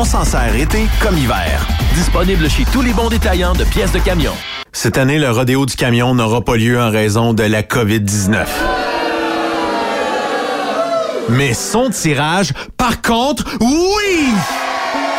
On s'en sert été comme hiver. Disponible chez tous les bons détaillants de pièces de camion. Cette année, le rodéo du camion n'aura pas lieu en raison de la COVID-19. Mais son tirage, par contre, oui!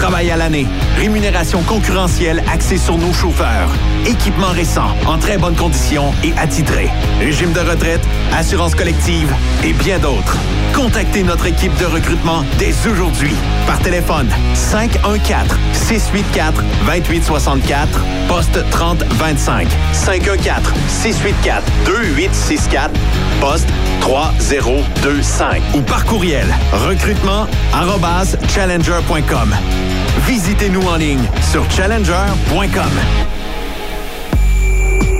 Travail à l'année, rémunération concurrentielle axée sur nos chauffeurs, équipement récent, en très bonne condition et attitré, régime de retraite, assurance collective et bien d'autres. Contactez notre équipe de recrutement dès aujourd'hui par téléphone 514 684 2864 poste 3025 514 684 2864 poste 3025 ou par courriel recrutement arobase challenger.com. Visitez-nous en ligne sur challenger.com.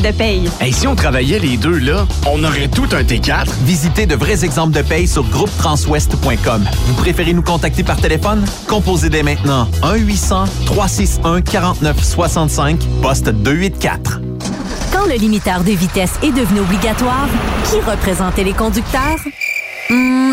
de paye. Et si on travaillait les deux, là, on aurait tout un T4. Visitez de vrais exemples de paye sur groupetranswest.com. Vous préférez nous contacter par téléphone? Composez dès maintenant 1-800-361-4965, poste 284. Quand le limiteur de vitesse est devenu obligatoire, qui représentait les conducteurs? Hmm,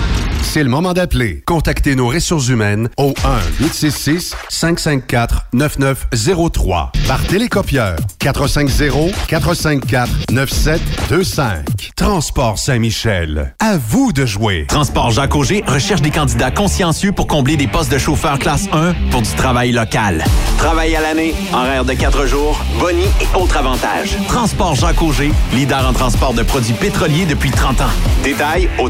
C'est le moment d'appeler. Contactez nos ressources humaines au 1-866-554-9903 par télécopieur 450-454-9725. Transport Saint-Michel. À vous de jouer. Transport Jacques Auger recherche des candidats consciencieux pour combler des postes de chauffeur classe 1 pour du travail local. Travail à l'année, horaire de 4 jours, boni et autres avantages. Transport Jacques Auger, leader en transport de produits pétroliers depuis 30 ans. Détails au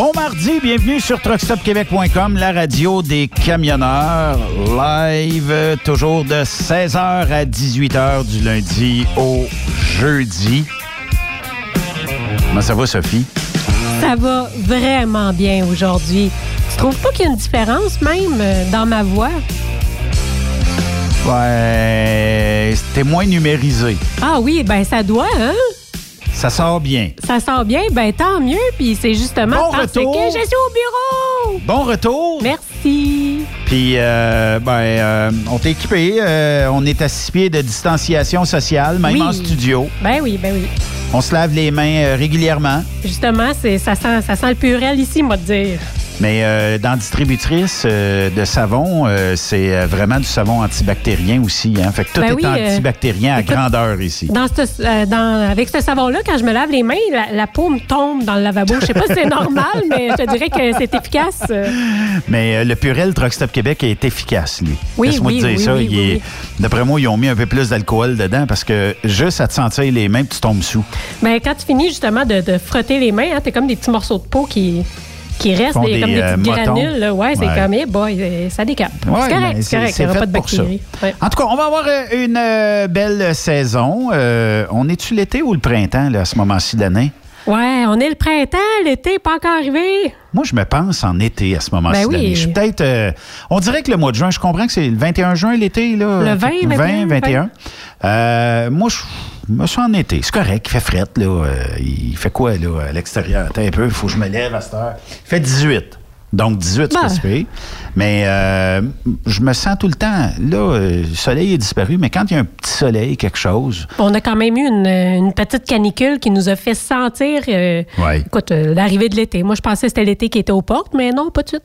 Bon mardi, bienvenue sur truckstopquebec.com, la radio des camionneurs, live toujours de 16h à 18h du lundi au jeudi. Comment ça va, Sophie? Ça va vraiment bien aujourd'hui. Tu trouves pas qu'il y a une différence même euh, dans ma voix? Ouais, c'était moins numérisé. Ah oui, ben ça doit, hein? Ça sort bien. Ça sent bien, ben tant mieux. Puis c'est justement Bon parce retour. que je suis au bureau. Bon retour. Merci. Puis, euh, ben, euh, on t'est équipé. euh, on est à six pieds de distanciation sociale, même Oui. en studio. Ben oui, ben oui. On se lave les mains euh, régulièrement. Justement, c'est ça sent, ça sent le purel ici, moi, te dire. Mais euh, dans distributrice euh, de savon, euh, c'est euh, vraiment du savon antibactérien aussi. Hein? Fait que tout Ben est oui, antibactérien à écoute, grandeur ici. Dans ce- dans- avec ce savon-là, quand je me lave les mains, la, la peau me tombe dans le lavabo. Je sais pas si c'est normal, mais je te dirais que c'est efficace. Mais le Purel Truck Stop Québec est efficace, lui. Oui, Laisse-moi oui, te dire oui, ça. oui. D'après moi, ils ont mis un peu plus d'alcool dedans parce que juste à te sentir les mains, tu tombes sous. Ben, quand tu finis justement de, de frotter les mains, hein, t'as comme des petits morceaux de peau qui, qui restent, Font des, des, comme des euh, granules. là. Ouais, c'est Ouais. comme, eh boy, euh, ça décape. Ouais, c'est correct, c'est correct, il n'y aura pas de bactéries. Ouais. En tout cas, on va avoir euh, une euh, belle saison. Euh, on est-tu l'été ou le printemps là, à ce moment-ci de l'année? Ouais, on est le printemps, l'été n'est pas encore arrivé. Moi, je me pense en été à ce moment-ci Ben oui. l'année. Je suis peut-être. euh, on dirait que le mois de juin, je comprends que c'est le 21 juin l'été, là. Le 20, 20, 21. 21. Euh, moi, je me suis en été. C'est correct, il fait fret, là. Euh, il fait quoi, là, à l'extérieur? Attends un peu, il faut que je me lève à cette heure. Il fait 18. Donc, 18, c'est Ben. pire. Mais euh, je me sens tout le temps. Là, euh, le soleil est disparu, mais quand il y a un petit soleil, quelque chose, On a quand même eu une, une petite canicule qui nous a fait sentir euh, Ouais. écoute, euh, l'arrivée de l'été. Moi, je pensais que c'était l'été qui était aux portes, mais non, pas de suite.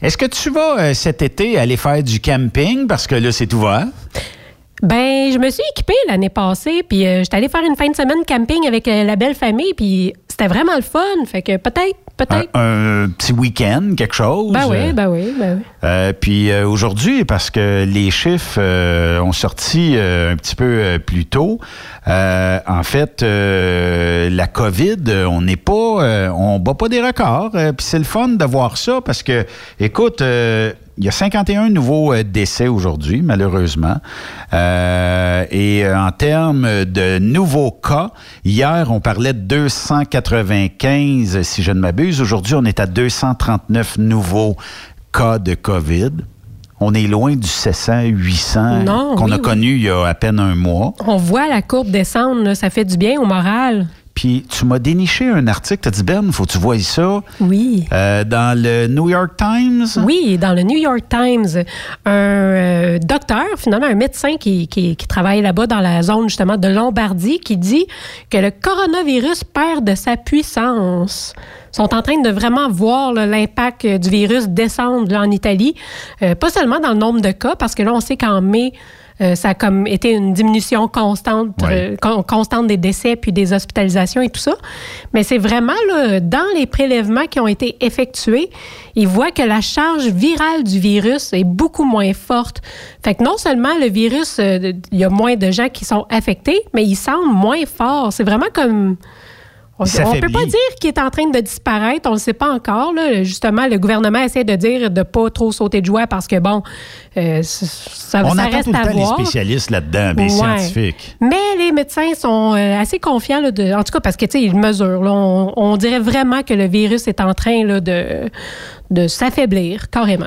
Est-ce que tu vas cet été aller faire du camping? Parce que là, c'est ouvert? Ben, je me suis équipée l'année passée, puis euh, j'étais allée faire une fin de semaine camping avec euh, la belle famille, puis c'était vraiment le fun. Fait que peut-être, peut-être. un petit week-end, quelque chose? Ben oui, ben oui, ben oui. Euh, puis aujourd'hui, parce que les chiffres ont sorti un petit peu plus tôt, en fait, la COVID, on n'est pas, on bat pas des records. puis c'est le fun de voir ça parce que, écoute, il y a 51 nouveaux euh, décès aujourd'hui, malheureusement. Euh, et euh, en termes de nouveaux cas, hier, on parlait de 295, si je ne m'abuse. Aujourd'hui, on est à 239 nouveaux cas de COVID. On est loin du 700, 800 Non, qu'on oui, a oui. connu il y a à peine un mois. On voit la courbe descendre, là, ça fait du bien au moral. Puis tu m'as déniché un article, tu as dit, Ben, faut que tu vois ça, Oui. euh, dans le New York Times. Oui, dans le New York Times, un euh, docteur, finalement un médecin qui, qui- qui travaille là-bas dans la zone justement de Lombardie, qui dit que le coronavirus perd de sa puissance. Ils sont en train de vraiment voir l'impact euh, du virus descendre là, en Italie, Euh, pas seulement dans le nombre de cas, parce que là on sait qu'en mai, euh, ça a comme été une diminution constante, Ouais. euh, con- constante des décès puis des hospitalisations et tout ça. Mais c'est vraiment là, dans les prélèvements qui ont été effectués, ils voient que la charge virale du virus est beaucoup moins forte. Fait que non seulement le virus, euh, il y a moins de gens qui sont affectés, mais il semble moins fort. C'est vraiment comme on ne peut pas dire qu'il est en train de disparaître, on ne le sait pas encore. Là. Justement, le gouvernement essaie de dire de pas trop sauter de joie parce que, bon, euh, ça, On ça attend reste tout le à temps voir. les spécialistes là-dedans, les Ouais. scientifiques. Mais les médecins sont euh, assez confiants, là, de, en tout cas parce que, tu sais, ils mesurent. là. on, on dirait vraiment que le virus est en train là, de, de s'affaiblir, carrément.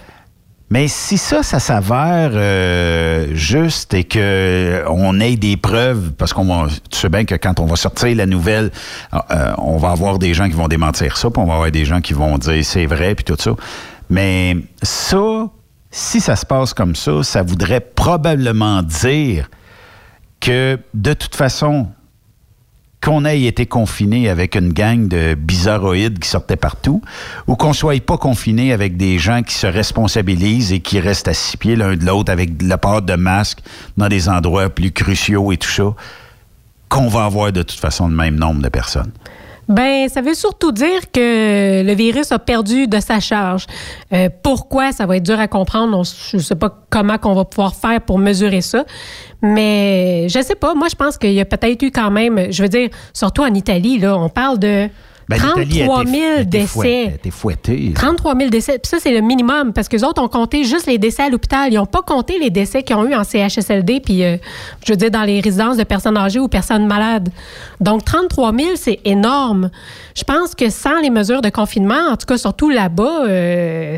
Mais si ça, ça s'avère euh, juste et que on ait des preuves, parce qu'on tu sais bien que quand on va sortir la nouvelle, euh, on va avoir des gens qui vont démentir ça, puis on va avoir des gens qui vont dire c'est vrai, puis tout ça. Mais ça, si ça se passe comme ça, ça voudrait probablement dire que de toute façon, qu'on ait été confiné avec une gang de bizarroïdes qui sortaient partout, ou qu'on soit pas confiné avec des gens qui se responsabilisent et qui restent à six pieds l'un de l'autre avec le port de masque dans des endroits plus cruciaux et tout ça, qu'on va avoir de toute façon le même nombre de personnes. Ben, ça veut surtout dire que le virus a perdu de sa charge. Euh, pourquoi? Ça va être dur à comprendre Je ne sais pas comment qu'on va pouvoir faire pour mesurer ça, mais je sais pas. Moi, je pense qu'il y a peut-être eu quand même. Je veux dire, surtout en Italie, là, on parle de Ben, l'Italie a 33 été- 000 a été fouet- a décès. été fouettée. 33 000 décès. Puis ça, c'est le minimum parce que les autres ont compté juste les décès à l'hôpital. Ils n'ont pas compté les décès qu'ils ont eu en CHSLD, puis euh, je veux dire dans les résidences de personnes âgées ou personnes malades. Donc 33 000, c'est énorme. Je pense que sans les mesures de confinement, en tout cas surtout là-bas, euh,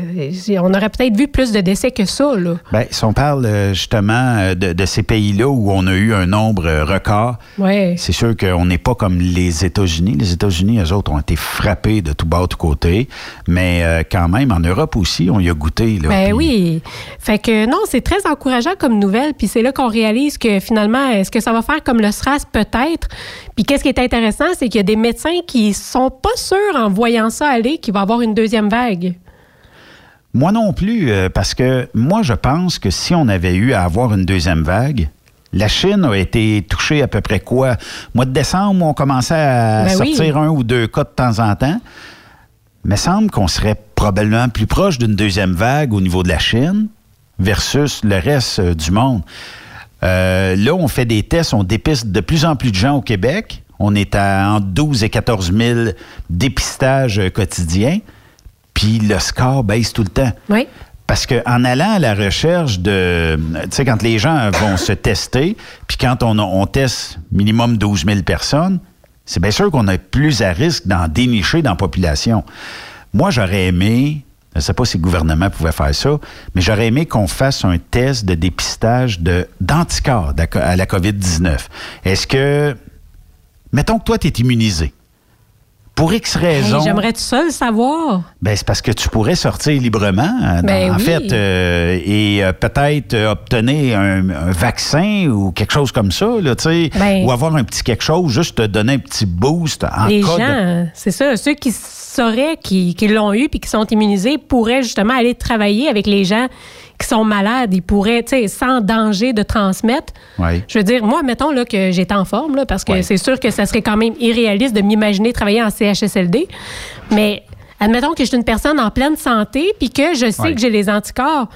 on aurait peut-être vu plus de décès que ça. Là. Ben, si on parle euh, justement euh, de, de ces pays-là où on a eu un nombre record, Ouais. c'est sûr qu'on n'est pas comme les États-Unis. Les États-Unis, eux autres, ont été frappés de tout bas, de tout côté. Mais euh, quand même, en Europe aussi, on y a goûté. Là, Ben Puis- oui. Fait que non, c'est très encourageant comme nouvelle. Puis c'est là qu'on réalise que finalement, est-ce que ça va faire comme le SRAS peut-être? Puis qu'est-ce qui est intéressant, c'est qu'il y a des médecins qui sont pas sûrs en voyant ça aller qu'il va y avoir une deuxième vague. Moi non plus, euh, parce que moi, je pense que si on avait eu à avoir une deuxième vague, la Chine a été touchée à peu près quoi? Mois de décembre, on commençait à Ben oui. sortir un ou deux cas de temps en temps. Mais semble qu'on serait probablement plus proche d'une deuxième vague au niveau de la Chine versus le reste euh, du monde. Euh, là, on fait des tests, on dépiste de plus en plus de gens au Québec. On est à entre 12 et 14 000 dépistages euh, quotidiens. Puis le score baisse tout le temps. Oui. Parce qu'en allant à la recherche de. Tu sais, quand les gens vont se tester, puis quand on, on teste minimum 12 000 personnes, c'est bien sûr qu'on a plus à risque d'en dénicher dans la population. Moi, j'aurais aimé, je ne sais pas si le gouvernement pouvait faire ça, mais j'aurais aimé qu'on fasse un test de dépistage d'anticorps à la COVID-19. Est-ce que. Mettons que toi, tu es immunisé. Pour X Hey, raisons. J'aimerais tout le savoir. Ben, c'est parce que tu pourrais sortir librement, euh, Ben en oui. fait, euh, et euh, peut-être euh, obtenir un, un vaccin ou quelque chose comme ça, là, tu sais, Ben- ou avoir un petit quelque chose, juste te donner un petit boost en Les cas gens, de... c'est ça, ceux qui sauraient, qui, qui l'ont eu puis qui sont immunisés pourraient justement aller travailler avec les gens qui sont malades. Ils pourraient, tu sais, sans danger de transmettre. Ouais. Je veux dire, moi, mettons là, que j'étais en forme, là, parce que Ouais. c'est sûr que ça serait quand même irréaliste de m'imaginer travailler en CHSLD. Mais admettons que je suis une personne en pleine santé puis que je sais Ouais. que j'ai les anticorps.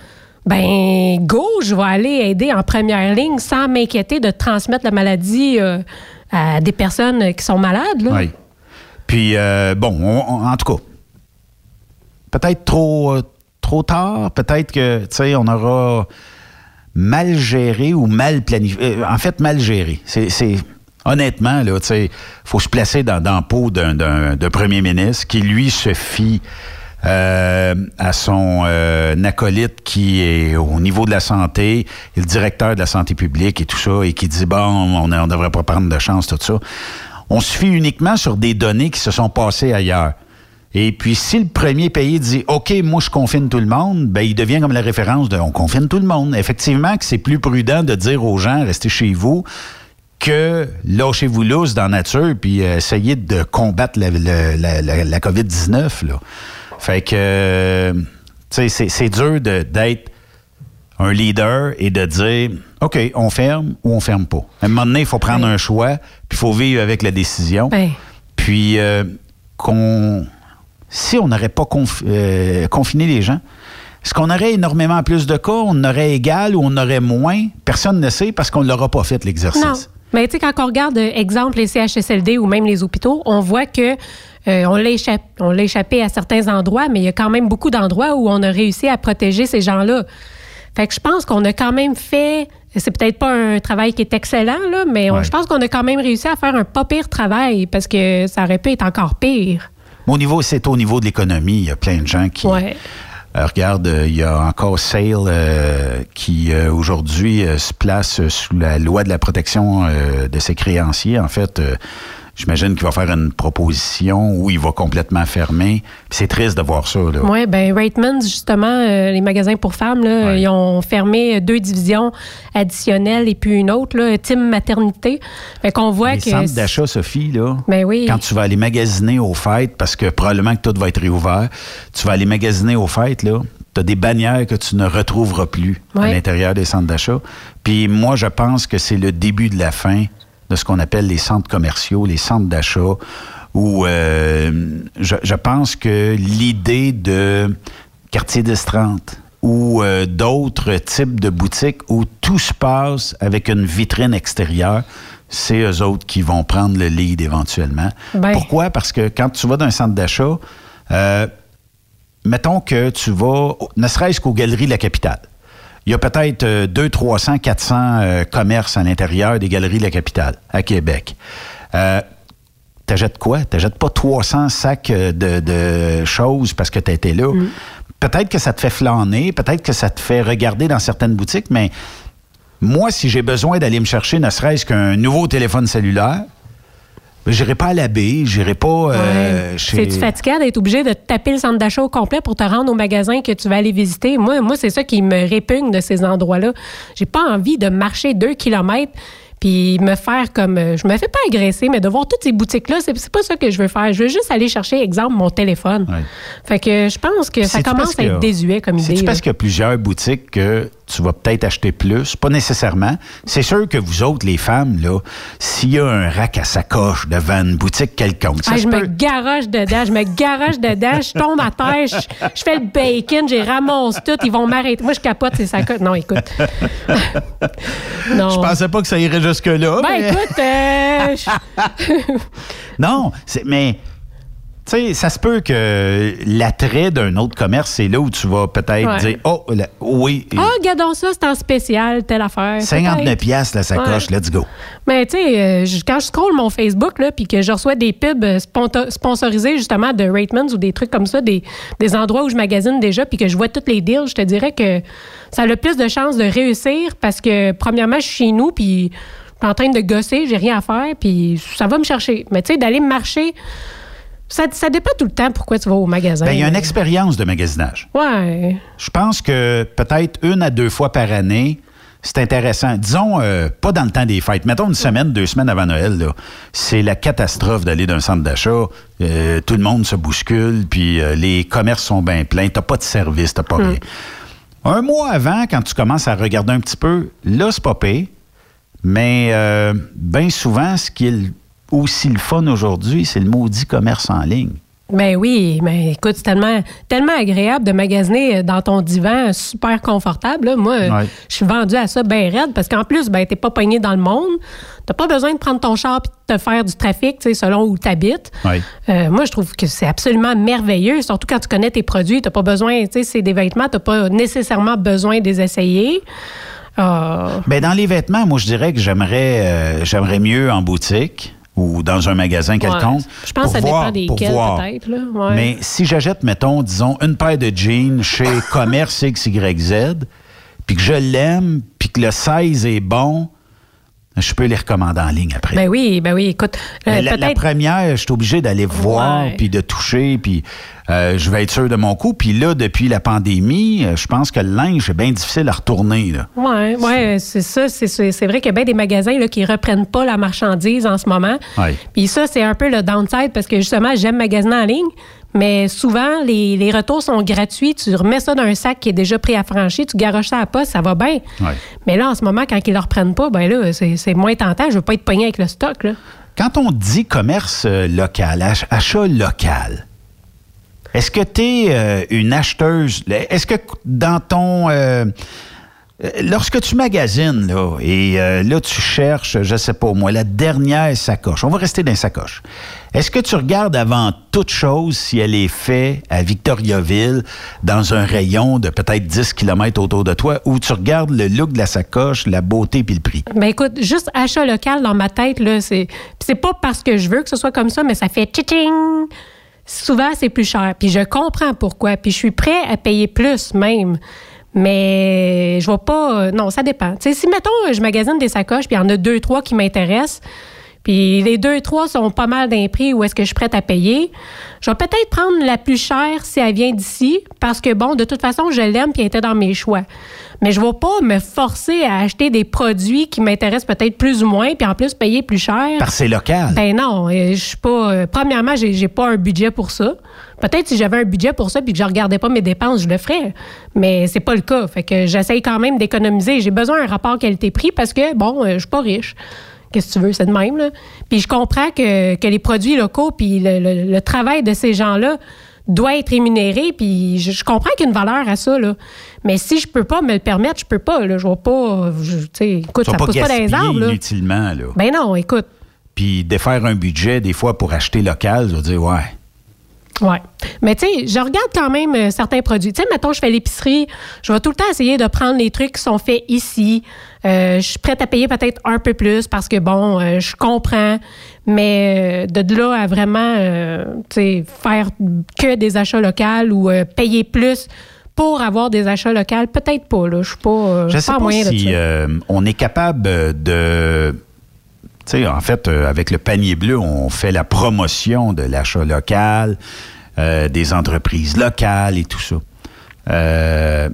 Ben, go, je vais aller aider en première ligne sans m'inquiéter de transmettre la maladie euh, à des personnes qui sont malades. Là. Oui. Puis, euh, bon, on- on- en tout cas, peut-être trop, euh, trop tard, peut-être que, tu sais, on aura mal géré ou mal planifié. euh, en fait, mal géré. C'est. Honnêtement, là, tu faut se placer dans, dans la peau d'un, premier ministre qui, lui, se fie euh, à son euh, acolyte qui est au niveau de la santé, le directeur de la santé publique et tout ça, et qui dit, bon, on ne devrait pas prendre de chance, tout ça. On se fie uniquement sur des données qui se sont passées ailleurs. Et puis, si le premier pays dit OK, moi je confine tout le monde, ben il devient comme la référence de on confine tout le monde. Effectivement, que c'est plus prudent de dire aux gens restez chez vous que lâchez-vous lousse dans la nature puis euh, essayez de combattre la, la- la- la- la COVID-19. Là. Fait que, euh, tu sais, c'est- c'est dur de- d'être un leader et de dire OK, on ferme ou on ferme pas. À un moment donné, il faut prendre un choix, puis il faut vivre avec la décision. Ben. Puis euh, qu'on si on n'aurait pas conf- euh, confiné les gens, est-ce qu'on aurait énormément plus de cas, on aurait égal ou on aurait moins? Personne ne sait parce qu'on ne l'aura pas fait l'exercice. Mais tu sais, quand on regarde, euh, exemple, les CHSLD ou même les hôpitaux, on voit que euh, on l'a échappé, à certains endroits, mais il y a quand même beaucoup d'endroits où on a réussi à protéger ces gens-là. Fait que je pense qu'on a quand même fait. C'est peut-être pas un travail qui est excellent, là, mais on- Ouais. je pense qu'on a quand même réussi à faire un pas pire travail parce que ça aurait pu être encore pire. Au niveau, c'est au niveau de l'économie. Il y a plein de gens qui. Ouais. Euh, regarde, euh, il y a encore Sale euh, qui euh, aujourd'hui euh, se place sous la loi de la protection euh, de ses créanciers. En fait, j'imagine qu'il va faire une proposition où il va complètement fermer. C'est triste de voir ça. Là. Oui, ben Ratemans, justement, euh, les magasins pour femmes, là, Ouais. ils ont fermé deux divisions additionnelles et puis une autre, là, Team Maternité. Fait qu'on voit Les que. centres d'achat, Sophie, là, Ben oui. quand tu vas aller magasiner aux fêtes, parce que probablement que tout va être réouvert, tu vas aller magasiner aux fêtes, là, tu as des bannières que tu ne retrouveras plus à l'intérieur des centres d'achat. Puis moi, je pense que c'est le début de la fin de ce qu'on appelle les centres commerciaux, les centres d'achat, où euh, je, je pense que l'idée de quartier 10-30 ou euh, d'autres types de boutiques où tout se passe avec une vitrine extérieure, c'est eux autres qui vont prendre le lead éventuellement. Ben. Pourquoi? Parce que quand tu vas dans un centre d'achat, euh, mettons que tu vas, ne serait-ce qu'aux galeries de la capitale. Il y a peut-être euh, 200, 300, 400 euh, commerces à l'intérieur des galeries de la capitale, à Québec. Euh, T'achètes quoi? T'achètes pas 300 sacs euh, de, de choses parce que tu été là. Peut-être que ça te fait flâner, peut-être que ça te fait regarder dans certaines boutiques, mais moi, si j'ai besoin d'aller me chercher ne serait-ce qu'un nouveau téléphone cellulaire, j'irai pas à la baie, j'irai pas euh, Ouais. chez... C'est-tu fatigant d'être obligé de taper le centre d'achat au complet pour te rendre au magasin que tu vas aller visiter? Moi, moi c'est ça qui me répugne de ces endroits-là. J'ai pas envie de marcher deux kilomètres puis me faire comme... euh, Je me fais pas agresser, mais de voir toutes ces boutiques-là, c'est c'est pas ça que je veux faire. Je veux juste aller chercher, exemple, mon téléphone. Ouais. Fait que je pense que ça commence à être désuet comme idée. C'est-tu parce là. qu'il y a plusieurs boutiques que tu vas peut-être acheter plus? Pas nécessairement. C'est sûr que vous autres, les femmes, là, s'il y a un rack à sacoche devant une boutique quelconque, ça Ah, je me garoche dedans, je me garoche dedans, je tombe à terre, je, je fais le bacon, j'ai ramasse tout, ils vont m'arrêter. Moi, je capote, c'est ça. Non, écoute. non. Je pensais pas que ça irait jusque-là. Ben, mais- écoute, euh, je- Non, mais tu sais, ça se peut que l'attrait d'un autre commerce, c'est là où tu vas peut-être Ouais. dire Oh, oui, ah, regardons ça, c'est en spécial, telle affaire. 59 peut-être. piastres la sacoche, let's go. Mais tu sais, euh, quand je scrolle mon Facebook, là, puis que je reçois des pubs euh, sponsorisés justement de Ratemans ou des trucs comme ça, des, des endroits où je magasine déjà, puis que je vois toutes les deals, je te dirais que ça a le plus de chances de réussir parce que, premièrement, je suis chez nous, puis je suis en train de gosser, j'ai rien à faire, puis ça va me chercher. Mais tu sais, d'aller marcher, ça, ça dépend tout le temps pourquoi tu vas au magasin. Ben, il y a une expérience de magasinage. Ouais. Je pense que peut-être une à deux fois par année, c'est intéressant. Disons, euh, pas dans le temps des fêtes. Mettons une semaine, deux semaines avant Noël, c'est la catastrophe d'aller d'un centre d'achat. Euh, tout le monde se bouscule, puis euh, les commerces sont bien pleins. T'as pas de service, t'as pas rien. Un mois avant, quand tu commences à regarder un petit peu, là, c'est pas pire. Mais bien souvent, ce qui est le- aussi le fun aujourd'hui, c'est le maudit commerce en ligne. Ben oui, mais écoute, c'est tellement, tellement agréable de magasiner dans ton divan super confortable. là. Moi, Ouais. je suis vendue à ça bien raide parce qu'en plus, ben, t'es pas pogné dans le monde. T'as pas besoin de prendre ton char et de te faire du trafic, tu sais, selon où tu habites. Ouais. moi, je trouve que c'est absolument merveilleux, surtout quand tu connais tes produits. T'as pas besoin, tu sais, c'est des vêtements, t'as pas nécessairement besoin de les essayer. Ah, Ben dans les vêtements, moi je dirais que j'aimerais euh, j'aimerais mieux en boutique ou dans un magasin quelconque. Ouais. Je pense que ça voir- dépend desquels, peut-être. Ouais. Mais si j'achète, mettons, disons, une paire de jeans chez Commerce XYZ, puis que je l'aime, puis que le size est bon, je peux les recommander en ligne après. ben oui, ben oui, écoute, euh, la, première, je suis obligé d'aller voir, puis de toucher, puis euh, je vais être sûr de mon coup. Puis là, depuis la pandémie, euh, je pense que le linge, c'est bien difficile à retourner. Oui, ouais, c'est ça. C'est, c'est, c'est vrai qu'il y a bien des magasins là, qui reprennent pas la marchandise en ce moment. Puis ça, c'est un peu le downside parce que justement, j'aime magasiner en ligne, Mais souvent, les, les retours sont gratuits. Tu remets ça dans un sac qui est déjà préaffranchi, tu garoches ça à la poste, ça va bien. Ouais. Mais là, en ce moment, quand ils ne le reprennent pas, ben là, c'est moins tentant. Je veux pas être pogné avec le stock. Là. Quand on dit commerce euh, local, ach- achat local, est-ce que tu es une acheteuse? Est-ce que dans ton. euh, euh, lorsque tu magasines, là, et euh, là, tu cherches, je sais pas moi, la dernière sacoche, on va rester dans les sacoches. Est-ce que tu regardes avant toute chose si elle est faite à Victoriaville, dans un rayon de peut-être 10 km autour de toi, ou tu regardes le look de la sacoche, la beauté puis le prix? Ben écoute, juste achat local dans ma tête, là, c'est. c'est pas parce que je veux que ce soit comme ça, mais ça fait tching Souvent, c'est plus cher. Puis je comprends pourquoi. Puis je suis prêt à payer plus même. Mais je vais pas. euh, Non, ça dépend. Si, mettons, je magasine des sacoches, puis il y en a deux, trois qui m'intéressent, puis les deux, trois sont pas mal d'un prix où est-ce que je suis prête à payer, je vais peut-être prendre la plus chère si elle vient d'ici, parce que, bon, de toute façon, je l'aime, puis elle était dans mes choix. Mais je ne vais pas me forcer à acheter des produits qui m'intéressent peut-être plus ou moins, puis en plus payer plus cher. Parce que c'est local. Ben non, euh, je suis pas. euh, premièrement, j'ai, j'ai pas un budget pour ça. Peut-être si j'avais un budget pour ça puis que je regardais pas mes dépenses, je le ferais. Mais c'est pas le cas. Fait que j'essaye quand même d'économiser. J'ai besoin d'un rapport qualité-prix parce que bon, euh, je suis pas riche. Qu'est-ce que tu veux, c'est de même là. Puis je comprends que, que les produits locaux puis le, le- le travail de ces gens-là doit être rémunéré. Puis je, je comprends qu'il y a une valeur à ça là. Mais si je peux pas me le permettre, je peux pas. Là. Je vais pas. je- Tu sais, écoute, ça pas pousse pas dans les arbres. Là. inutilement, là. Ben non, écoute. Puis défaire un budget, des fois, pour acheter local, je veux dire, ouais. Ouais. Mais tu sais, je regarde quand même euh, certains produits. Tu sais, mettons, je fais l'épicerie, je vais tout le temps essayer de prendre les trucs qui sont faits ici. Euh, je suis prête à payer peut-être un peu plus parce que, bon, euh, je comprends. Mais de là à vraiment, tu sais, faire que des achats locaux ou payer plus pour avoir des achats locaux, peut-être pas. Là. Je suis pas, Je sais pas moyen de si ça. euh, on est capable de... Tu sais, en fait, euh, avec le panier bleu, on fait la promotion de l'achat local, euh, des entreprises locales et tout ça. Euh,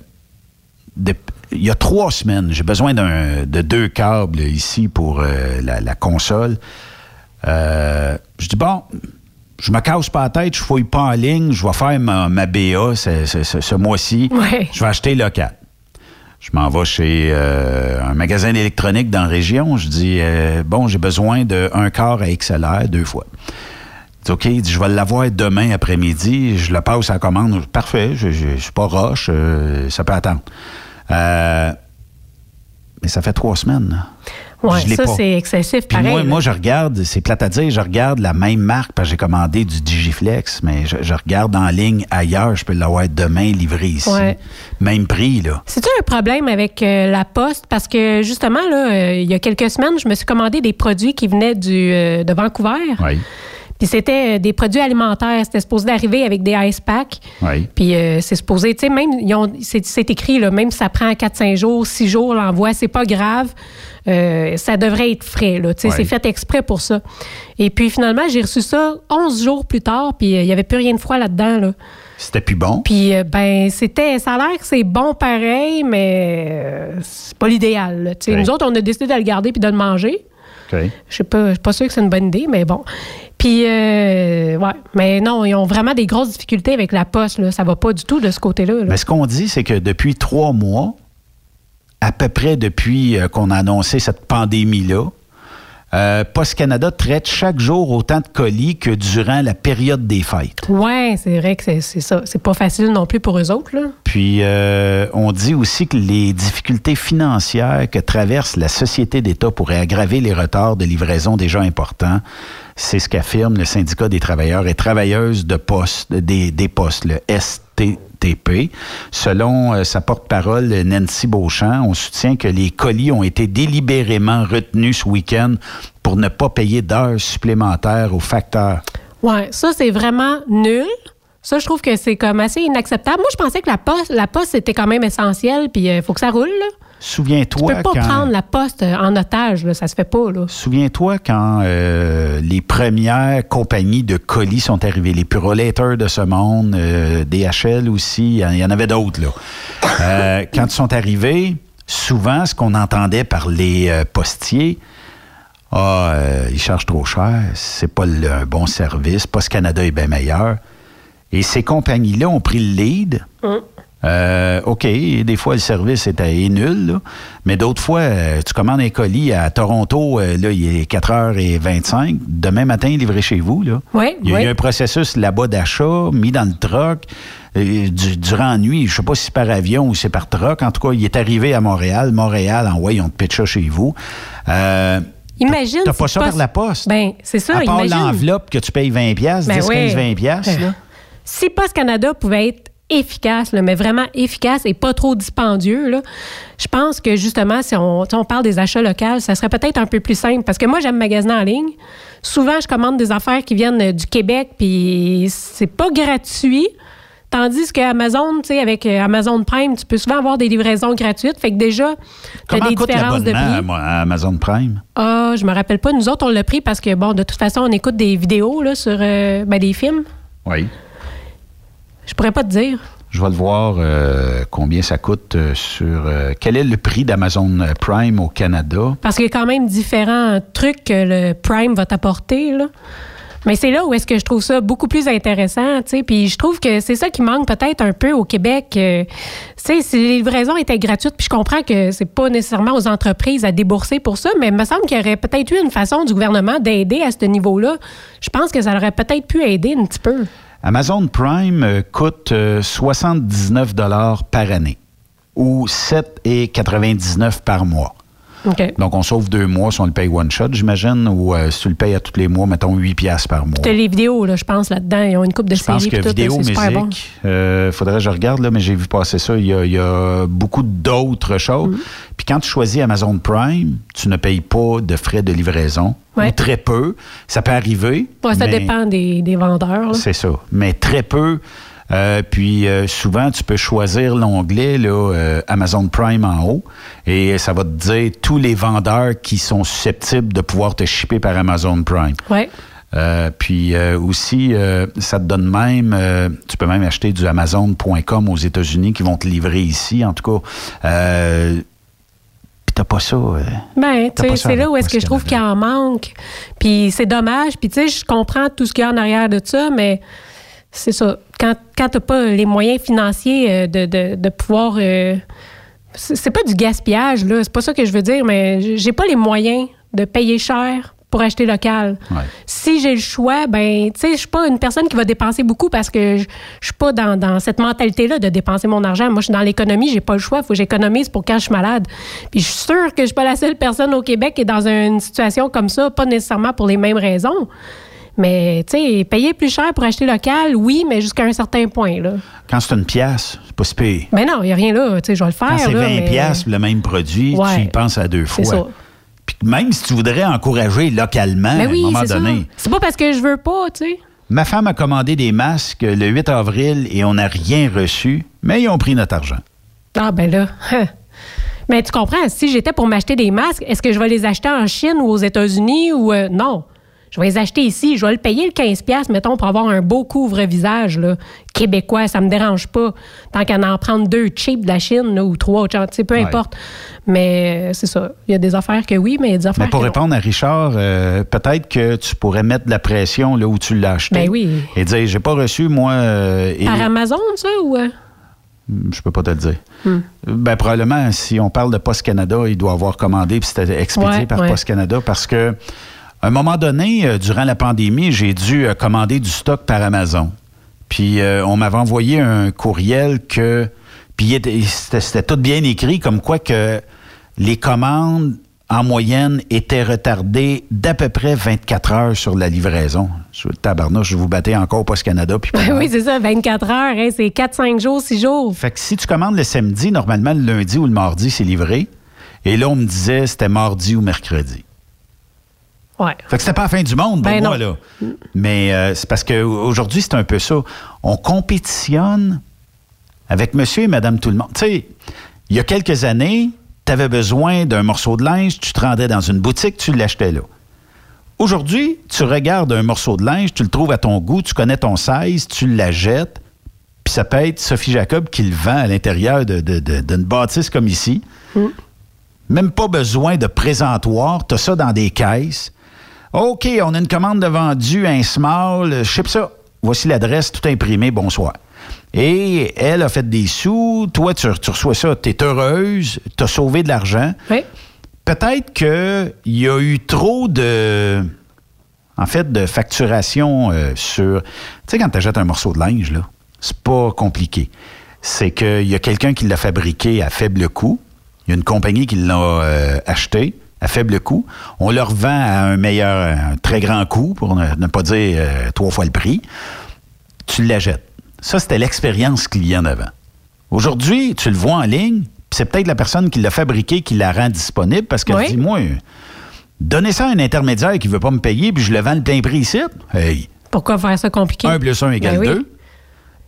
de- il y a trois semaines, j'ai besoin de deux câbles ici pour la, la console. Je dis, bon, je me casse pas la tête, je fouille pas en ligne, je vais faire ma, ma BA ce, ce- ce- ce mois-ci. Ouais. Je vais acheter local. Je m'en vais chez euh, un magasin d'électronique dans la région. Je dis, euh, bon, j'ai besoin d'un quart à XLR deux fois. Il dit, OK, il dit, je vais l'avoir demain après-midi. Je le passe à la commande. Parfait, je ne suis pas roche, euh, ça peut attendre. Euh, mais ça fait trois semaines. Ouais, je l'ai ça, pas. c'est excessif. Puis pareil, moi, moi, je regarde, c'est plate à dire, je regarde la même marque parce que j'ai commandé du Digiflex, mais je, je regarde en ligne ailleurs, je peux l'avoir demain livré ici. Ouais. Même prix, là. C'est-tu un problème avec euh, la poste? Parce que justement, là, euh, il y a quelques semaines, je me suis commandé des produits qui venaient du, euh, de Vancouver. Oui. Puis c'était des produits alimentaires. C'était supposé d'arriver avec des ice packs. Oui. Puis euh, c'est supposé, tu sais, même, ils ont- c'est c'est écrit, là, même si ça prend 4-5 jours, 6 jours, l'envoi, c'est pas grave. Euh, ça devrait être frais, là. Ouais. c'est fait exprès pour ça. Et puis finalement, j'ai reçu ça 11 jours plus tard, puis euh, il y avait plus rien de froid là-dedans, là. C'était plus bon? Puis, euh, ben, c'était. Ça a l'air que c'est bon pareil, mais c'est pas l'idéal. Nous autres, on a décidé de le garder puis de le manger. OK. Je sais pas, je suis pas sûre que c'est une bonne idée, mais bon. Puis, euh, ouais. Mais non, ils ont vraiment des grosses difficultés avec la poste. Là. Ça va pas du tout de ce côté-là. là. Mais ce qu'on dit, c'est que depuis trois mois, à peu près depuis euh, qu'on a annoncé cette pandémie-là, euh, Post Canada traite chaque jour autant de colis que durant la période des fêtes. Ouais, c'est vrai que c'est ça. C'est pas facile non plus pour eux autres. Là. Puis, euh, on dit aussi que les difficultés financières que traverse la société d'État pourraient aggraver les retards de livraison déjà importants. C'est ce qu'affirme le syndicat des travailleurs et travailleuses de poste, des, des postes, le Selon euh, sa porte-parole, Nancy Beauchamp, on soutient que les colis ont été délibérément retenus ce week-end pour ne pas payer d'heures supplémentaires aux facteurs. Ouais, ça, c'est vraiment nul. Ça, je trouve que c'est comme assez inacceptable. Moi, je pensais que la poste, la poste c'était quand même essentiel, puis il faut que ça roule. Tu Souviens-toi peux pas quand... prendre la poste euh, en otage, là, ça se fait pas. Souviens-toi quand euh, les premières compagnies de colis sont arrivées, les Purolator de ce monde, euh, DHL aussi, il y en- avait d'autres. là. Euh, quand ils sont arrivés, souvent, ce qu'on entendait par les postiers, ah, ils chargent trop cher, c'est pas le, un bon service, Post Canada est bien meilleur. Et ces compagnies-là ont pris le lead. Hum. Euh, OK, des fois, le service est, est nul, là. mais d'autres fois, euh, tu commandes un colis à Toronto, euh, là, il est 4h25. Demain matin, livré chez vous. Là. Oui, il y a oui. eu un processus là-bas d'achat, mis dans le truck. euh, du- durant la nuit, je sais pas si c'est par avion ou c'est par truck. En tout cas, il est arrivé à Montréal. Montréal, en ouais, on te pitcha chez vous. Euh, Imagine. T'as pas ça par la poste. Ben, c'est ça, à part l'enveloppe que tu payes 20$, piastres, Ben 10, oui. 15, 20$. piastres, Ben, là. Si Post Canada pouvait être efficace, là, mais vraiment efficace et pas trop dispendieux, là, je pense que justement, si on, on parle des achats locaux, ça serait peut-être un peu plus simple. Parce que moi, j'aime magasiner en ligne. Souvent, je commande des affaires qui viennent euh, du Québec, puis c'est pas gratuit. Tandis qu'Amazon, tu sais, avec euh, Amazon Prime, tu peux souvent avoir des livraisons gratuites. Fait que déjà, tu as des coûte différences de prix. à, à Amazon Prime? Ah, je me rappelle pas. Nous autres, on l'a pris parce que, bon, de toute façon, on écoute des vidéos là, sur euh, ben, des films. Oui. Je pourrais pas te dire. Je vais le voir euh, combien ça coûte euh, sur. euh, quel est le prix d'Amazon Prime au Canada? Parce qu'il y a quand même différents trucs que le Prime va t'apporter. là. Mais c'est là où est-ce que je trouve ça beaucoup plus intéressant, tu sais. Puis je trouve que c'est ça qui manque peut-être un peu au Québec. tu sais, si les livraisons étaient gratuites, puis je comprends que c'est pas nécessairement aux entreprises à débourser pour ça, mais il me semble qu'il y aurait peut-être eu une façon du gouvernement d'aider à ce niveau-là. Je pense que ça aurait peut-être pu aider un petit peu. Amazon Prime euh, coûte euh, 79 par année ou 7,99 par mois. Donc, on sauve deux mois si on le paye one shot, j'imagine, ou euh, si tu le payes à tous les mois, mettons 8 piastres par mois. T'as les vidéos, là, je pense, là-dedans. Ils ont une coupe de Je pense que tout, vidéo, musique, bon. euh, faudrait que je regarde, là, mais j'ai vu passer ça. Il y a, il y a beaucoup d'autres choses. Mm. Puis quand tu choisis Amazon Prime, tu ne payes pas de frais de livraison, Ouais. ou très peu. Ça peut arriver. Ouais, ça mais- dépend des, des vendeurs. C'est ça. Mais très peu. Euh, puis euh, souvent, tu peux choisir l'onglet là, euh, Amazon Prime en haut et ça va te dire tous les vendeurs qui sont susceptibles de pouvoir te shipper par Amazon Prime. Euh, puis euh, aussi, euh, ça te donne même, tu peux même acheter du Amazon.com aux États-Unis qui vont te livrer ici, en tout cas. Puis t'as pas ça. Ben, tu sais, c'est là où est-ce que je trouve qu'il Canada. en manque. Puis c'est dommage. Puis tu sais, je comprends tout ce qu'il y a en arrière de ça, mais c'est ça. Quand, quand t'as pas les moyens financiers euh, de, de, de pouvoir... euh, c'est pas du gaspillage, là. C'est pas ça que je veux dire, mais j'ai pas les moyens de payer cher pour acheter local. Ouais. Si j'ai le choix, ben, tu sais, je suis pas une personne qui va dépenser beaucoup parce que je suis pas dans, dans cette mentalité-là de dépenser mon argent. Moi, je suis dans l'économie, j'ai pas le choix. Il faut que j'économise pour quand je suis malade. Puis je suis sûre que je suis pas la seule personne au Québec qui est dans une situation comme ça, pas nécessairement pour les mêmes raisons. Mais, tu sais, payer plus cher pour acheter local, oui, mais jusqu'à un certain point, là. Quand c'est une pièce, c'est pas si pire. Ben non, il n'y a rien là. Tu sais, je vais le faire. Quand c'est là, 20 mais- piastres, le même produit, Ouais. tu y penses à deux C'est fois. ça. Puis même si tu voudrais encourager localement, Ben à un moment c'est ça. donné. C'est pas parce que je veux pas, tu sais. Ma femme a commandé des masques le 8 avril et on n'a rien reçu, mais ils ont pris notre argent. Ah, ben là. hein. Mais tu comprends, si j'étais pour m'acheter des masques, est-ce que je vais les acheter en Chine ou aux États-Unis ou euh, non? Je vais les acheter ici. Je vais le payer le 15$, mettons, pour avoir un beau couvre-visage là, québécois. Ça me dérange pas. Tant qu'à en prendre deux cheap de la Chine là, ou trois, tu sais, peu Ouais. importe. Mais euh, c'est ça. Il y a des affaires que oui, mais il y a des affaires Mais pour que non. répondre à Richard, euh, peut-être que tu pourrais mettre de la pression là où tu l'as acheté. Ben oui. Et dire, j'ai pas reçu, moi. euh, et- Par Amazon, ça, ou... euh? Je peux pas te le dire. Hmm. Ben, probablement, si on parle de Post Canada, il doit avoir commandé puis c'était expédié Ouais, par ouais. Post Canada parce que à un moment donné, euh, durant la pandémie, j'ai dû euh, commander du stock par Amazon. Puis euh, on m'avait envoyé un courriel que puis c'était tout bien écrit comme quoi que les commandes en moyenne étaient retardées d'à peu près 24 heures sur la livraison. Je tabarnouche, je vous battais encore Post Canada puis pas mal. oui, c'est ça, 24 heures, hein, c'est 4-5 jours, 6 jours. Fait que si tu commandes le samedi, normalement le lundi ou le mardi, c'est livré. Et là, on me disait c'était mardi ou mercredi. Ouais. Fait que c'était pas la fin du monde pour Ben moi, là. Mais euh, c'est parce qu'aujourd'hui, c'est un peu ça. On compétitionne avec monsieur et madame tout le monde. Tu sais, il y a quelques années, tu avais besoin d'un morceau de linge, tu te rendais dans une boutique, tu l'achetais là. Aujourd'hui, tu regardes un morceau de linge, tu le trouves à ton goût, tu connais ton size, tu l'achètes, puis ça peut être Sophie Jacob qui le vend à l'intérieur de- de- de- d'une bâtisse comme ici. Même pas besoin de présentoir, tu as ça dans des caisses. OK, on a une commande de vendu, un small, euh, ship ça. voici l'adresse, tout imprimé, bonsoir. Et elle a fait des sous, toi, tu, tu reçois ça, tu es heureuse, tu as sauvé de l'argent. Oui. Peut-être qu'il y a eu trop de. En fait, de facturation euh, sur. Tu sais, quand tu achètes un morceau de linge, là, c'est pas compliqué. C'est qu'il y a quelqu'un qui l'a fabriqué à faible coût. Il y a une compagnie qui l'a euh, acheté à faible coût. On le revend à un meilleur, un très grand coût, pour ne, ne pas dire euh, trois fois le prix. Tu l'achètes. Ça, c'était l'expérience client d'avant. Aujourd'hui, tu le vois en ligne, puis c'est peut-être la personne qui l'a fabriqué qui la rend disponible parce qu'elle Oui. dit, moi, donnez ça à un intermédiaire qui ne veut pas me payer, puis je le vends le plein prix ici. Hey, Pourquoi faire ça compliqué? 1 plus 1 égale Ben oui. 2.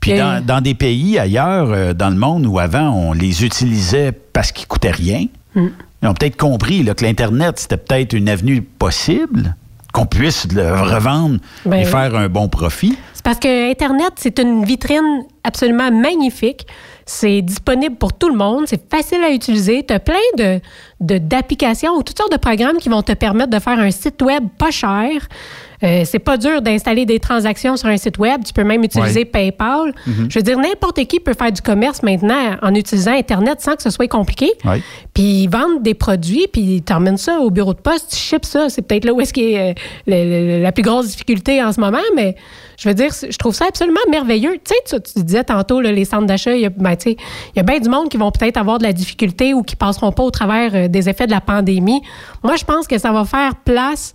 Puis Et- dans, dans des pays ailleurs, euh, dans le monde où avant, on les utilisait parce qu'ils coûtaient rien, Hmm. Ils ont peut-être compris là, que l'Internet, c'était peut-être une avenue possible, qu'on puisse le revendre Ben et oui. faire un bon profit. Parce que Internet, c'est une vitrine absolument magnifique. C'est disponible pour tout le monde. C'est facile à utiliser. Tu as plein de, d'applications ou toutes sortes de programmes qui vont te permettre de faire un site web pas cher. Euh, c'est pas dur d'installer des transactions sur un site web. Tu peux même utiliser Ouais. PayPal. Mhm. Je veux dire, n'importe qui peut faire du commerce maintenant en utilisant Internet sans que ce soit compliqué. Ouais. Puis ils vendent des produits, puis tu emmènes ça au bureau de poste, tu ships ça. C'est peut-être là où est-ce qu'il y a euh, le- le- la plus grosse difficulté en ce moment, mais je veux dire, je trouve ça absolument merveilleux. Tu sais, tu, disais tantôt, les centres d'achat, il y a, ben, bien du monde qui vont peut-être avoir de la difficulté ou qui passeront pas au travers euh, des effets de la pandémie. Moi, je pense que ça va faire place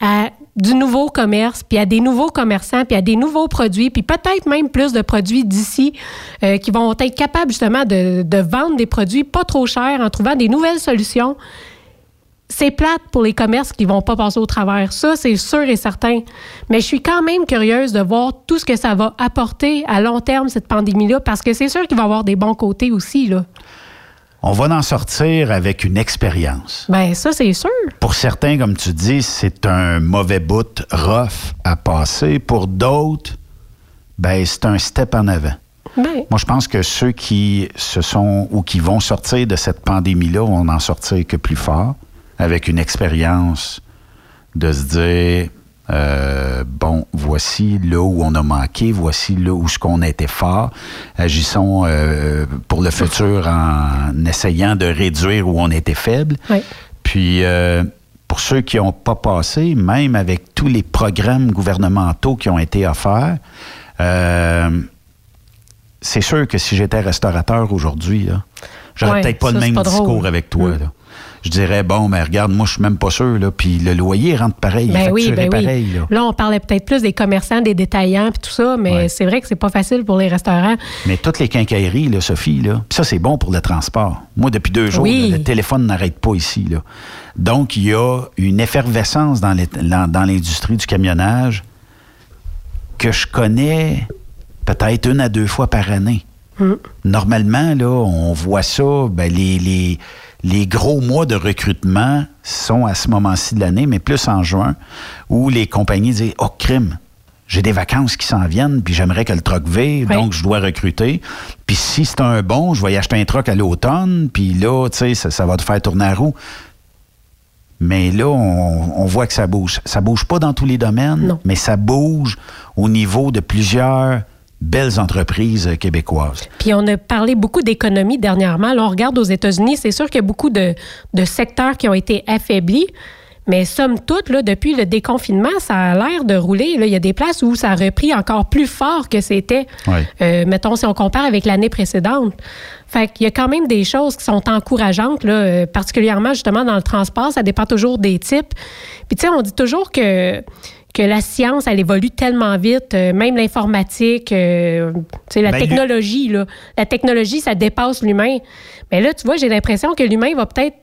à du nouveau commerce, puis à des nouveaux commerçants, puis à des nouveaux produits, puis peut-être même plus de produits d'ici euh, qui vont être capables justement de, de vendre des produits pas trop chers en trouvant des nouvelles solutions. C'est plate pour les commerces qui vont pas passer au travers. Ça, c'est sûr et certain. Mais je suis quand même curieuse de voir tout ce que ça va apporter à long terme, cette pandémie-là, parce que c'est sûr qu'il va y avoir des bons côtés aussi, là. On va en sortir avec une expérience. Ben, ça, c'est sûr. Pour certains, comme tu dis, c'est un mauvais bout rough à passer. Pour d'autres, ben, c'est un step en avant. Ben, Moi, je pense que ceux qui se sont ou qui vont sortir de cette pandémie-là vont en sortir que plus fort, avec une expérience de se dire euh, bon, voici là où on a manqué, voici là où ce qu'on été fort. Agissons euh, pour le futur en essayant de réduire où on était faible. oui. Puis, euh, pour ceux qui n'ont pas passé, même avec tous les programmes gouvernementaux qui ont été offerts, c'est sûr que si j'étais restaurateur aujourd'hui, j'aurais Ouais, peut-être pas ça, le même pas discours drôle. avec toi. Mm. là. Je dirais, bon, mais regarde, moi, je suis même pas sûr. Là, puis le loyer rentre pareil, Ben oui, ben oui. Là. Là, on parlait peut-être plus des commerçants, des détaillants, puis tout ça, mais Ouais. c'est vrai que c'est pas facile pour les restaurants. Mais toutes les quincailleries, là, Sophie, là, pis ça, c'est bon pour le transport. Moi, depuis deux jours, Oui. là, le téléphone n'arrête pas ici. Là. Donc, il y a une effervescence dans l'industrie du camionnage que je connais peut-être une à deux fois par année. Normalement, là, on voit ça, ben, les, les, les gros mois de recrutement sont à ce moment-ci de l'année, mais plus en juin, où les compagnies disent Oh, crime, j'ai des vacances qui s'en viennent, puis j'aimerais que le truck vive, Oui. donc je dois recruter. Puis si c'est un bon, je vais y acheter un truck à l'automne, puis là, tu sais, ça, ça va te faire tourner la roue. Mais là, on, on voit que ça bouge. Ça bouge pas dans tous les domaines, Non. mais ça bouge au niveau de plusieurs belles entreprises euh, québécoises. Puis on a parlé beaucoup d'économie dernièrement. Là, on regarde aux États-Unis, c'est sûr qu'il y a beaucoup de, de secteurs qui ont été affaiblis. Mais somme toute, là, depuis le déconfinement, ça a l'air de rouler. Là. Il y a des places où ça a repris encore plus fort que c'était, euh, mettons, si on compare avec l'année précédente. Fait qu'il y a quand même des choses qui sont encourageantes, là, euh, particulièrement justement dans le transport. Ça dépend toujours des types. Puis, tu sais, on dit toujours que que la science, elle évolue tellement vite, euh, même l'informatique, euh, tu sais, la Ben, technologie, là. La technologie, ça dépasse l'humain. Mais là, tu vois, j'ai l'impression que l'humain va peut-être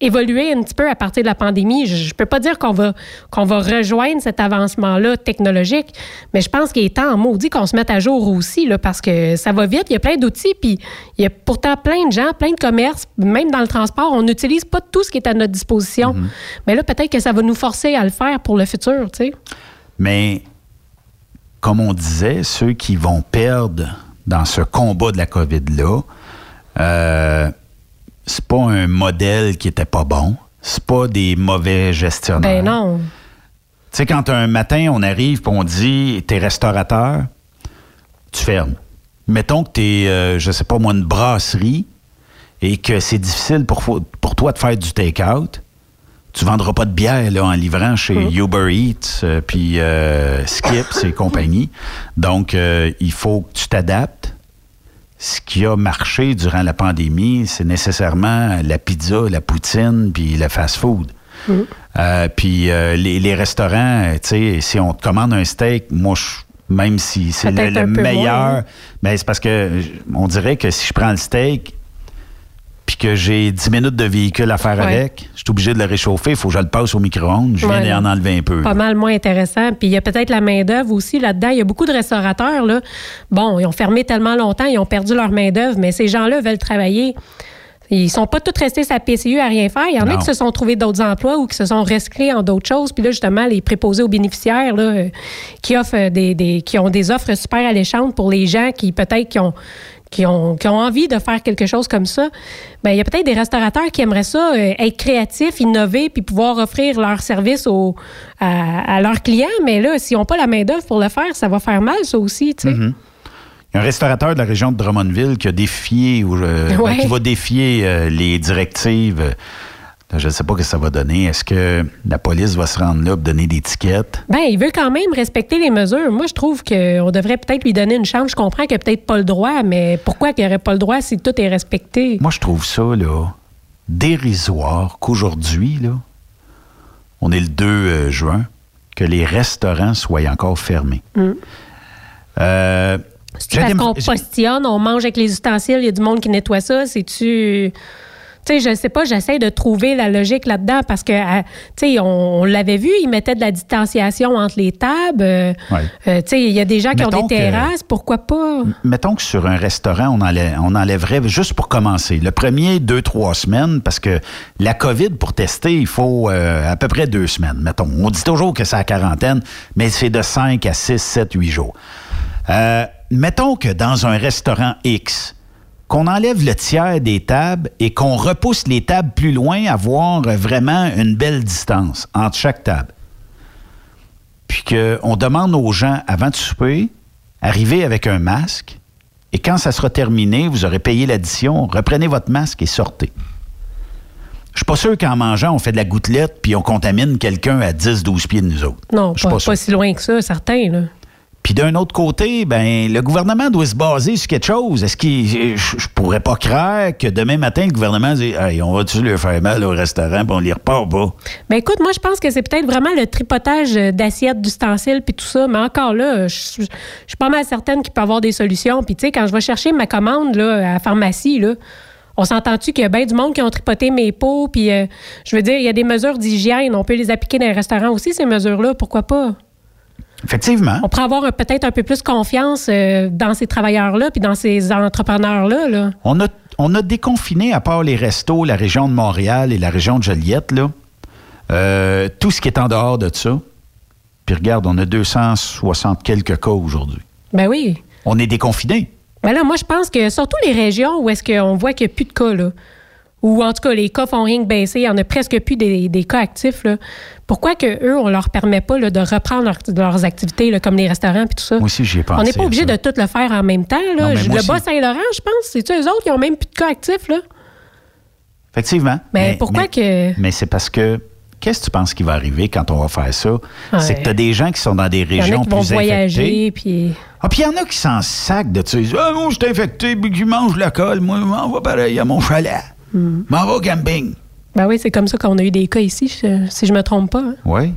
évoluer un petit peu à partir de la pandémie. Je, je peux pas dire qu'on va qu'on va rejoindre cet avancement-là technologique, mais je pense qu'il est temps en maudit qu'on se mette à jour aussi, là, parce que ça va vite. Il y a plein d'outils, puis il y a pourtant plein de gens, plein de commerces, même dans le transport, on n'utilise pas tout ce qui est à notre disposition. Mais là, peut-être que ça va nous forcer à le faire pour le futur, tu sais. Mais, comme on disait, ceux qui vont perdre dans ce combat de la COVID-là, euh, c'est pas un modèle qui était pas bon. C'est pas des mauvais gestionnaires. Ben non. Tu sais, quand un matin, on arrive et on dit t'es restaurateur, tu fermes. Mettons que t'es, euh, je sais pas moi, une brasserie et que c'est difficile pour, pour toi de faire du take-out. Tu vendras pas de bière là, en livrant chez Uber Eats, euh, puis euh, Skips et compagnie. Donc, euh, il faut que tu t'adaptes. Ce qui a marché durant la pandémie, c'est nécessairement la pizza, la poutine, puis le fast-food. Euh, puis euh, les, les restaurants, tu sais, si on te commande un steak, moi, je- même si c'est le, meilleur, moins. ben, c'est parce que on dirait que si je prends le steak, puis que j'ai 10 minutes de véhicule à faire Ouais. avec, je suis obligé de le réchauffer, il faut que je le passe au micro-ondes, je viens Ouais, d'en enlever un peu. Pas mal moins intéressant. Puis il y a peut-être la main-d'œuvre aussi là-dedans. Il y a beaucoup de restaurateurs, là. Bon, ils ont fermé tellement longtemps, ils ont perdu leur main-d'œuvre, mais ces gens-là veulent travailler. Ils sont pas tous restés sa PCU à rien faire. Il y en a qui se sont trouvés d'autres emplois ou qui se sont recyclés en d'autres choses. Puis là, justement, les préposés aux bénéficiaires là, euh, qui offrent euh, des, des- qui ont des offres super alléchantes pour les gens qui peut-être qui ont qui ont, qui ont envie de faire quelque chose comme ça, ben il y a peut-être des restaurateurs qui aimeraient ça, euh, être créatifs, innover, puis pouvoir offrir leur service aux, à, à leurs clients. Mais là, s'ils n'ont pas la main-d'œuvre pour le faire, ça va faire mal, ça aussi, tu sais. Il y a un restaurateur de la région de Drummondville qui a défié, ou, euh, ben, Ouais. qui va défier euh, les directives. Je ne sais pas ce que ça va donner. Est-ce que la police va se rendre là pour donner des tickets? Ben, il veut quand même respecter les mesures. Moi, je trouve qu'on devrait peut-être lui donner une chance. Je comprends qu'il n'a peut-être pas le droit, mais pourquoi qu'il n'aurait pas le droit si tout est respecté? Moi, je trouve ça, là, dérisoire qu'aujourd'hui, là, on est le 2 euh, juin, que les restaurants soient encore fermés. Euh, C'est parce qu'on postillonne, on mange avec les ustensiles, il y a du monde qui nettoie ça? C'est-tu. Tu sais, je sais pas, j'essaie de trouver la logique là-dedans parce que, euh, tu sais, on, on l'avait vu, ils mettaient de la distanciation entre les tables. euh, Ouais. euh, tu sais, il y a des gens qui ont des que- terrasses, pourquoi pas? Mettons que sur un restaurant, on, enlè- on enlèverait, juste pour commencer, le premier deux, trois semaines, parce que la COVID, pour tester, il faut euh, à peu près deux semaines, mettons. On dit toujours que c'est à quarantaine, mais c'est de 5 à 6, 7, 8 jours. Euh, mettons que dans un restaurant X, qu'on enlève le tiers des tables et qu'on repousse les tables plus loin, avoir vraiment une belle distance entre chaque table puis qu'on demande aux gens, avant de souper, arrivez avec un masque, et quand ça sera terminé, vous aurez payé l'addition, reprenez votre masque et sortez. Je suis pas sûr qu'en mangeant, on fait de la gouttelette puis on contamine quelqu'un à 10-12 pieds de nous autres. Non, pas, pas si loin que ça, certains, là. Puis d'un autre côté, ben le gouvernement doit se baser sur quelque chose. Est-ce qu'il je, pourrais pas croire que demain matin le gouvernement dit hey, on va-tu leur faire mal au restaurant puis on les repart pas? Ben écoute, moi, je pense que c'est peut-être vraiment le tripotage euh, d'assiettes, d'ustensiles, puis tout ça. Mais encore là, je suis pas mal certaine qu'il peut y avoir des solutions. Puis tu sais, quand je vais chercher ma commande là, à la pharmacie, là, on s'entend-tu qu'il y a bien du monde qui ont tripoté mes pots, puis euh, je veux dire, il y a des mesures d'hygiène. On peut les appliquer dans les restaurants aussi, ces mesures-là. Pourquoi pas? Effectivement. On pourrait avoir un- peut-être un peu plus confiance euh, dans ces travailleurs-là, puis dans ces entrepreneurs-là. Là. On a, on a déconfiné, à part les restos, la région de Montréal et la région de Joliette, là, euh, tout ce qui est en dehors de ça. Puis regarde, on a 260 quelques cas aujourd'hui. Ben oui. On est déconfiné. Ben là, moi, je pense que surtout les régions où est-ce qu'on voit qu'il n'y a plus de cas, là, ou en tout cas, les cas font rien que baisser, il n'y en a presque plus des, des cas actifs, là. Pourquoi que eux, on leur permet pas là, de reprendre leur- leurs activités, là, comme les restaurants et tout ça? Moi aussi, j'y ai pensé. on n'est pas obligé de tout le faire en même temps. Là. le aussi. Bas-Saint-Laurent, je pense, c'est-tu eux autres qui ont même plus de cas actifs, là? Effectivement. Mais pourquoi mais- que- Mais c'est parce que. Qu'est-ce que tu penses qui va arriver quand on va faire ça? Ouais. C'est que tu as des gens qui sont dans des Il y en régions a qui vont plus voyager, infectées. puis... Ah, puis il y en a qui s'en sacent de disent Ah, moi, je suis infecté, puis je mange la colle. Moi, je m'en vais pareil à mon chalet. Je m'en vais au camping. Ben oui, c'est comme ça qu'on a eu des cas ici, je- si je me trompe pas. hein. Oui.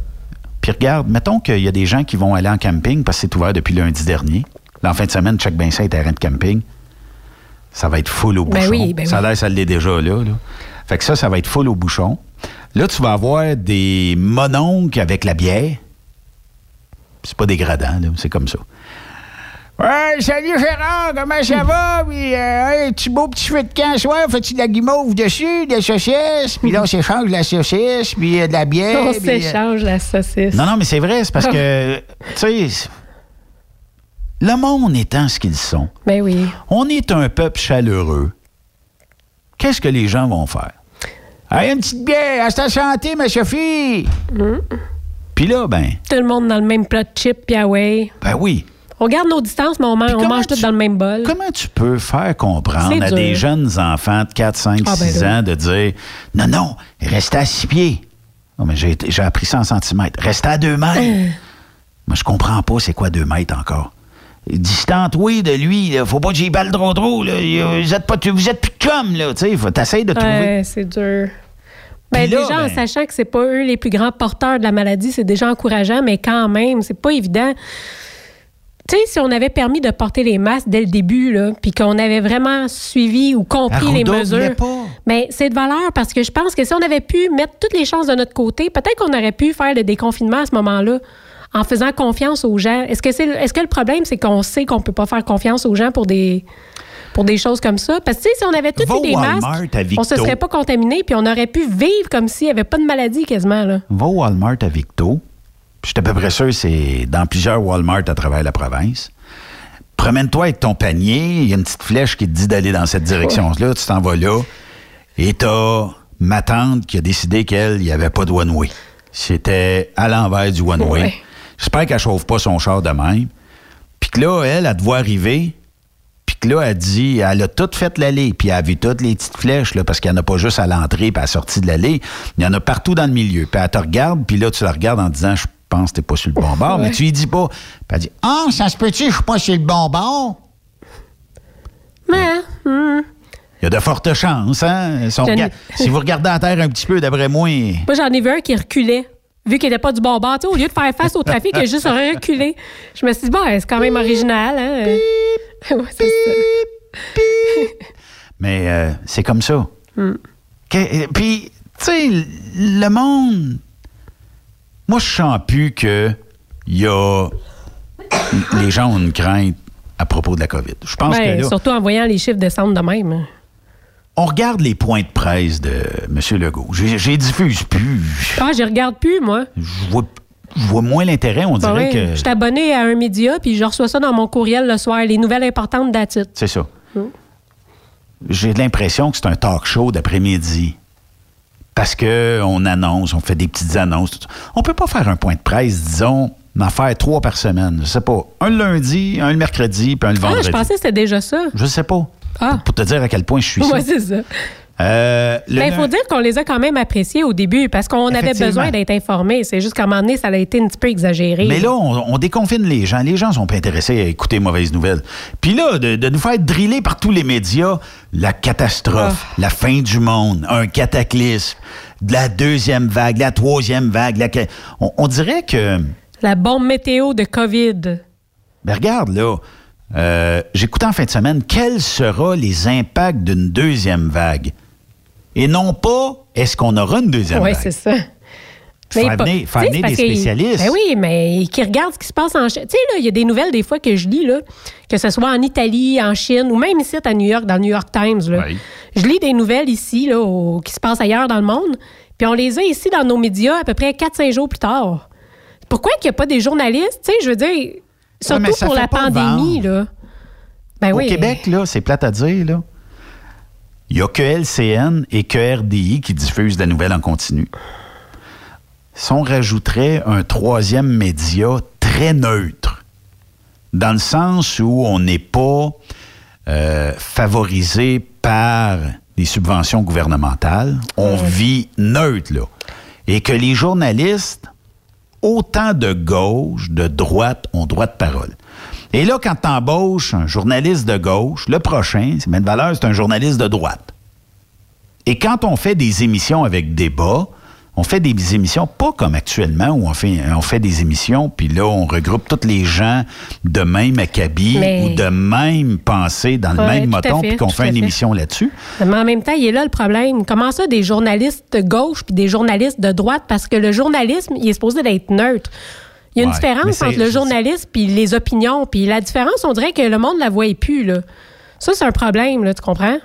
Puis regarde, mettons qu'il y a des gens qui vont aller en camping parce que c'est ouvert depuis lundi dernier. Là, en fin de semaine, check bien ça, terrain de camping. Ça va être full au Ben bouchon. oui, ben ça a oui. l'air, ça l'est déjà, là, là. Fait que ça, ça va être full au bouchon. Là, tu vas avoir des mononcles avec la bière. C'est pas dégradant, c'est comme ça. Ouais, salut Gérard, comment ça va? Puis, euh, hey, petit beau petit feu de camp soir, fais-tu de la guimauve dessus, des saucisses? Puis là, on s'échange de la saucisse, puis euh, de la bière. On euh, s'échange la saucisse. non, non, mais c'est vrai, c'est parce que, tu sais, le monde étant ce qu'ils sont, Ben oui. on est un peuple chaleureux. Qu'est-ce que les gens vont faire? Hey, une petite bière, à ta santé, ma Sophie! Puis là, ben, Tout le monde dans le même plat de chips, puis ah ouais. ben oui. On garde nos distances, mais on, man- on mange tout dans le même bol. Comment tu peux faire comprendre à des jeunes enfants de 4, 5, Ah, ben 6 là. ans de dire Non, non, restez à 6 pieds. Non, mais j'ai, appris ça en centimètres. Restez à 2 mètres. Euh. Moi, je comprends pas c'est quoi 2 mètres encore. Distante, oui, de lui. Là. Faut pas que j'y balle trop trop. Là. Vous êtes, pas, vous êtes plus chum, là. Tu sais, faut- t'essayes de trouver. Ouais, c'est dur. Ben, là, déjà, en ben- sachant que c'est pas eux les plus grands porteurs de la maladie, c'est déjà encourageant, mais quand même, c'est pas évident. Tu sais, si on avait permis de porter les masques dès le début, là, puis qu'on avait vraiment suivi ou compris les mesures, mais c'est de valeur parce que je pense que si on avait pu mettre toutes les chances de notre côté, peut-être qu'on aurait pu faire le déconfinement à ce moment-là en faisant confiance aux gens. Est-ce que, c'est, est-ce que le problème, c'est qu'on sait qu'on peut pas faire confiance aux gens pour des, pour des choses comme ça? Parce que si on avait tous Va eu des Walmart masques, on se serait pas contaminé puis on aurait pu vivre comme s'il n'y avait pas de maladie quasiment. Là. Va au Walmart à Victo. Je suis à peu près sûr c'est dans plusieurs Walmart à travers la province. Promène-toi avec ton panier. Il y a une petite flèche qui te dit d'aller dans cette direction-là. Tu t'en vas là. Et t'as ma tante qui a décidé qu'elle, il n'y avait pas de one-way. C'était à l'envers du one-way. Ouais. J'espère qu'elle chauffe pas son char de même. Puis que là, elle, elle te voit arriver. Puis que là, elle dit, elle a tout fait l'allée. Puis elle a vu toutes les petites flèches, là, parce qu'il n'y en a pas juste à l'entrée puis à la sortie de l'allée. Il y en a partout dans le milieu. Puis elle te regarde, puis là, tu la regardes en disant, je pense que t'es pas sur le bon bord. Mais tu lui dis pas. Puis elle dit, ah, ça se peut-tu, je suis pas sur le bon bord? Mais, Il y a de fortes chances, hein? Si, rega- vous regardez à terre un petit peu, d'après moi, moi, j'en ai vu un qui reculait. Vu qu'il n'était pas du bon bord, au lieu de faire face au trafic, il a juste reculé. Je me suis dit, bon, c'est quand même original. Hein? Ouais, c'est ça. mais euh, c'est comme ça. Hmm. Que- Puis, tu sais, le monde. Moi, je sens plus que y a. les gens ont une crainte à propos de la COVID. Je pense Ben, que là, surtout en voyant les chiffres descendre de même. on regarde les points de presse de M. Legault. J'ai diffuse plus. Ah, je regarde plus, moi. Je vois, je vois moins l'intérêt. On Ben dirait que. Je suis abonné à un média, puis je reçois ça dans mon courriel le soir, les nouvelles importantes d'attitude. C'est ça. Hmm. J'ai l'impression que c'est un talk show d'après-midi. Parce que on annonce, on fait des petites annonces. On peut pas faire un point de presse, disons, d'en faire trois par semaine. Je sais pas. Un lundi, un le mercredi, puis un le Ah, vendredi. je pensais que c'était déjà ça. Je sais pas. Ah. Pour te dire à quel point je suis Ouais, ça. c'est ça. Euh, Mais il faut dire qu'on les a quand même appréciés au début parce qu'on avait besoin d'être informés. C'est juste qu'à un moment donné, ça a été un petit peu exagéré. Mais là, on, on déconfine les gens. Les gens sont pas intéressés à écouter mauvaises nouvelles. Puis là, de, de nous faire driller par tous les médias, la catastrophe, Ah. la fin du monde, un cataclysme, de la deuxième vague, la troisième vague. la on, on dirait que... La bombe météo de COVID. Ben regarde, là, euh, j'écoutais en fin de semaine, quels seront les impacts d'une deuxième vague? Et non pas, est-ce qu'on aura une deuxième Oui, vague? c'est ça. Mais venir c'est des spécialistes. Ben oui, mais qui regardent ce qui se passe en Chine. Tu sais, là, il y a des nouvelles des fois que je lis, là, que ce soit en Italie, en Chine ou même ici à New York, dans le New York Times. Là. Oui. Je lis des nouvelles ici là, au- qui se passent ailleurs dans le monde, puis on les a ici dans nos médias à peu près 4-5 jours plus tard. Pourquoi qu'il n'y a pas des journalistes? Tu sais, je veux dire, surtout pour la pandémie, là. Ben Au oui. Québec, là, c'est plate à dire, là. Il n'y a que LCN et que RDI qui diffusent la nouvelle en continu. Si on rajouterait un troisième média très neutre, dans le sens où on n'est pas euh, favorisé par les subventions gouvernementales, on vit neutre, là. Et que les journalistes, autant de gauche, de droite, ont droit de parole. Et là, quand tu embauches un journaliste de gauche, le prochain, c'est de valeur, c'est un journaliste de droite. Et quand on fait des émissions avec débat, on fait des émissions pas comme actuellement où on fait, on fait des émissions, puis là, on regroupe tous les gens de même acabit Mais- ou de même pensée dans le même moton, puis qu'on fait une fait. émission là-dessus. Mais en même temps, il est là le problème. Comment ça, des journalistes de gauche puis des journalistes de droite? Parce que le journalisme, il est supposé d'être neutre. Il y a une Ouais, différence entre le journaliste puis les opinions. Puis la différence, on dirait que le monde la voit plus. Là. Ça, c'est un problème, là, tu comprends?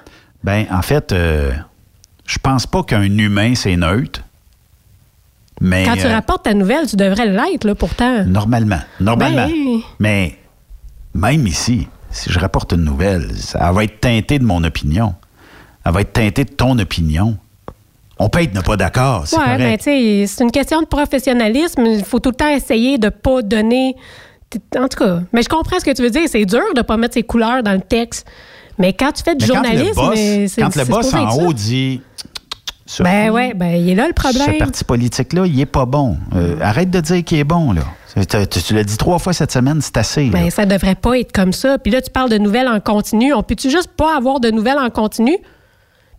Ben, en fait, euh, je pense pas qu'un humain, c'est neutre. Mais, Quand tu euh, rapportes ta nouvelle, tu devrais l'être, là, pourtant. Normalement. Normalement. Ben, Mais même ici, si je rapporte une nouvelle, ça elle va être teintée de mon opinion. Elle va être teintée de ton opinion. On peut être ne pas d'accord, ben, tu sais, c'est une question de professionnalisme. Il faut tout le temps essayer de pas donner. En tout cas, mais je comprends ce que tu veux dire. C'est dur de pas mettre ses couleurs dans le texte. Mais quand tu fais du Mais quand le journalisme, boss, quand le boss en haut dit Ce Ben ouais, ben il est là le Ce problème. parti politique-là, il est pas bon. Euh, arrête de dire qu'il est bon, là. Tu, l'as dit trois fois cette semaine, c'est assez. là. Ben, ça devrait pas être comme ça. Puis là, tu parles de nouvelles en continu. On peut-tu juste pas avoir de nouvelles en continu?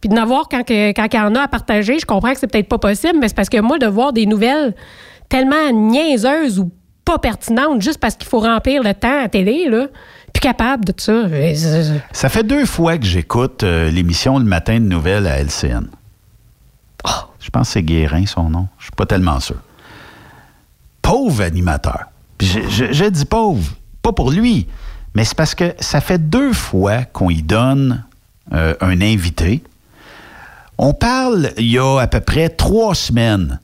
Puis de n'avoir quand, que- quand il y en a à partager, je comprends que c'est peut-être pas possible, mais c'est parce que moi, de voir des nouvelles tellement niaiseuses ou pas pertinentes juste parce qu'il faut remplir le temps à télé, là, plus capable de tout ça. Ça fait deux fois que j'écoute euh, l'émission Le matin de nouvelles à LCN. Oh. Je pense que c'est Guérin, son nom. Je suis pas tellement sûr. Pauvre animateur. Puis Je, je- je dis pauvre, pas pour lui, mais c'est parce que ça fait deux fois qu'on y donne euh, un invité. On parle, il y a à peu près trois semaines,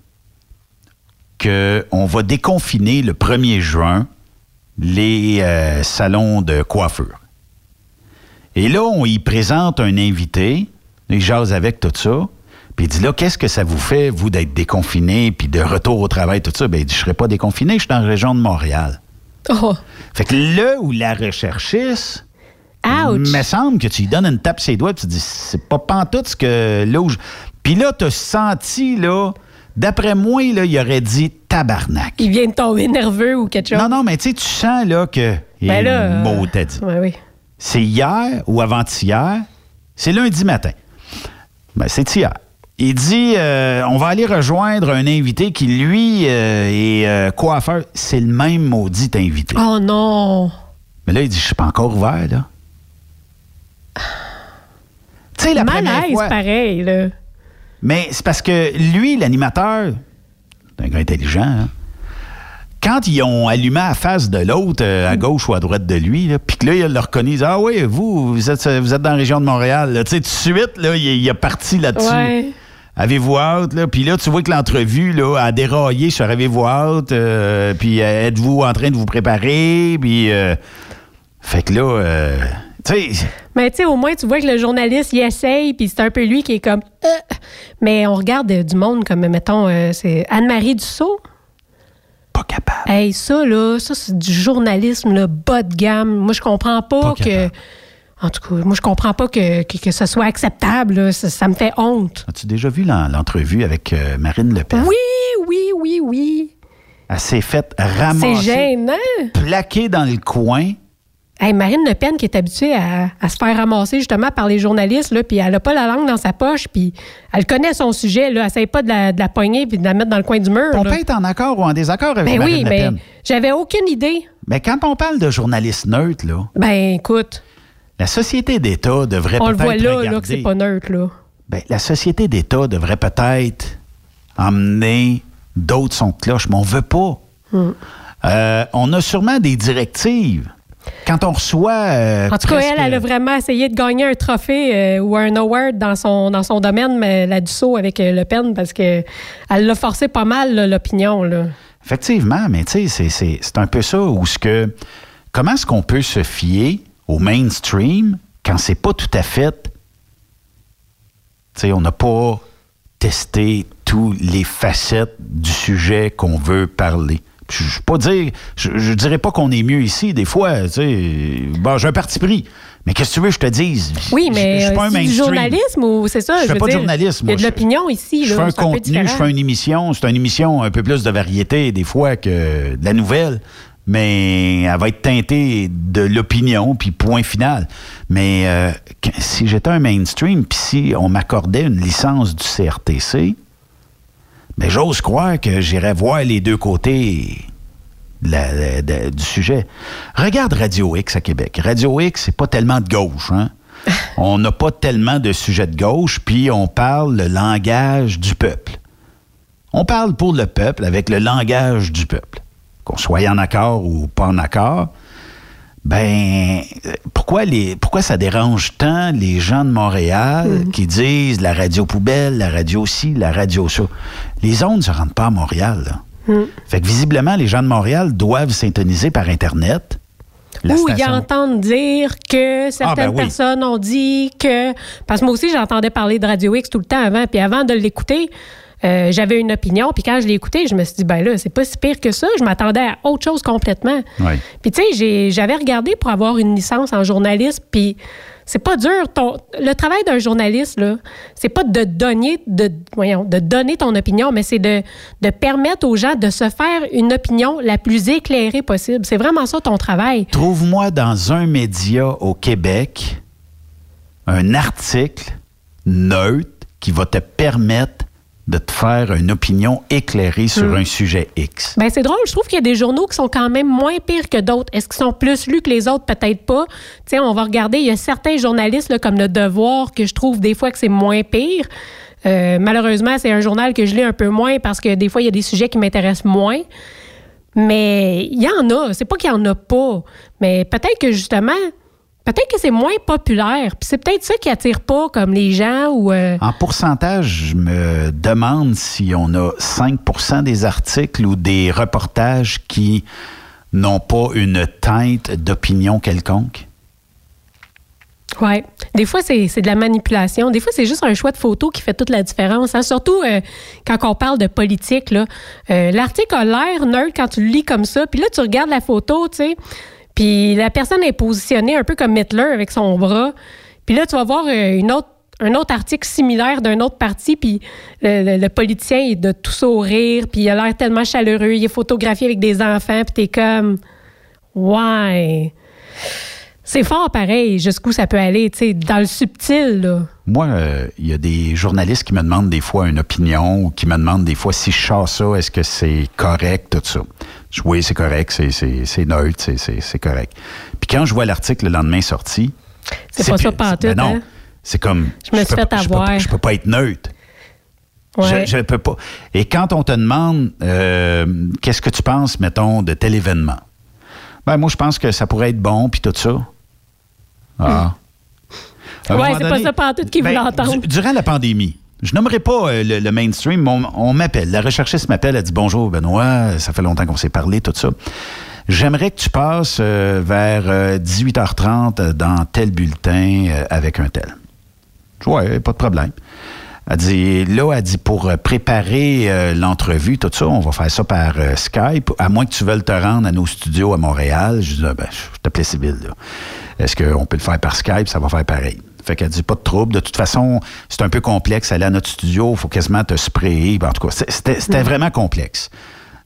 qu'on va déconfiner le 1er juin les euh, salons de coiffure. Et là, on y présente un invité, il jase avec tout ça, puis il dit là, qu'est-ce que ça vous fait, vous, d'être déconfiné, puis de retour au travail, tout ça? Ben, il dit, je serai pas déconfiné, je suis dans la région de Montréal. Oh, Fait que là où la recherchiste, ouch! me semble que tu lui donnes une tape sur les doigts, puis tu dis, c'est pas pantoute ce que là où je... Puis là, t'as senti, là, d'après moi, là, il aurait dit tabarnak. Il vient de tomber nerveux ou quelque chose. Non, non, mais tu sais, tu sens, là, que... Ben là, euh, mot t'as dit. Ouais, oui. C'est hier ou avant-hier? C'est lundi matin. Ben, c'est hier. Il dit euh, on va aller rejoindre un invité qui, lui, euh, est euh, coiffeur. C'est le même maudit invité. Oh non! Mais là, il dit je suis pas encore ouvert, là. Tu sais, la première Malaise, fois. pareil, là. Mais c'est parce que lui, l'animateur, c'est un gars intelligent, hein? Quand ils ont allumé à la face de l'autre, euh, à gauche ou à droite de lui, puis que là, il le dit, Ah oui, vous, vous êtes, vous êtes dans la région de Montréal. là. Tu sais, tout de suite, là, il, il est parti là-dessus. Ouais. Avez-vous hâte? Là? Puis là, tu vois que l'entrevue là, a déraillé sur Avez-vous hâte? Euh, puis euh, êtes-vous en train de vous préparer? Puis. euh, fait que là, euh, Mais tu sais, au moins, tu vois que le journaliste, il essaye, puis c'est un peu lui qui est comme. Euh. Mais on regarde euh, du monde comme, mettons, euh, c'est Anne-Marie Dussault. Pas capable. Hey, ça, là, ça, c'est du journalisme, là, bas de gamme. Moi, je comprends pas, Pas que. capable. En tout cas, moi, je comprends pas que, que, que ce soit acceptable. là. Ça, ça me fait honte. As-tu déjà vu l'en- l'entrevue avec euh, Marine Le Pen? Oui, oui, oui, oui. Elle s'est faite C'est ramasser, gênant. plaquée dans le coin. Hey, Marine Le Pen, qui est habituée à, à se faire ramasser justement par les journalistes, là, puis elle a pas la langue dans sa poche, puis elle connaît son sujet, là. Essaye pas de la, de la pogner puis de la mettre dans le coin du mur. On peut être en accord ou en désaccord avec Ben Marine oui, Le mais Pen? j'avais aucune idée. Mais quand on parle de journaliste neutre, là, Ben écoute, la société d'État devrait on le peut-être voit là, regarder... là que c'est pas neutre, là. Ben, la société d'État devrait peut-être emmener d'autres sons de cloche, mais on veut pas. Hmm. Euh, on a sûrement des directives. Quand on reçoit. euh, En tout cas, elle, elle a vraiment essayé de gagner un trophée euh, ou un award dans son, dans son domaine, mais la Dussault avec euh, Le Pen, parce que elle l'a forcé pas mal, l'opinion. Effectivement, mais tu sais, c'est- un peu ça où ce que. Comment est-ce qu'on peut se fier au mainstream quand c'est pas tout à fait. Tu sais, on n'a pas testé tous les facettes du sujet qu'on veut parler? Je je pas dire, je, je dirais pas qu'on est mieux ici. Des fois, tu sais, bon, j'ai un parti pris. Mais qu'est-ce que tu veux que je te dise? Oui, Je- mais je suis pas un du mainstream. journalisme ou c'est ça? Je fais veux pas de journalisme, Il y a de l'opinion ici, Je là. fais un contenu, je fais une émission. C'est une émission un peu plus de variété, des fois, que de la nouvelle. Mais elle va être teintée de l'opinion, puis point final. Mais euh, si j'étais un mainstream, puis si on m'accordait une licence du CRTC, mais j'ose croire que j'irais voir les deux côtés de la- de- du sujet. Regarde Radio X à Québec. Radio X, c'est pas tellement de gauche, hein? on n'a pas tellement de sujets de gauche, puis on parle le langage du peuple. On parle pour le peuple avec le langage du peuple. Qu'on soit en accord ou pas en accord, ben, pourquoi, les, pourquoi ça dérange tant les gens de Montréal qui disent la radio poubelle, la radio ci, la radio ça? Les ondes ne se rendent pas à Montréal. là. Fait que visiblement, les gens de Montréal doivent s'intoniser par Internet. Ou ils entendent dire que certaines Ah, ben oui. personnes ont dit que. Parce que moi aussi, j'entendais parler de Radio X tout le temps avant. Puis avant de l'écouter, euh, j'avais une opinion. Puis quand je l'ai écouté, je me suis dit, ben là, c'est pas si pire que ça. Je m'attendais à autre chose complètement. Oui. Puis tu sais, j'avais regardé pour avoir une licence en journalisme. Puis c'est pas dur. Ton, le travail d'un journaliste, là, c'est pas de donner, de, voyons, de donner ton opinion, mais c'est de, de permettre aux gens de se faire une opinion la plus éclairée possible. C'est vraiment ça ton travail. Trouve-moi dans un média au Québec un article neutre qui va te permettre de te faire une opinion éclairée sur Hmm. un sujet X. Ben c'est drôle, je trouve qu'il y a des journaux qui sont quand même moins pires que d'autres. Est-ce qu'ils sont plus lus que les autres? Peut-être pas. Tu sais, on va regarder, il y a certains journalistes là, comme Le Devoir que je trouve des fois que c'est moins pire. Euh, malheureusement, c'est un journal que je lis un peu moins parce que des fois, il y a des sujets qui m'intéressent moins. Mais il y en a. C'est pas qu'il y en a pas. Mais peut-être que justement, peut-être que c'est moins populaire. Puis c'est peut-être ça qui attire pas comme les gens ou. euh, En pourcentage, je me demande si on a 5% des articles ou des reportages qui n'ont pas une teinte d'opinion quelconque. Oui. Des fois, c'est de la manipulation. Des fois, c'est juste un choix de photo qui fait toute la différence. hein. Surtout euh, quand on parle de politique. là. Euh, L'article a l'air neutre quand tu le lis comme ça. Puis là, tu regardes la photo, tu sais. Puis la personne est positionnée un peu comme Hitler avec son bras. Puis là, tu vas voir euh, une autre un autre article similaire d'un autre parti, puis le, politicien est de tout sourire, puis il a l'air tellement chaleureux, il est photographié avec des enfants, puis t'es comme, ouais, c'est fort pareil, jusqu'où ça peut aller, tu sais, dans le subtil, là. Moi, euh, il y a des journalistes qui me demandent des fois une opinion ou qui me demandent des fois si je chasse ça, est-ce que c'est correct, tout ça. Je dis, oui, c'est correct, c'est, neutre, c'est, correct. Puis quand je vois l'article le lendemain sorti, C'est pas ça pantoute, ben non, hein? c'est comme... Je me suis peux fait je peux avoir. Je peux pas être neutre. Ouais. Je, je peux pas. Et quand on te demande euh, qu'est-ce que tu penses, mettons, de tel événement, ben moi je pense que ça pourrait être bon puis tout ça. Ah. Un Ouais, c'est pas ça pantoute voulait ben, entendre. du- durant la pandémie, je nommerai pas euh, le, le mainstream, mais on, on m'appelle. La recherchiste m'appelle, elle dit bonjour Benoît, ça fait longtemps qu'on s'est parlé, tout ça. J'aimerais que tu passes euh, vers euh, 18h30 dans tel bulletin euh, avec un tel. Ouais, pas de problème. Elle dit, là, elle dit, pour euh, préparer euh, l'entrevue, tout ça, on va faire ça par euh, Skype, à moins que tu veuilles te rendre à nos studios à Montréal. Je dis, ah, ben, je t'appelais là. Est-ce qu'on peut le faire par Skype? Ça va faire pareil. Fait qu'elle dit, pas de trouble. De toute façon, c'est un peu complexe. Aller à notre studio, il faut quasiment te sprayer. Ben, En tout cas, c'était c'était vraiment complexe.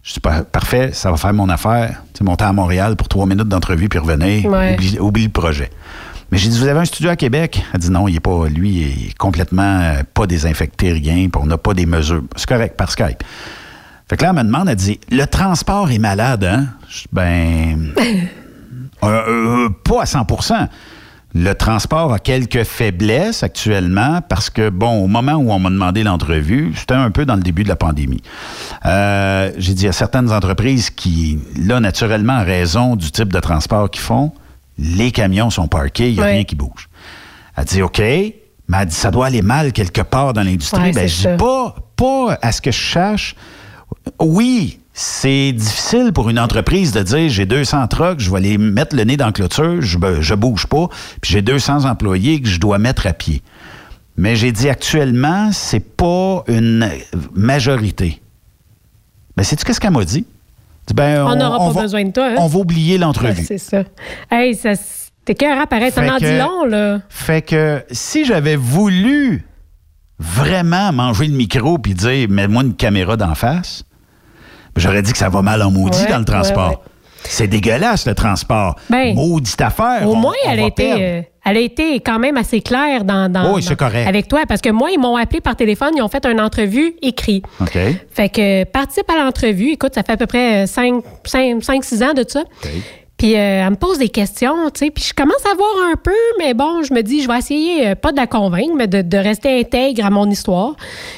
Je dis, Par- parfait, ça va faire mon affaire. Tu sais, monter à Montréal pour trois minutes d'entrevue puis revenir. Ouais. Oublie, oublie le projet. Mais j'ai dit, vous avez un studio à Québec? Elle dit, non, il est pas, lui, il est complètement euh, pas désinfecté, rien, puis on n'a pas des mesures. C'est correct, par Skype. Fait que là, elle me demande, elle dit, le transport est malade, hein? Je dis, ben, euh, euh, pas à 100% le transport a quelques faiblesses actuellement parce que, bon, au moment où on m'a demandé l'entrevue, c'était un peu dans le début de la pandémie. Euh, J'ai dit à certaines entreprises qui, là, naturellement, en raison du type de transport qu'ils font, les camions sont parqués, il n'y a rien qui bouge. Elle dit OK, mais elle dit ça doit aller mal quelque part dans l'industrie. Ouais, ben, je dis pas, pas à ce que je cherche. Oui, c'est difficile pour une entreprise de dire j'ai 200 trucks, je vais les mettre le nez dans la clôture, je, je bouge pas, puis j'ai 200 employés que je dois mettre à pied. Mais j'ai dit actuellement, c'est pas une majorité. Ben, sais-tu qu'est-ce qu'elle m'a dit? Ben, On n'aura pas va- besoin de toi, hein? On va oublier Ouais, l'entrevue. c'est ça. Hey, ça t'es cœur à paraître. Ça en dit long, là. Fait que si j'avais voulu vraiment manger le micro puis dire mets-moi une caméra d'en face, ben, j'aurais dit que ça va mal en maudit Ouais, dans le transport. ouais. C'est dégueulasse le transport. Ben, Maudite affaire. Au on- moins, on elle a, va été, perdre. euh, elle a été quand même assez claire dans, dans- Oui, c'est dans- correct. avec toi. Parce que moi, ils m'ont appelé par téléphone, ils ont fait une entrevue écrite. OK. Fait que participe à l'entrevue. Écoute, ça fait à peu près 5-6 ans de ça. Puis euh, elle me pose des questions, tu sais. Puis je commence à voir un peu, mais bon, je me dis, je vais essayer, euh, pas de la convaincre, mais de, rester intègre à mon histoire.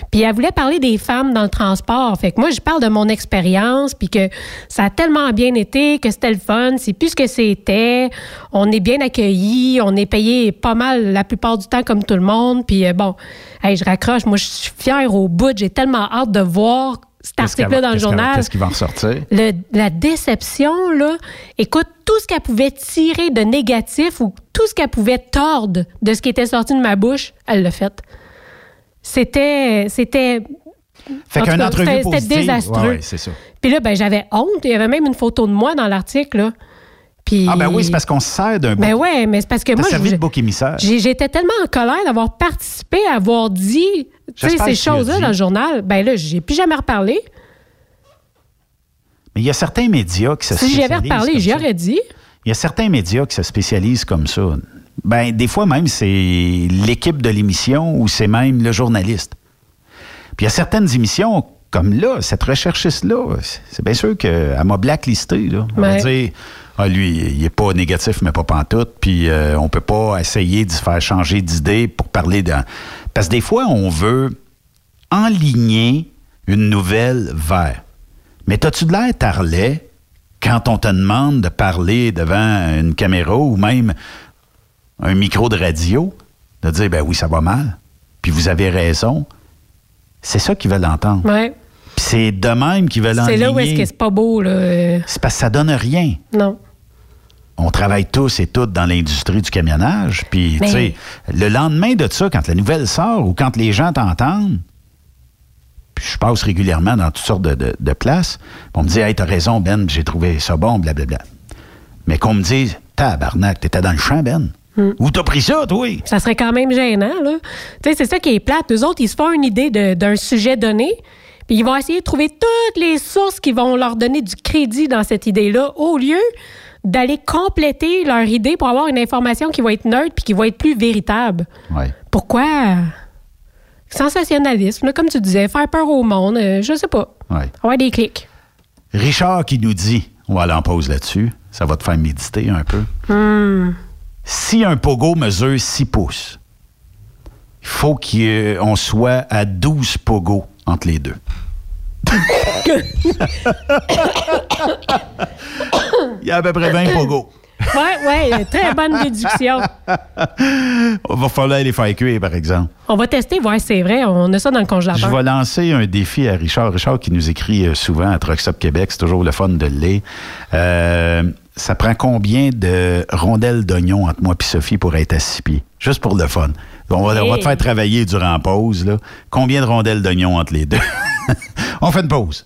Puis elle voulait parler des femmes dans le transport. Fait que moi, je parle de mon expérience, puis que ça a tellement bien été, que c'était le fun. C'est plus ce que c'était. On est bien accueillis, on est payé pas mal la plupart du temps comme tout le monde. Puis euh, bon, hey, je raccroche. Moi, je suis fière au bout. J'ai tellement hâte de voir cet article-là dans le journal. Qu'est-ce qui va en ressortir? Le- la déception, là, écoute, tout ce qu'elle pouvait tirer de négatif ou tout ce qu'elle pouvait tordre de ce qui était sorti de ma bouche, elle l'a fait. C'était. C'était. Fait cas, entrevue c'était- désastreux. Ouais, ouais, c'est ça. Puis là, ben, j'avais honte. Il y avait même une photo de moi dans l'article. Puis. Ah ben oui, c'est parce qu'on se sert d'un Ben ouais, mais c'est parce que moi, servi je- de bouc émissaire. j'ai- j'étais tellement en colère d'avoir participé, à avoir dit tu sais, ces choses-là dans le journal. Ben là, j'ai plus jamais reparlé. Mais il y a certains médias qui se Si j'y avais spécialisent reparlé, j'y aurais dit. Il y a certains médias qui se spécialisent comme ça. Ben, des fois même, c'est l'équipe de l'émission ou c'est même le journaliste. Puis il y a certaines émissions, comme là, cette recherchiste-là, c'est- bien sûr qu'elle m'a blacklisté. Là. On va dire, ah, lui, il est pas négatif, mais pas pantoute, puis euh, on peut pas essayer d'y faire changer d'idée pour parler de... Parce que des fois, on veut enligner une nouvelle vers. Mais t'as-tu de l'air tarlet quand on te demande de parler devant une caméra ou même un micro de radio, de dire, ben oui, ça va mal, puis vous avez raison. C'est ça qu'ils veulent entendre. Ouais. Puis c'est de même qu'ils veulent C'est là où est-ce que c'est pas beau, là. euh, C'est parce que ça donne rien. Non. On travaille tous et toutes dans l'industrie du camionnage. Puis, tu sais, le lendemain de ça, quand la nouvelle sort ou quand les gens t'entendent, puis je passe régulièrement dans toutes sortes de, de- de places, on me dit, hey, t'as raison, Ben, j'ai trouvé ça bon, blablabla. Mais qu'on me dise, tabarnak, t'étais dans le champ, Ben. Hmm. Où t'as pris ça, toi? Ça serait quand même gênant, là. Tu sais, c'est ça qui est plate. Eux autres, ils se font une idée d'un sujet donné, puis ils vont essayer de trouver toutes les sources qui vont leur donner du crédit dans cette idée-là, au lieu d'aller compléter leur idée pour avoir une information qui va être neutre puis qui va être plus véritable. Ouais. Pourquoi? Sensationnalisme, là, comme tu disais, faire peur au monde, euh, je sais pas. Ouais. Avoir des clics. Richard qui nous dit, on va aller en pause là-dessus, ça va te faire méditer un peu. Hmm. Si un pogo mesure 6 pouces, il faut qu'on soit à 12 pogos entre les deux. Il y a à peu près 20 pogos. Ouais, ouais, très bonne déduction. On va falloir les faire cuire, par exemple. On va tester, voir si c'est vrai. On a ça dans le Je congélateur. vais lancer un défi à Richard. Richard qui nous écrit euh, souvent à Truck Stop Québec. C'est toujours le fun de le. Euh, ça prend combien de rondelles d'oignons entre moi et Sophie pour être à six pieds? Juste pour le fun. On va, on va te faire travailler durant la pause. Là. Combien de rondelles d'oignons entre les deux? on fait une pause.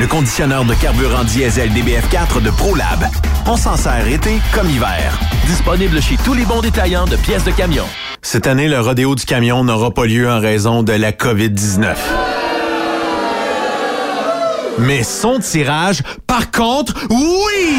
Le conditionneur de carburant diesel DBF4 de ProLab. On s'en sert été comme hiver. Disponible chez tous les bons détaillants de pièces de camion. Cette année, le rodéo du camion n'aura pas lieu en raison de la COVID-19. Mais son tirage, par contre, oui!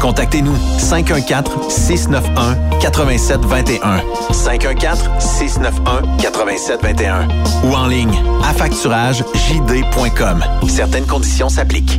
Contactez-nous 514-691-8721. 514-691-8721. Ou en ligne, affacturagejd.com. Certaines conditions s'appliquent.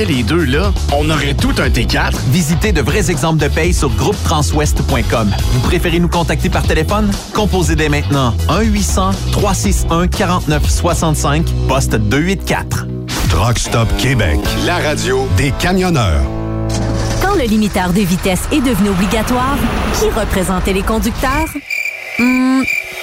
les deux, là, on aurait tout un T4. Visitez de vrais exemples de paye sur groupetranswest.com. Vous préférez nous contacter par téléphone? Composez dès maintenant 1-800-361-4965, poste 284. Truck Stop Québec, la radio des camionneurs. Quand le limiteur de vitesse est devenu obligatoire, qui représentait les conducteurs? Hmm,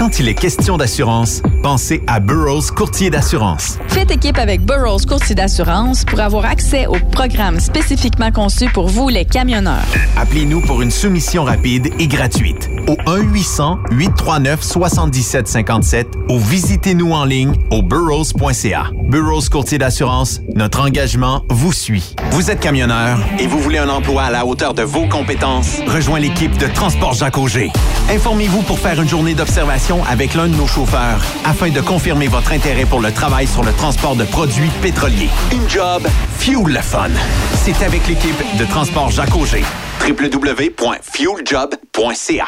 Quand il est question d'assurance, pensez à Burroughs Courtier d'assurance. Faites équipe avec Burroughs Courtier d'assurance pour avoir accès aux programmes spécifiquement conçus pour vous, les camionneurs. Appelez-nous pour une soumission rapide et gratuite au 1-800-839-7757 ou visitez-nous en ligne au burrows.ca. Burroughs Courtier d'assurance, notre engagement vous suit. Vous êtes camionneur et vous voulez un emploi à la hauteur de vos compétences? Rejoins l'équipe de Transport Jacques Auger. Informez-vous pour faire une journée d'observation avec l'un de nos chauffeurs afin de confirmer votre intérêt pour le travail sur le transport de produits pétroliers. Une job, fuel le fun. C'est avec l'équipe de Transport Jacques Auger. www.fueljob.ca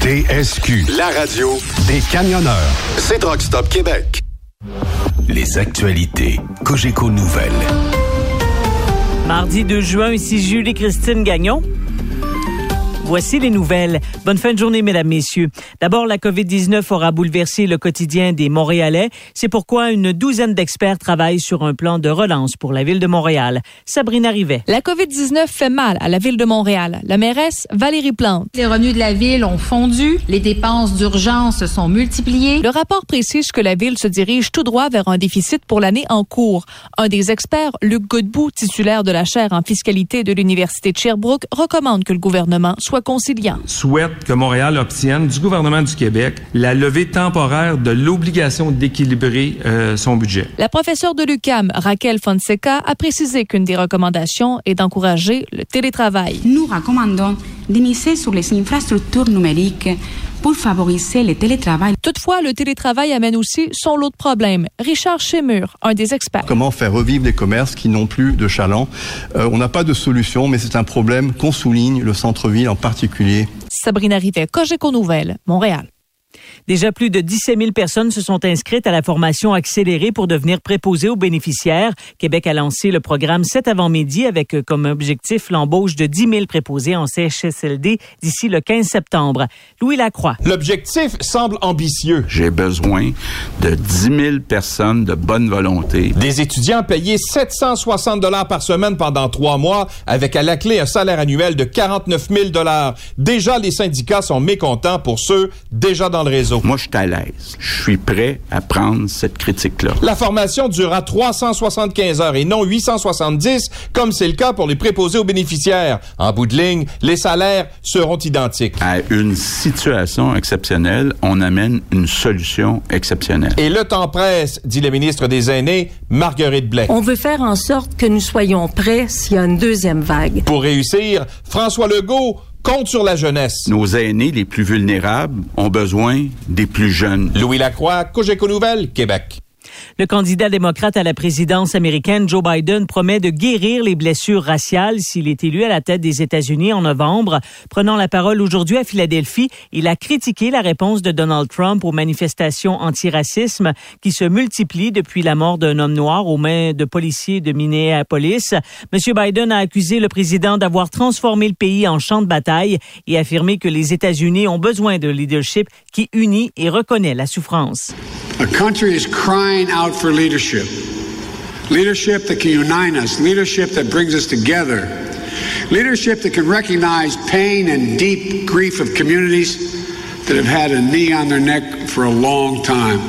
TSQ, la radio des camionneurs. C'est Truck Stop Québec. Les actualités Cogeco Nouvelles. Mardi 2 juin, ici Julie-Christine Gagnon. Voici les nouvelles. Bonne fin de journée, mesdames, messieurs. D'abord, la COVID-19 aura bouleversé le quotidien des Montréalais. C'est pourquoi une douzaine d'experts travaillent sur un plan de relance pour la ville de Montréal. Sabrina Rivet. La COVID-19 fait mal à la ville de Montréal. La mairesse Valérie Plante. Les revenus de la ville ont fondu. Les dépenses d'urgence se sont multipliées. Le rapport précise que la ville se dirige tout droit vers un déficit pour l'année en cours. Un des experts, Luc Godbout, titulaire de la chaire en fiscalité de l'Université de Sherbrooke, recommande que le gouvernement soit conciliant. Souhaite que Montréal obtienne du gouvernement du Québec la levée temporaire de l'obligation d'équilibrer euh, son budget. La professeure de l'UCAM, Raquel Fonseca, a précisé qu'une des recommandations est d'encourager le télétravail. Nous recommandons de miser sur les infrastructures numériques pour favoriser le télétravail. Toutefois, le télétravail amène aussi son lot de problèmes. Richard Chemur, un des experts. Comment faire revivre des commerces qui n'ont plus de chalands euh, On n'a pas de solution, mais c'est un problème qu'on souligne, le centre-ville en particulier. Sabrina Rivet, Cogeco Nouvelles, Montréal. Déjà plus de 17 000 personnes se sont inscrites à la formation accélérée pour devenir préposées aux bénéficiaires. Québec a lancé le programme cet avant-midi avec comme objectif l'embauche de 10 000 préposés en CHSLD d'ici le 15 septembre. Louis Lacroix. L'objectif semble ambitieux. J'ai besoin de 10 000 personnes de bonne volonté. Des étudiants payés 760 dollars par semaine pendant trois mois avec à la clé un salaire annuel de 49 000 dollars. Déjà, les syndicats sont mécontents pour ceux déjà dans le réseau. Moi, je suis à l'aise. Je suis prêt à prendre cette critique-là. La formation durera 375 heures et non 870, comme c'est le cas pour les préposés aux bénéficiaires. En bout de ligne, les salaires seront identiques. À une situation exceptionnelle, on amène une solution exceptionnelle. Et le temps presse, dit le ministre des Aînés, Marguerite Blais. On veut faire en sorte que nous soyons prêts s'il y a une deuxième vague. Pour réussir, François Legault compte sur la jeunesse. Nos aînés les plus vulnérables ont besoin des plus jeunes. Louis Lacroix, Cogeco Nouvelles, Québec. Le candidat démocrate à la présidence américaine, Joe Biden, promet de guérir les blessures raciales s'il est élu à la tête des États-Unis en novembre. Prenant la parole aujourd'hui à Philadelphie, il a critiqué la réponse de Donald Trump aux manifestations antiracisme qui se multiplient depuis la mort d'un homme noir aux mains de policiers de Minneapolis. Monsieur Biden a accusé le président d'avoir transformé le pays en champ de bataille et affirmé que les États-Unis ont besoin de leadership qui unit et reconnaît la souffrance. For leadership. Leadership that can unite us, leadership that brings us together, leadership that can recognize pain and deep grief of communities that have had a knee on their neck for a long time.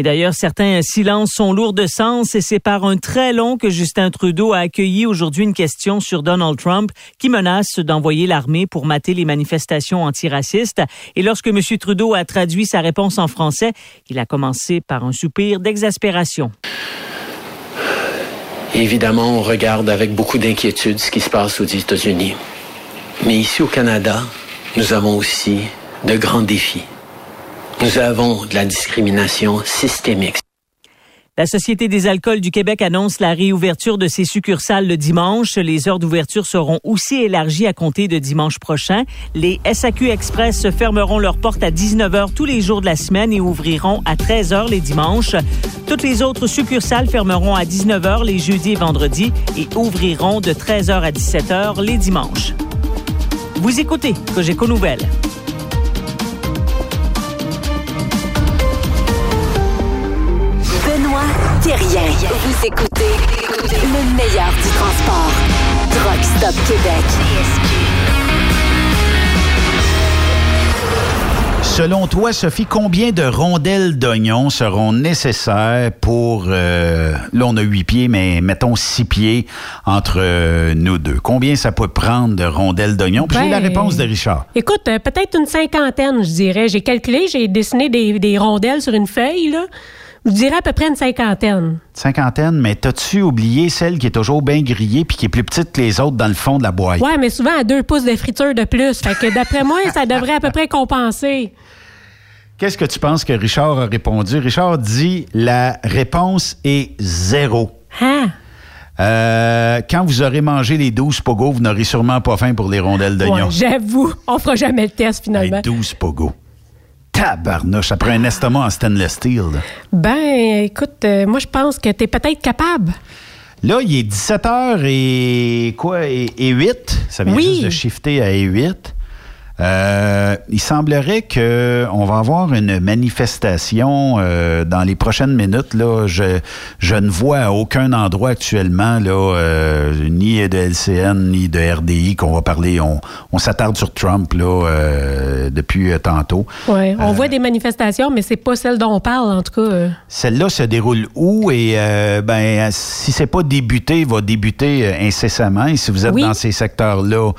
Et d'ailleurs, certains silences sont lourds de sens et c'est par un très long que Justin Trudeau a accueilli aujourd'hui une question sur Donald Trump qui menace d'envoyer l'armée pour mater les manifestations antiracistes. Et lorsque M. Trudeau a traduit sa réponse en français, il a commencé par un soupir d'exaspération. Évidemment, on regarde avec beaucoup d'inquiétude ce qui se passe aux États-Unis. Mais ici au Canada, nous avons aussi de grands défis. Nous avons de la discrimination systémique. La Société des alcools du Québec annonce la réouverture de ses succursales le dimanche. Les heures d'ouverture seront aussi élargies à compter de dimanche prochain. Les SAQ Express fermeront leurs portes à 19h tous les jours de la semaine et ouvriront à 13h les dimanches. Toutes les autres succursales fermeront à 19h les jeudis et vendredis et ouvriront de 13h à 17h les dimanches. Vous écoutez Cogeco Nouvelles. Thérien. Vous écoutez le meilleur du transport. Truck Stop Québec. Selon toi, Sophie, combien de rondelles d'oignons seront nécessaires pour... Euh, là, on a huit pieds, mais mettons six pieds entre euh, nous deux? Combien ça peut prendre de rondelles d'oignons? Puis j'ai la Ben, réponse de Richard. Écoute, euh, peut-être une cinquantaine, je dirais. J'ai calculé, j'ai dessiné des, des rondelles sur une feuille, là. Je dirais à peu près une cinquantaine. Cinquantaine, mais t'as-tu oublié celle qui est toujours bien grillée puis qui est plus petite que les autres dans le fond de la boîte? Ouais, mais souvent à deux pouces de friture de plus. Fait que d'après moi, ça devrait à peu près compenser. Qu'est-ce que tu penses que Richard a répondu? Richard dit la réponse est zéro. Hein? Euh, quand vous aurez mangé les 12 pogos, vous n'aurez sûrement pas faim pour les rondelles d'oignons. Ouais, J'avoue, on fera jamais le test finalement. Hey, 12 pogos. Tabarnouche, prend un estomac en stainless steel. là. Ben, écoute, euh, moi, je pense que tu es peut-être capable. Là, il est 17h et quoi? Et, et 8. Ça vient Oui. juste de shifter à et 8. Euh, il semblerait que on va avoir une manifestation euh, dans les prochaines minutes. Là, je, je ne vois à aucun endroit actuellement là, euh, ni de LCN ni de RDI qu'on va parler. On, on s'attarde sur Trump là euh, depuis euh, tantôt. Ouais, on voit des manifestations, mais c'est pas celle dont on parle en tout cas. euh. Celle-là se déroule où? Et euh, ben si c'est pas débuté, va débuter euh, incessamment. Et si vous êtes Oui. dans ces secteurs-là, moi,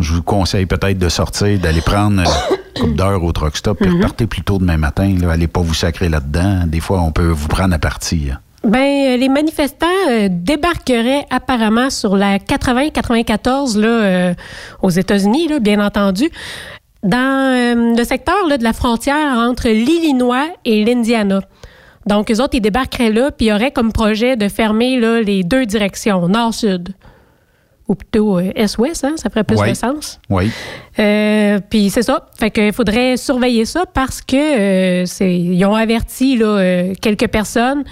je vous conseille peut-être de sortir, d'aller prendre une couple d'heures au truck stop, puis repartez plus tôt demain matin. Là, allez pas vous sacrer là-dedans. Des fois, on peut vous prendre à partie. Ben, euh, les manifestants euh, débarqueraient apparemment sur la 80-94 là, euh, aux États-Unis, bien entendu, dans euh, le secteur là, de la frontière entre l'Illinois et l'Indiana. Donc, eux autres, ils débarqueraient là, puis ils auraient comme projet de fermer là, les deux directions, nord-sud. Ou plutôt euh, est-ouest, hein? ça ferait plus de sens. Oui. Euh, puis c'est ça. Fait qu'il faudrait surveiller ça parce que euh, c'est ils ont averti là, euh, quelques personnes.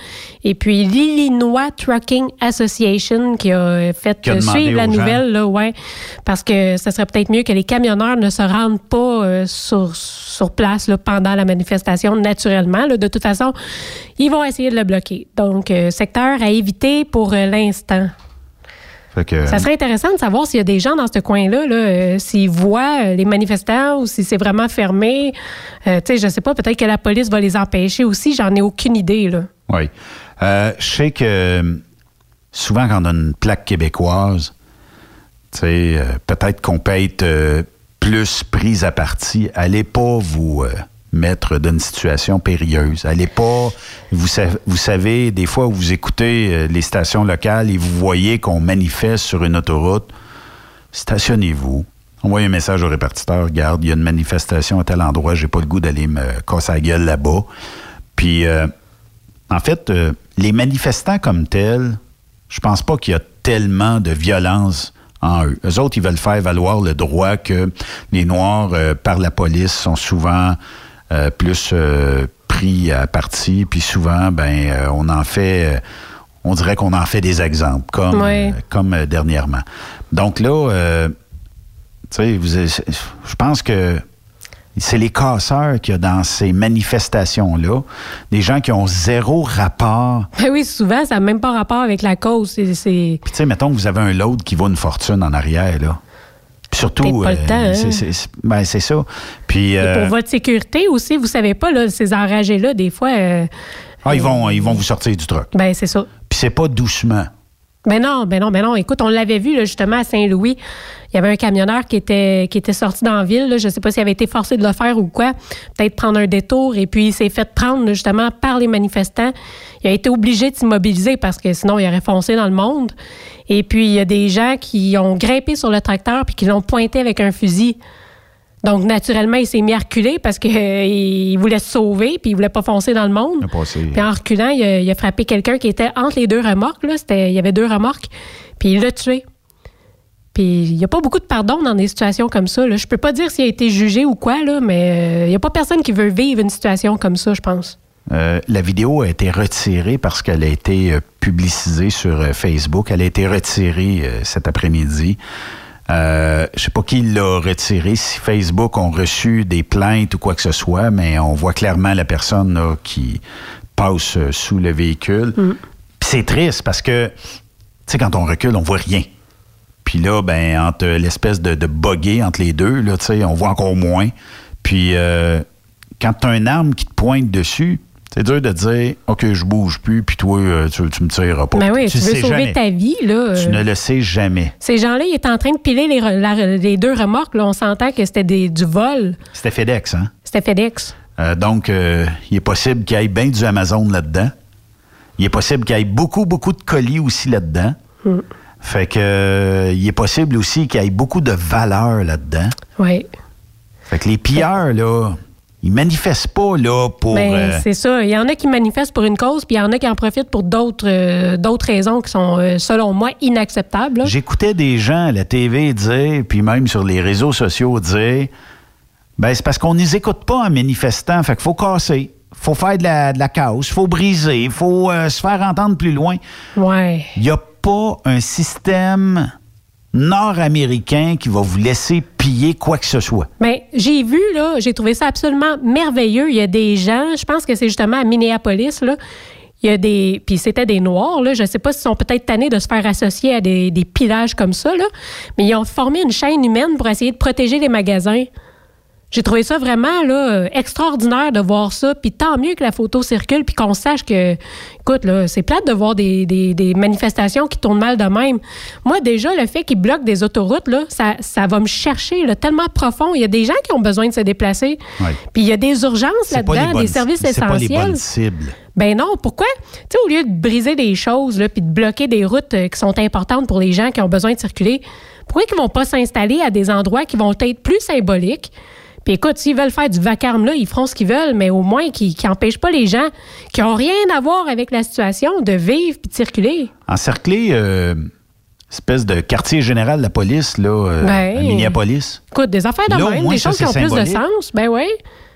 Et puis l'Illinois Trucking Association qui a euh, fait Qui a euh, demandé suivre la gens. nouvelle, là, ouais, parce que ça serait peut-être mieux que les camionneurs ne se rendent pas euh, sur, sur place là, pendant la manifestation naturellement. là. De toute façon, ils vont essayer de le bloquer. Donc, euh, secteur à éviter pour euh, l'instant. Que, Ça serait intéressant de savoir s'il y a des gens dans ce coin-là, là, euh, s'ils voient euh, les manifestants ou si c'est vraiment fermé. Euh, tu sais, je sais pas, peut-être que la police va les empêcher aussi, j'en ai aucune idée, là. Oui. Euh, je sais que souvent, quand on a une plaque québécoise, tu sais, peut-être qu'on peut être plus pris à partie. Allez pas vous mettre dans une situation périlleuse. Allez pas, vous, sa- vous savez, des fois, vous écoutez euh, les stations locales et vous voyez qu'on manifeste sur une autoroute. Stationnez-vous. Envoyez un message au répartiteur. Regarde, il y a une manifestation à tel endroit. J'ai pas le goût d'aller me casser la gueule là-bas. Puis, euh, en fait, euh, les manifestants comme tels, je pense pas qu'il y a tellement de violence en eux. Eux autres, ils veulent faire valoir le droit que les Noirs, par la police, sont souvent euh, plus euh, pris à partie, puis souvent, ben, euh, on en fait, on dirait qu'on en fait des exemples, comme, comme dernièrement. Donc là, tu sais, je pense que c'est les casseurs qu'il y a dans ces manifestations-là, des gens qui ont zéro rapport. Ben oui, souvent, ça n'a même pas rapport avec la cause. C'est Puis tu sais, mettons que vous avez un load qui vaut une fortune en arrière, là. Surtout, pas le temps, hein. c'est, ben, c'est ça. Puis, Et euh, pour votre sécurité aussi, vous savez pas, là, ces enragés-là, des fois, euh, ah, ils vont, ils vont vous sortir du truc. ben c'est ça. Puis c'est pas doucement. Ben non, ben non, ben non. Écoute, on l'avait vu là, justement à Saint-Louis. Il y avait un camionneur qui était qui était sorti dans la ville. Là. Je sais pas s'il avait été forcé de le faire ou quoi. Peut-être prendre un détour. Et puis il s'est fait prendre justement par les manifestants. Il a été obligé de s'immobiliser parce que sinon il aurait foncé dans le monde. Et puis il y a des gens qui ont grimpé sur le tracteur puis qui l'ont pointé avec un fusil. Donc, naturellement, il s'est mis à reculer parce qu'il voulait se sauver puis il voulait pas foncer dans le monde. Puis en reculant, il a, il a frappé quelqu'un qui était entre les deux remorques. Là. C'était, il y avait deux remorques. Puis il l'a tué. Puis il n'y a pas beaucoup de pardon dans des situations comme ça. Là. Je peux pas dire s'il a été jugé ou quoi, là, mais euh, il n'y a pas personne qui veut vivre une situation comme ça, je pense. Euh, la vidéo a été retirée parce qu'elle a été euh, publicisée sur euh, Facebook. Elle a été retirée cet après-midi. Euh, je sais pas qui l'a retirée, si Facebook ont reçu des plaintes ou quoi que ce soit, mais on voit clairement la personne là, qui passe sous le véhicule. Puis c'est triste parce que, tu sais, quand on recule, on voit rien. Puis là, ben, entre l'espèce de, de buggy entre les deux, là, tu sais, on voit encore moins. Puis quand tu as une arme qui te pointe dessus, c'est dur de dire OK, je bouge plus, puis toi, euh, tu, tu me tireras pas. Ben oui, tu, veux sauver jamais. ta vie. Là, Tu euh, ne le sais jamais. Ces gens-là, ils étaient en train de piler les, re- la- les deux remorques. Là. On s'entend que c'était du vol. C'était FedEx, hein? C'était FedEx. Euh, donc, euh, il est possible qu'il y ait bien du Amazon là-dedans. Il est possible qu'il y ait beaucoup, beaucoup de colis aussi là-dedans. Mm. Fait que il est possible aussi qu'il y ait beaucoup de valeur là-dedans. Oui. Fait que les pilleurs, là, ils manifestent pas là pour. Ben, euh, c'est ça. Il y en a qui manifestent pour une cause, puis il y en a qui en profitent pour d'autres euh, d'autres raisons qui sont, euh, selon moi, inacceptables. J'écoutais des gens à la TV dire, puis même sur les réseaux sociaux dire, ben c'est parce qu'on les écoute pas en manifestant, fait qu'il faut casser, faut faire de la, de la faut briser, faut se faire entendre plus loin. Ouais. Il n'y a pas un système nord-américain qui va vous laisser piller quoi que ce soit. Ben, j'ai vu, là, j'ai trouvé ça absolument merveilleux. Il y a des gens, je pense que c'est justement à Minneapolis. Il y a des. Puis c'était des Noirs. Je sais pas s'ils sont peut-être tannés de se faire associer à des, pillages comme ça. Mais ils ont formé une chaîne humaine pour essayer de protéger les magasins. J'ai trouvé ça vraiment là, extraordinaire de voir ça. Puis tant mieux que la photo circule, puis qu'on sache que, écoute, là, c'est plate de voir des, des- des manifestations qui tournent mal de même. Moi, déjà, le fait qu'ils bloquent des autoroutes, là, ça, ça va me chercher là, tellement profond. Il y a des gens qui ont besoin de se déplacer. Puis il y a des urgences là-dedans, des services c'est pas les essentiels. bonnes cibles. Ben non, pourquoi? Tu sais, au lieu de briser des choses, là, puis de bloquer des routes euh, qui sont importantes pour les gens qui ont besoin de circuler, pourquoi ils vont pas s'installer à des endroits qui vont être plus symboliques? Puis écoute, s'ils veulent faire du vacarme là, ils feront ce qu'ils veulent, mais au moins qu'ils n'empêchent pas les gens qui ont rien à voir avec la situation de vivre puis de circuler. Encercler, euh, espèce de quartier général de la police, là, euh, Ben. à Minneapolis. Écoute, des affaires de Là, au même, moins, des choses qui ont plus de sens. Ben oui.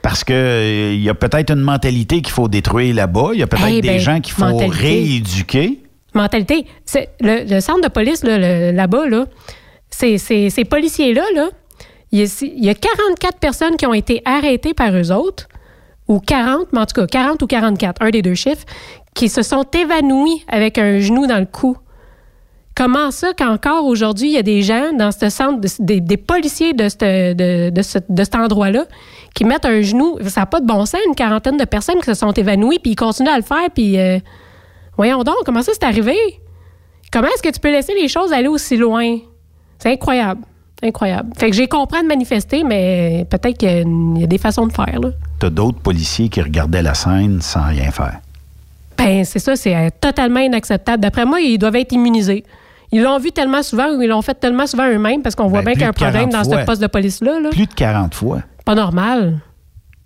Parce que euh, y a peut-être une mentalité qu'il faut détruire là-bas. Il y a peut-être Eh des ben, gens qu'il faut mentalité. rééduquer. mentalité. C'est le, le centre de police là, là-bas, là, c'est- c'est- ces policiers-là, là, a, il y a 44 personnes qui ont été arrêtées par eux autres, ou 40, mais en tout cas 40 ou 44, un des deux chiffres, qui se sont évanouis avec un genou dans le cou. Comment ça qu'encore aujourd'hui, il y a des gens dans ce centre, de- des, policiers de cet endroit-là, qui mettent un genou, ça n'a pas de bon sens, une quarantaine de personnes qui se sont évanouies, puis ils continuent à le faire, puis euh, voyons donc, comment ça c'est arrivé? Comment est-ce que tu peux laisser les choses aller aussi loin? C'est incroyable. Incroyable. Fait que j'ai compris de manifester, mais peut-être qu'il y a des façons de faire. T'as d'autres policiers qui regardaient la scène sans rien faire? Ben, c'est ça, c'est euh, totalement inacceptable. D'après moi, ils doivent être immunisés. Ils l'ont vu tellement souvent ou ils l'ont fait tellement souvent eux-mêmes parce qu'on voit bien Ben, plus qu'il y a un problème 40 dans fois. ce poste de police-là. là. Plus de 40 fois. Pas normal.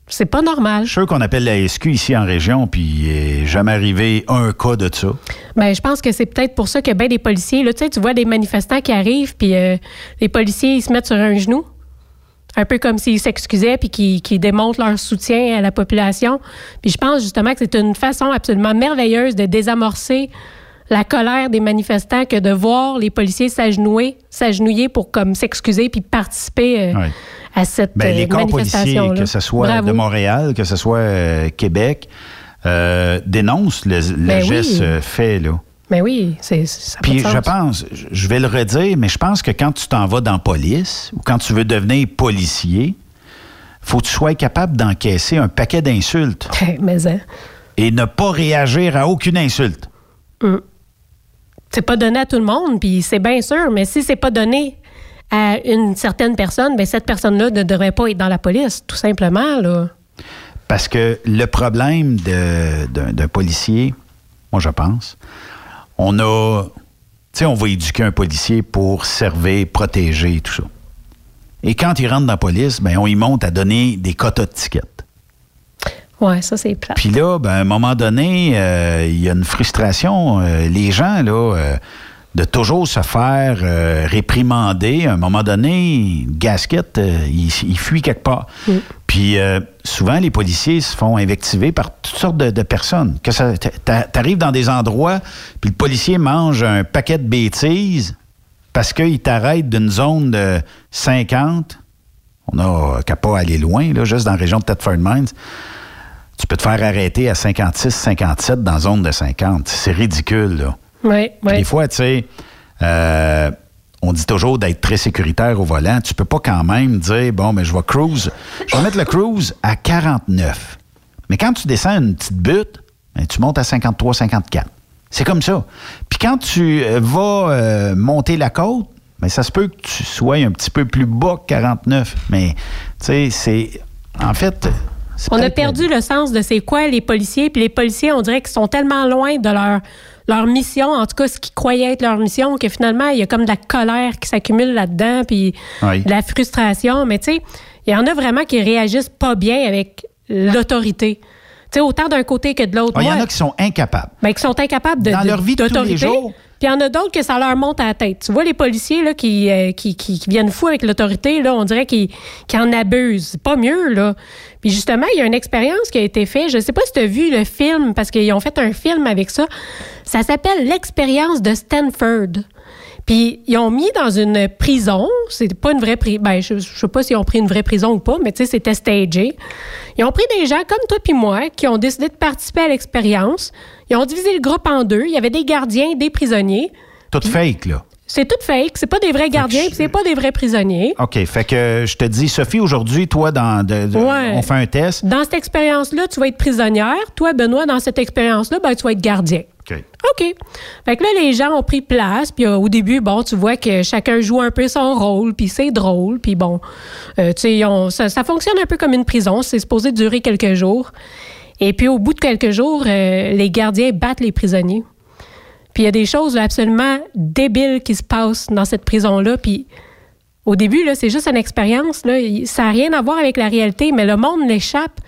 C'est pas normal. Je suis sûr qu'on appelle la SQ ici en région, puis il est jamais arrivé un cas de ça. Ben, je pense que c'est peut-être pour ça que ben des policiers, là, tu sais, tu vois des manifestants qui arrivent, puis euh, les policiers, ils se mettent sur un genou, un peu comme s'ils s'excusaient, puis qui, qui démontrent leur soutien à la population. Puis je pense justement que c'est une façon absolument merveilleuse de désamorcer la colère des manifestants que de voir les policiers s'agenouiller, s'agenouiller pour comme s'excuser puis participer euh. À cette Ben, euh, les corps policiers, que ce soit de Montréal, que ce soit euh, Québec, euh, dénoncent le, le Ben oui. geste fait. Là. Mais oui, c'est ça Puis je pense, je- vais le redire, mais je pense que quand tu t'en vas dans la police ou quand tu veux devenir policier, faut que tu sois capable d'encaisser un paquet d'insultes mais hein. et ne pas réagir à aucune insulte. Mm. C'est pas donné à tout le monde, puis c'est bien sûr, mais si c'est pas donné à une certaine personne, ben cette personne-là ne devrait pas être dans la police, tout simplement. Là. Parce que le problème d'un policier, moi je pense, on a, tu sais, on va éduquer un policier pour servir, protéger, tout ça. Et quand il rentre dans la police, ben on y monte à donner des quotas de tickets. Ouais, ça c'est plat. Puis là, ben, à un moment donné, euh, il y a une frustration. euh, les gens, là, euh, de toujours se faire euh, réprimander, à un moment donné, gasket, euh, il, il fuit quelque part. Puis euh, souvent, les policiers se font invectiver par toutes sortes de, de personnes. Que ça, t'a- t'arrives dans des endroits, puis le policier mange un paquet de bêtises parce qu'il t'arrête d'une zone de 50. On n'a qu'à pas aller loin, là, juste dans la région de Thetford Mines. Tu peux te faire arrêter à 56, 57 dans la zone de 50. C'est ridicule, là. Oui, Puis oui. Des fois, tu sais, euh, on dit toujours d'être très sécuritaire au volant. Tu peux pas quand même dire, bon, mais je vais cruise. Je vais mettre le cruise à 49. Mais quand tu descends une petite butte, ben, tu montes à 53, 54. C'est comme ça. Puis quand tu euh, vas euh, monter la côte, ben, ça se peut que tu sois un petit peu plus bas que 49. Mais, tu sais, c'est. En fait. On a perdu le sens de c'est quoi les policiers, puis les policiers, on dirait qu'ils sont tellement loin de leur, leur mission, en tout cas ce qu'ils croyaient être leur mission, que finalement, il y a comme de la colère qui s'accumule là-dedans, puis Oui. de la frustration. Mais tu sais, il y en a vraiment qui réagissent pas bien avec l'autorité. Tu sais, autant d'un côté que de l'autre. Ah, Il y en a qui sont incapables. ben, qui sont incapables de Dans de- leur vie de tous les jours. Puis il y en a d'autres que ça leur monte à la tête. Tu vois, les policiers euh, qui, viennent fous avec l'autorité, on dirait qu'ils en abusent. Pas mieux, là. Puis justement, il y a une expérience qui a été faite. Je sais pas si tu as vu le film, parce qu'ils ont fait un film avec ça. Ça s'appelle L'expérience de Stanford. Puis ils ont mis dans une prison, c'est pas une vraie prison, ben je, je sais pas s'ils ont pris une vraie prison ou pas, mais tu sais, c'était stagé. Ils ont pris des gens comme toi puis moi qui ont décidé de participer à l'expérience. Ils ont divisé le groupe en deux. Il y avait des gardiens, des prisonniers. Tout fake, là. C'est tout fake. C'est pas des vrais gardiens, puis c'est pas des vrais prisonniers. OK. Fait que je te dis, Sophie, aujourd'hui, toi, dans de- de- Ouais. on fait un test. Dans cette expérience-là, tu vas être prisonnière. Toi, Benoît, dans cette expérience-là, ben, tu vas être gardien. OK. OK. Fait que là, les gens ont pris place. Puis euh, au début, bon, tu vois que chacun joue un peu son rôle. Puis c'est drôle. Puis bon, euh, tu sais, ça fonctionne un peu comme une prison. C'est supposé durer quelques jours. Et puis au bout de quelques jours, euh, les gardiens battent les prisonniers. Puis il y a des choses là, absolument débiles qui se passent dans cette prison-là. Puis au début, là, c'est juste une expérience. Là. Ça n'a rien à voir avec la réalité, mais le monde l'échappe.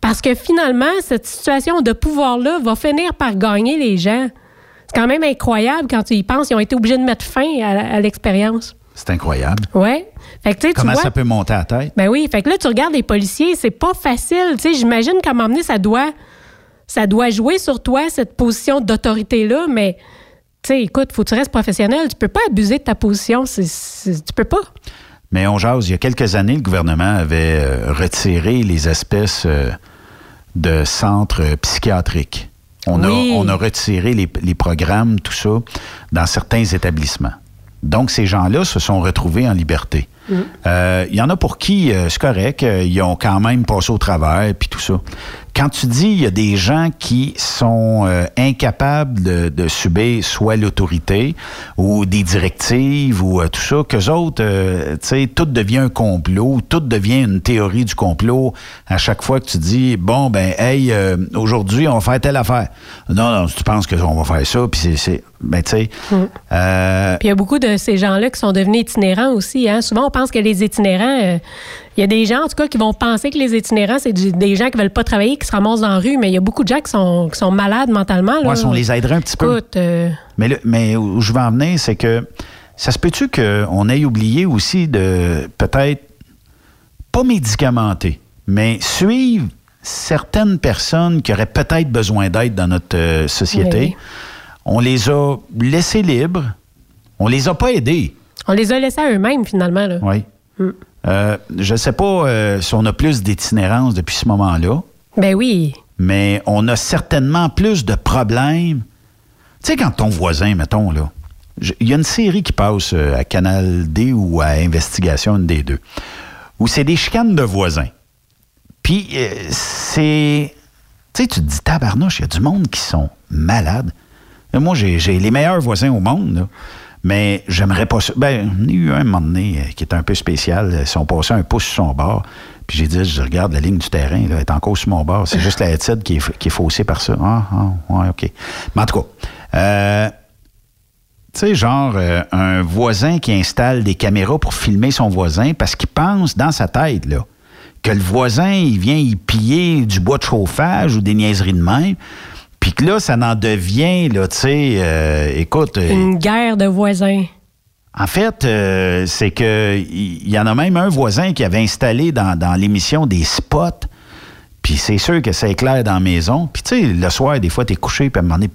Parce que finalement, cette situation de pouvoir-là va finir par gagner les gens. C'est quand même incroyable quand tu y penses. Ils ont été obligés de mettre fin à, à l'expérience. C'est incroyable. Fait que, tu Comment vois- ça peut monter à la tête? ben oui, fait que là, tu regardes les policiers, c'est pas facile. Tu sais, j'imagine qu'à donné, ça doit, ça doit jouer sur toi, cette position d'autorité-là, mais tu sais, écoute, faut que tu restes professionnel. Tu peux pas abuser de ta position. C'est, c'est- tu peux pas. Mais on jase, il y a quelques années, le gouvernement avait euh, retiré les espèces euh, de centres euh, psychiatriques. On, Oui. a, on a retiré les, les programmes, tout ça, dans certains établissements. Donc, ces gens-là se sont retrouvés en liberté. Euh, Il y en a pour qui, euh, c'est correct, euh, ils ont quand même passé au travers, puis tout ça. Quand tu dis il y a des gens qui sont incapables de, de subir soit l'autorité ou des directives ou tout ça, qu'eux autres, tu sais, tout devient un complot, tout devient une théorie du complot à chaque fois que tu dis, bon, ben, hey, aujourd'hui, on va faire telle affaire. Non, non, tu penses qu'on va faire ça, puis c'est-. Ben, tu sais... euh, Puis il y a beaucoup de ces gens-là qui sont devenus itinérants aussi. Hein. Souvent, on pense que les itinérants, euh, il y a des gens, en tout cas, qui vont penser que les itinérants, c'est des gens qui veulent pas travailler, qui se ramassent dans la rue, mais il y a beaucoup de gens qui sont, qui sont malades mentalement. Là. Ouais, si on les aiderait un petit peu. Écoute, euh, Mais, le- mais où je veux en venir, c'est que ça se peut-tu qu'on ait oublié aussi de peut-être pas médicamenter, mais suivre certaines personnes qui auraient peut-être besoin d'aide dans notre euh, société? Oui. On les a laissés libres. On les a pas aidés. On les a laissés à eux-mêmes, finalement. Là. Oui. Mm. Euh, je ne sais pas euh, si on a plus d'itinérance depuis ce moment-là, Ben oui. mais on a certainement plus de problèmes. Tu sais, quand ton voisin, mettons, là, il y a une série qui passe euh, à Canal D ou à Investigation, une des deux, où c'est des chicanes de voisins. Puis, euh, c'est. Tu sais, tu te dis, tabarnouche, il y a du monde qui sont malades. Moi, j'ai j'ai les meilleurs voisins au monde, là. Mais j'aimerais pas ça. Ben, on a eu un moment donné euh, qui était un peu spécial. Ils sont passés un pouce sur son bord. Puis j'ai dit, je regarde la ligne du terrain, là, est encore sur mon bord. C'est juste la headset qui est, qui est faussée par ça. Ah, ah, ouais, OK. Mais en tout cas, euh, tu sais, genre, euh, un voisin qui installe des caméras pour filmer son voisin parce qu'il pense dans sa tête, là, que le voisin, il vient y piller du bois de chauffage ou des niaiseries de même. Puis que là, ça en devient, là, tu sais, euh, écoute. euh, Une guerre de voisins. en fait, euh, c'est que il y, en a même un voisin qui avait installé dans, dans l'émission des spots. Puis c'est sûr que ça éclaire dans la maison. Puis tu sais, le soir, des fois, t'es couché, puis à un moment donné,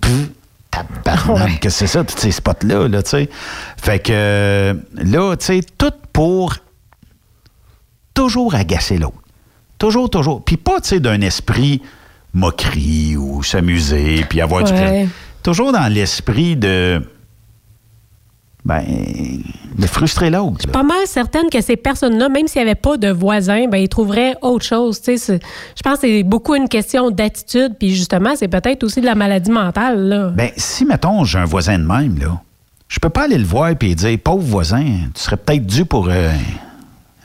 tabarnak, que c'est ça, tous ces spots-là, là, tu sais. Fait que là, tu sais, tout pour toujours agacer l'autre. Toujours, toujours. Puis pas, tu sais, d'un esprit moquerie ou s'amuser, puis avoir du Ouais. plaisir. Toujours dans l'esprit de... Ben, de frustrer l'autre. là. Pas mal certaine que ces personnes-là, même s'il n'y avait pas de voisins, ben, ils trouveraient autre chose. Je pense que c'est beaucoup une question d'attitude, puis justement, c'est peut-être aussi de la maladie mentale. Là. Ben, si, mettons, j'ai un voisin de même, là, je peux pas aller le voir et dire, pauvre voisin, tu serais peut-être dû pour euh,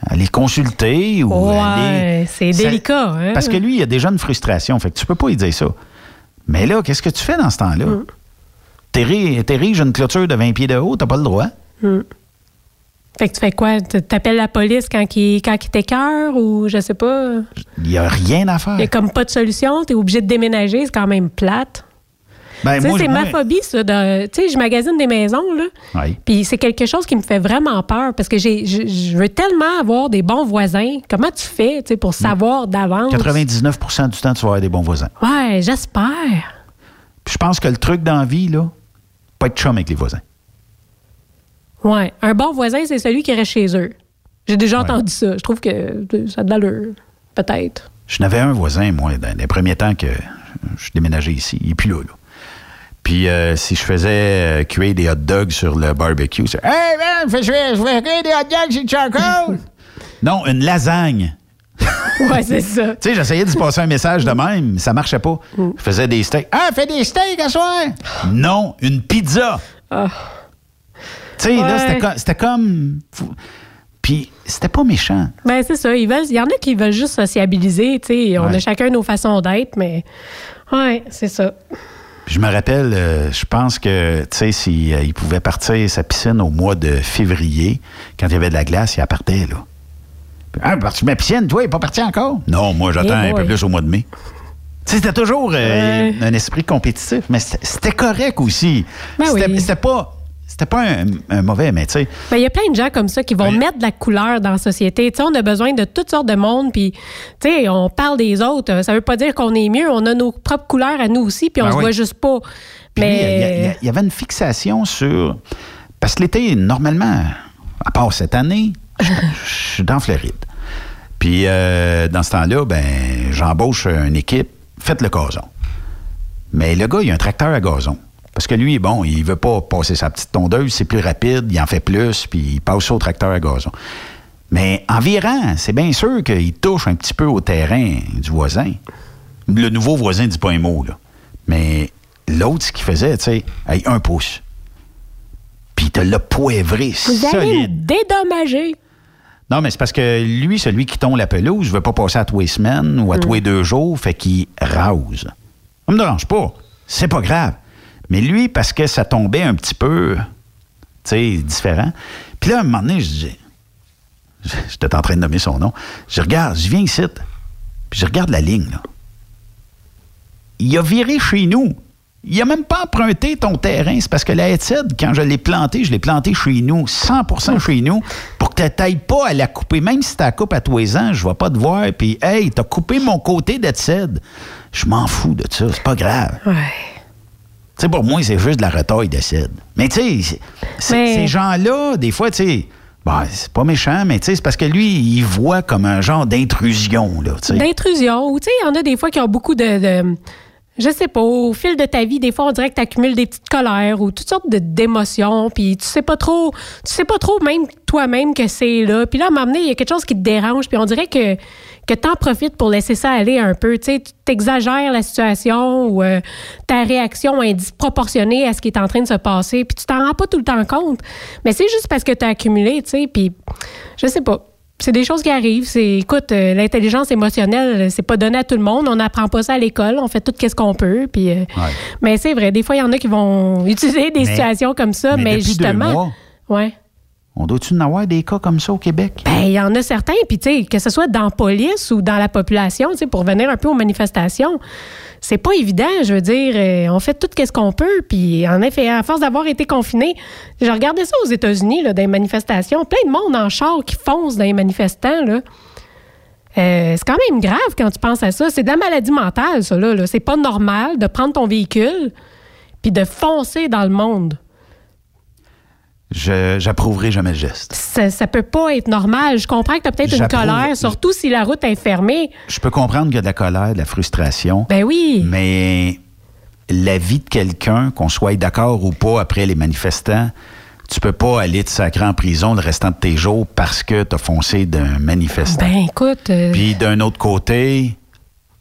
aller consulter ou Ouais, aller... c'est délicat. Hein? Parce que lui, il a déjà une frustration, fait que tu peux pas lui dire ça. Mais là, qu'est-ce que tu fais dans ce temps-là? Mm. T'éri- T'ériges une clôture de 20 pieds de haut, t'as pas le droit. Hmm. Fait que tu fais quoi? Tu T'appelles la police quand il, quand il t'écœure ou je sais pas? Il y a rien à faire. Il n'y a comme pas de solution, tu es obligé de déménager, c'est quand même plate. Ben, c'est ma phobie, ça. Tu sais, je magasine des maisons, là. Oui. Puis c'est quelque chose qui me fait vraiment peur parce que j'ai, je, je veux tellement avoir des bons voisins. Comment tu fais, tu sais, pour savoir d'avance? 99% du temps, tu vas avoir des bons voisins. Ouais, j'espère. Puis je pense que le truc dans la vie, là, pas être chum avec les voisins. Ouais. Un bon voisin, c'est celui qui reste chez eux. J'ai déjà entendu ça. Je trouve que ça a de l'allure. Peut-être. Je n'avais un voisin, moi, dans les premiers temps que je déménageais ici. Il est plus là, là. Puis euh, si je faisais euh, cuire des hot dogs sur le barbecue, c'est Hey man, je vais, je vais cuire des hot dogs sur charcoal! non, une lasagne. ouais, c'est ça. Tu sais, j'essayais de se passer un message de même, mais ça marchait pas. Je faisais des steaks. Ah, fais des steaks à soir! non, une pizza. Ah. Tu sais, là, Ouais. c'était co- c'était comme. Puis c'était pas méchant. Ben, c'est ça. Ils veulent, il y en a qui veulent juste sociabiliser, tu sais. On Ouais. a chacun nos façons d'être, mais. Ouais, c'est ça. Puis je me rappelle, euh, je pense que, tu sais, s'il il pouvait partir sa piscine au mois de février, quand il y avait de la glace, il en partait, là. Ah, parti ma piscine, toi, il n'est pas parti encore? Non, moi, j'attends un peu plus au mois de mai. Tu sais, c'était toujours euh, un esprit compétitif, mais c'était correct aussi. Ben c'était oui. c'était pas, c'était pas un, un mauvais, mais tu sais, Ben, il y a plein de gens comme ça qui vont mettre de la couleur dans la société. Tu sais, on a besoin de toutes sortes de monde, puis, tu sais, on parle des autres. Ça veut pas dire qu'on est mieux. On a nos propres couleurs à nous aussi, puis on Ben se oui. voit juste pas. Il y Mais. il y, avait une fixation sur. Parce que l'été, normalement, à part cette année, je je suis dans Floride. Puis euh, dans ce temps-là, ben, j'embauche une équipe, faites le gazon. Mais le gars, il a un tracteur à gazon. Parce que lui, bon, il veut pas passer sa petite tondeuse, c'est plus rapide, il en fait plus, puis il passe au tracteur à gazon. Mais en virant, c'est bien sûr qu'il touche un petit peu au terrain du voisin. Le nouveau voisin dit pas un mot, là. Mais l'autre, ce qu'il faisait, tu sais, hey, un pouce. Puis il te l'a poivré, Vous allez solide. dédommager. Non, mais c'est parce que lui, celui qui tombe la pelouse, je veux pas passer à tous les semaines ou à tous les deux jours, fait qu'il rase. Ça me dérange pas. C'est pas grave. Mais lui, parce que ça tombait un petit peu, tu sais, différent. Puis là, à un moment donné, je dis, j'étais en train de nommer son nom. Je regarde, je viens ici, puis je regarde la ligne, là. Il a viré chez nous. Il a même pas emprunté ton terrain. C'est parce que la Headset, quand je l'ai planté, je l'ai planté chez nous, 100% chez nous, pour que tu n'ailles pas à la couper. Même si tu la coupes à tous les ans, je vais pas te voir. Puis, hey, t'as coupé mon côté d'Headset. Je m'en fous de ça. C'est pas grave. Tu sais, pour moi, c'est juste de la retaille d'acide. Mais tu sais, Mais- ces gens-là, des fois, tu sais, ben, c'est pas méchant, mais tu sais, c'est parce que lui, il voit comme un genre d'intrusion, là, tu sais. D'intrusion. Ou, tu sais, il y en a des fois qui ont beaucoup de. de- je sais pas, au fil de ta vie, des fois, on dirait que tu accumules des petites colères ou toutes sortes d'émotions, puis tu sais pas trop, tu sais pas trop même toi-même que c'est là. Puis là, à un moment donné, il y a quelque chose qui te dérange, puis on dirait que, que tu en profites pour laisser ça aller un peu. Tu sais, t'exagères la situation ou euh, ta réaction est disproportionnée à ce qui est en train de se passer, puis tu t'en rends pas tout le temps compte. Mais c'est juste parce que tu as accumulé, tu sais, puis je sais pas. C'est des choses qui arrivent. C'est, écoute, euh, l'intelligence émotionnelle, c'est pas donné à tout le monde. On n'apprend pas ça à l'école. On fait tout ce qu'on peut. Puis, euh, mais c'est vrai. Des fois, il y en a qui vont utiliser des Mais- situations comme ça, mais deux justement, mois. ouais. On doit-tu en avoir des cas comme ça au Québec? Ben, il y en a certains, puis tu sais, que ce soit dans la police ou dans la population, tu sais, pour venir un peu aux manifestations, c'est pas évident, je veux dire, euh, on fait tout ce qu'on peut, puis en effet, à force d'avoir été confiné, je regardais ça aux États-Unis, là, dans les manifestations, plein de monde en char qui fonce dans les manifestants, là. Euh, c'est quand même grave quand tu penses à ça. C'est de la maladie mentale, ça, là. C'est pas normal de prendre ton véhicule puis de foncer dans le monde. Je J'approuverai jamais le geste. Ça, ça peut pas être normal. Je comprends que tu as peut-être une colère, surtout si la route est fermée. Je peux comprendre qu'il y a de la colère, de la frustration. Ben oui. Mais la vie de quelqu'un, qu'on soit d'accord ou pas après les manifestants, tu peux pas aller te sacrer en prison le restant de tes jours parce que tu as foncé d'un manifestant. Ben écoute. euh, Puis d'un autre côté,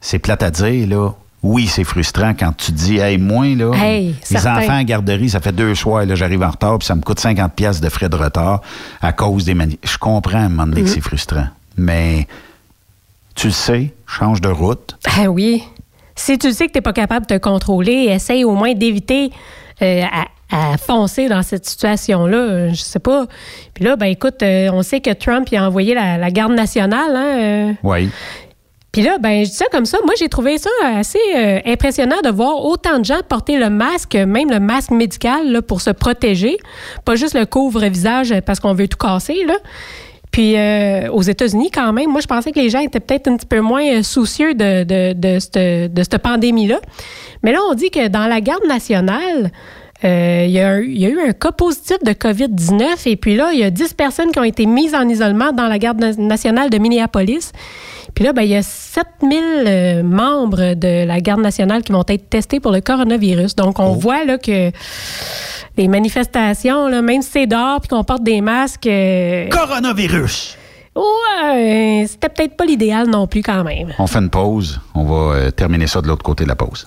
c'est plate à dire, là. Oui, c'est frustrant quand tu te dis, hey, moi, là, Hey, certain. enfants à garderie, ça fait deux soirs, là, j'arrive en retard, puis ça me coûte 50 pièces de frais de retard à cause des manifs. Je comprends à un moment donné que Mhm. c'est frustrant. Mais tu le sais, change de route. Ben oui. Si tu sais que tu n'es pas capable de te contrôler, essaye au moins d'éviter euh, à, à foncer dans cette situation-là. Je sais pas. Puis là, ben écoute, euh, on sait que Trump il a envoyé la, la garde nationale. Hein, euh. Oui. Puis là, ben je dis ça comme ça. Moi, j'ai trouvé ça assez euh, impressionnant de voir autant de gens porter le masque, même le masque médical, là, pour se protéger. Pas juste le couvre-visage parce qu'on veut tout casser, là. Puis euh, aux États-Unis, quand même, moi, je pensais que les gens étaient peut-être un petit peu moins euh, soucieux de, de, de cette, de cette pandémie-là. Mais là, on dit que dans la garde nationale, Euh, il, y a, il y a eu un cas positif de COVID-19 et puis là, il y a 10 personnes qui ont été mises en isolement dans la garde nationale de Minneapolis. Puis là, ben, il y a 7000 euh, membres de la garde nationale qui vont être testés pour le coronavirus. Donc, on voit là que les manifestations, là, même si c'est dehors puis qu'on porte des masques... euh, Coronavirus! Ouais, c'était peut-être pas l'idéal non plus quand même. On fait une pause. On va euh, terminer ça de l'autre côté de la pause.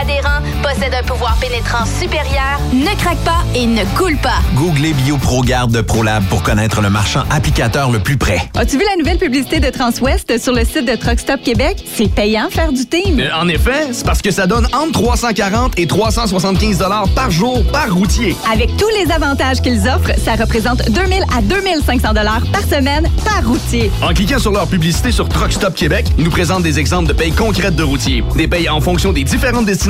adhérent, possède un pouvoir pénétrant supérieur, ne craque pas et ne coule pas. Googlez BioProGarde de ProLab pour connaître le marchand applicateur le plus près. As-tu vu la nouvelle publicité de Transwest sur le site de Truck Stop Québec? C'est payant faire du team. Euh, En effet, c'est parce que ça donne entre 340 et 375 dollars par jour par routier. Avec tous les avantages qu'ils offrent, ça représente 2000 à 2500 dollars par semaine par routier. En cliquant sur leur publicité sur Truck Stop Québec, ils nous présentent des exemples de payes concrètes de routiers, des payes en fonction des différentes destinations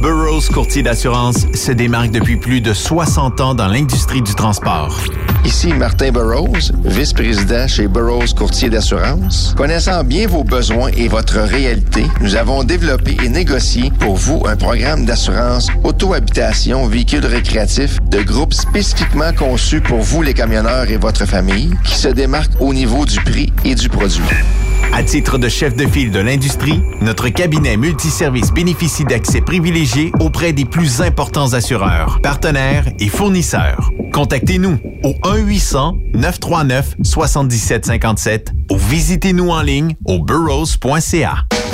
Burroughs Courtier d'assurance se démarque depuis plus de 60 ans dans l'industrie du transport. Ici Martin Burroughs, vice-président chez Burroughs Courtier d'assurance. Connaissant bien vos besoins et votre réalité, nous avons développé et négocié pour vous un programme d'assurance auto-habitation véhicule récréatif de groupe spécifiquement conçu pour vous les camionneurs et votre famille qui se démarque au niveau du prix et du produit. À titre de chef de file de l'industrie, notre cabinet multiservice bénéficie d'accès privilégié auprès des plus importants assureurs, partenaires et fournisseurs. Contactez-nous au 1-800-939-7757 ou visitez-nous en ligne au burrows.ca.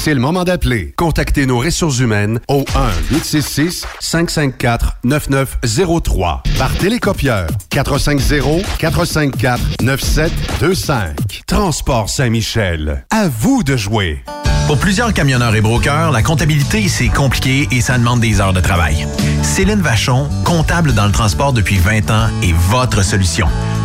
C'est le moment d'appeler. Contactez nos ressources humaines au 1-866-554-9903 par télécopieur 450-454-9725. Transport Saint-Michel. À vous de jouer. Pour plusieurs camionneurs et brokers, la comptabilité, c'est compliqué et ça demande des heures de travail. Céline Vachon, comptable dans le transport depuis 20 ans, est votre solution.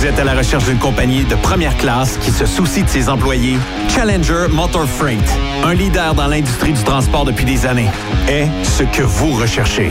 Vous êtes à la recherche d'une compagnie de première classe qui se soucie de ses employés? Challenger Motor Freight, un leader dans l'industrie du transport depuis des années, est ce que vous recherchez.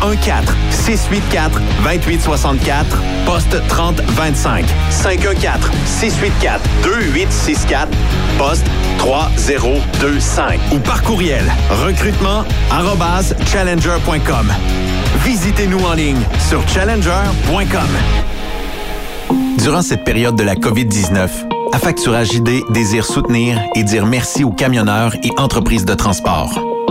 514-684-2864, poste 3025. 514-684-2864, poste 3025. Ou par courriel, recrutement challenger.com. Visitez-nous en ligne sur challenger.com. Durant cette période de la COVID-19, Affacturage ID désire soutenir et dire merci aux camionneurs et entreprises de transport.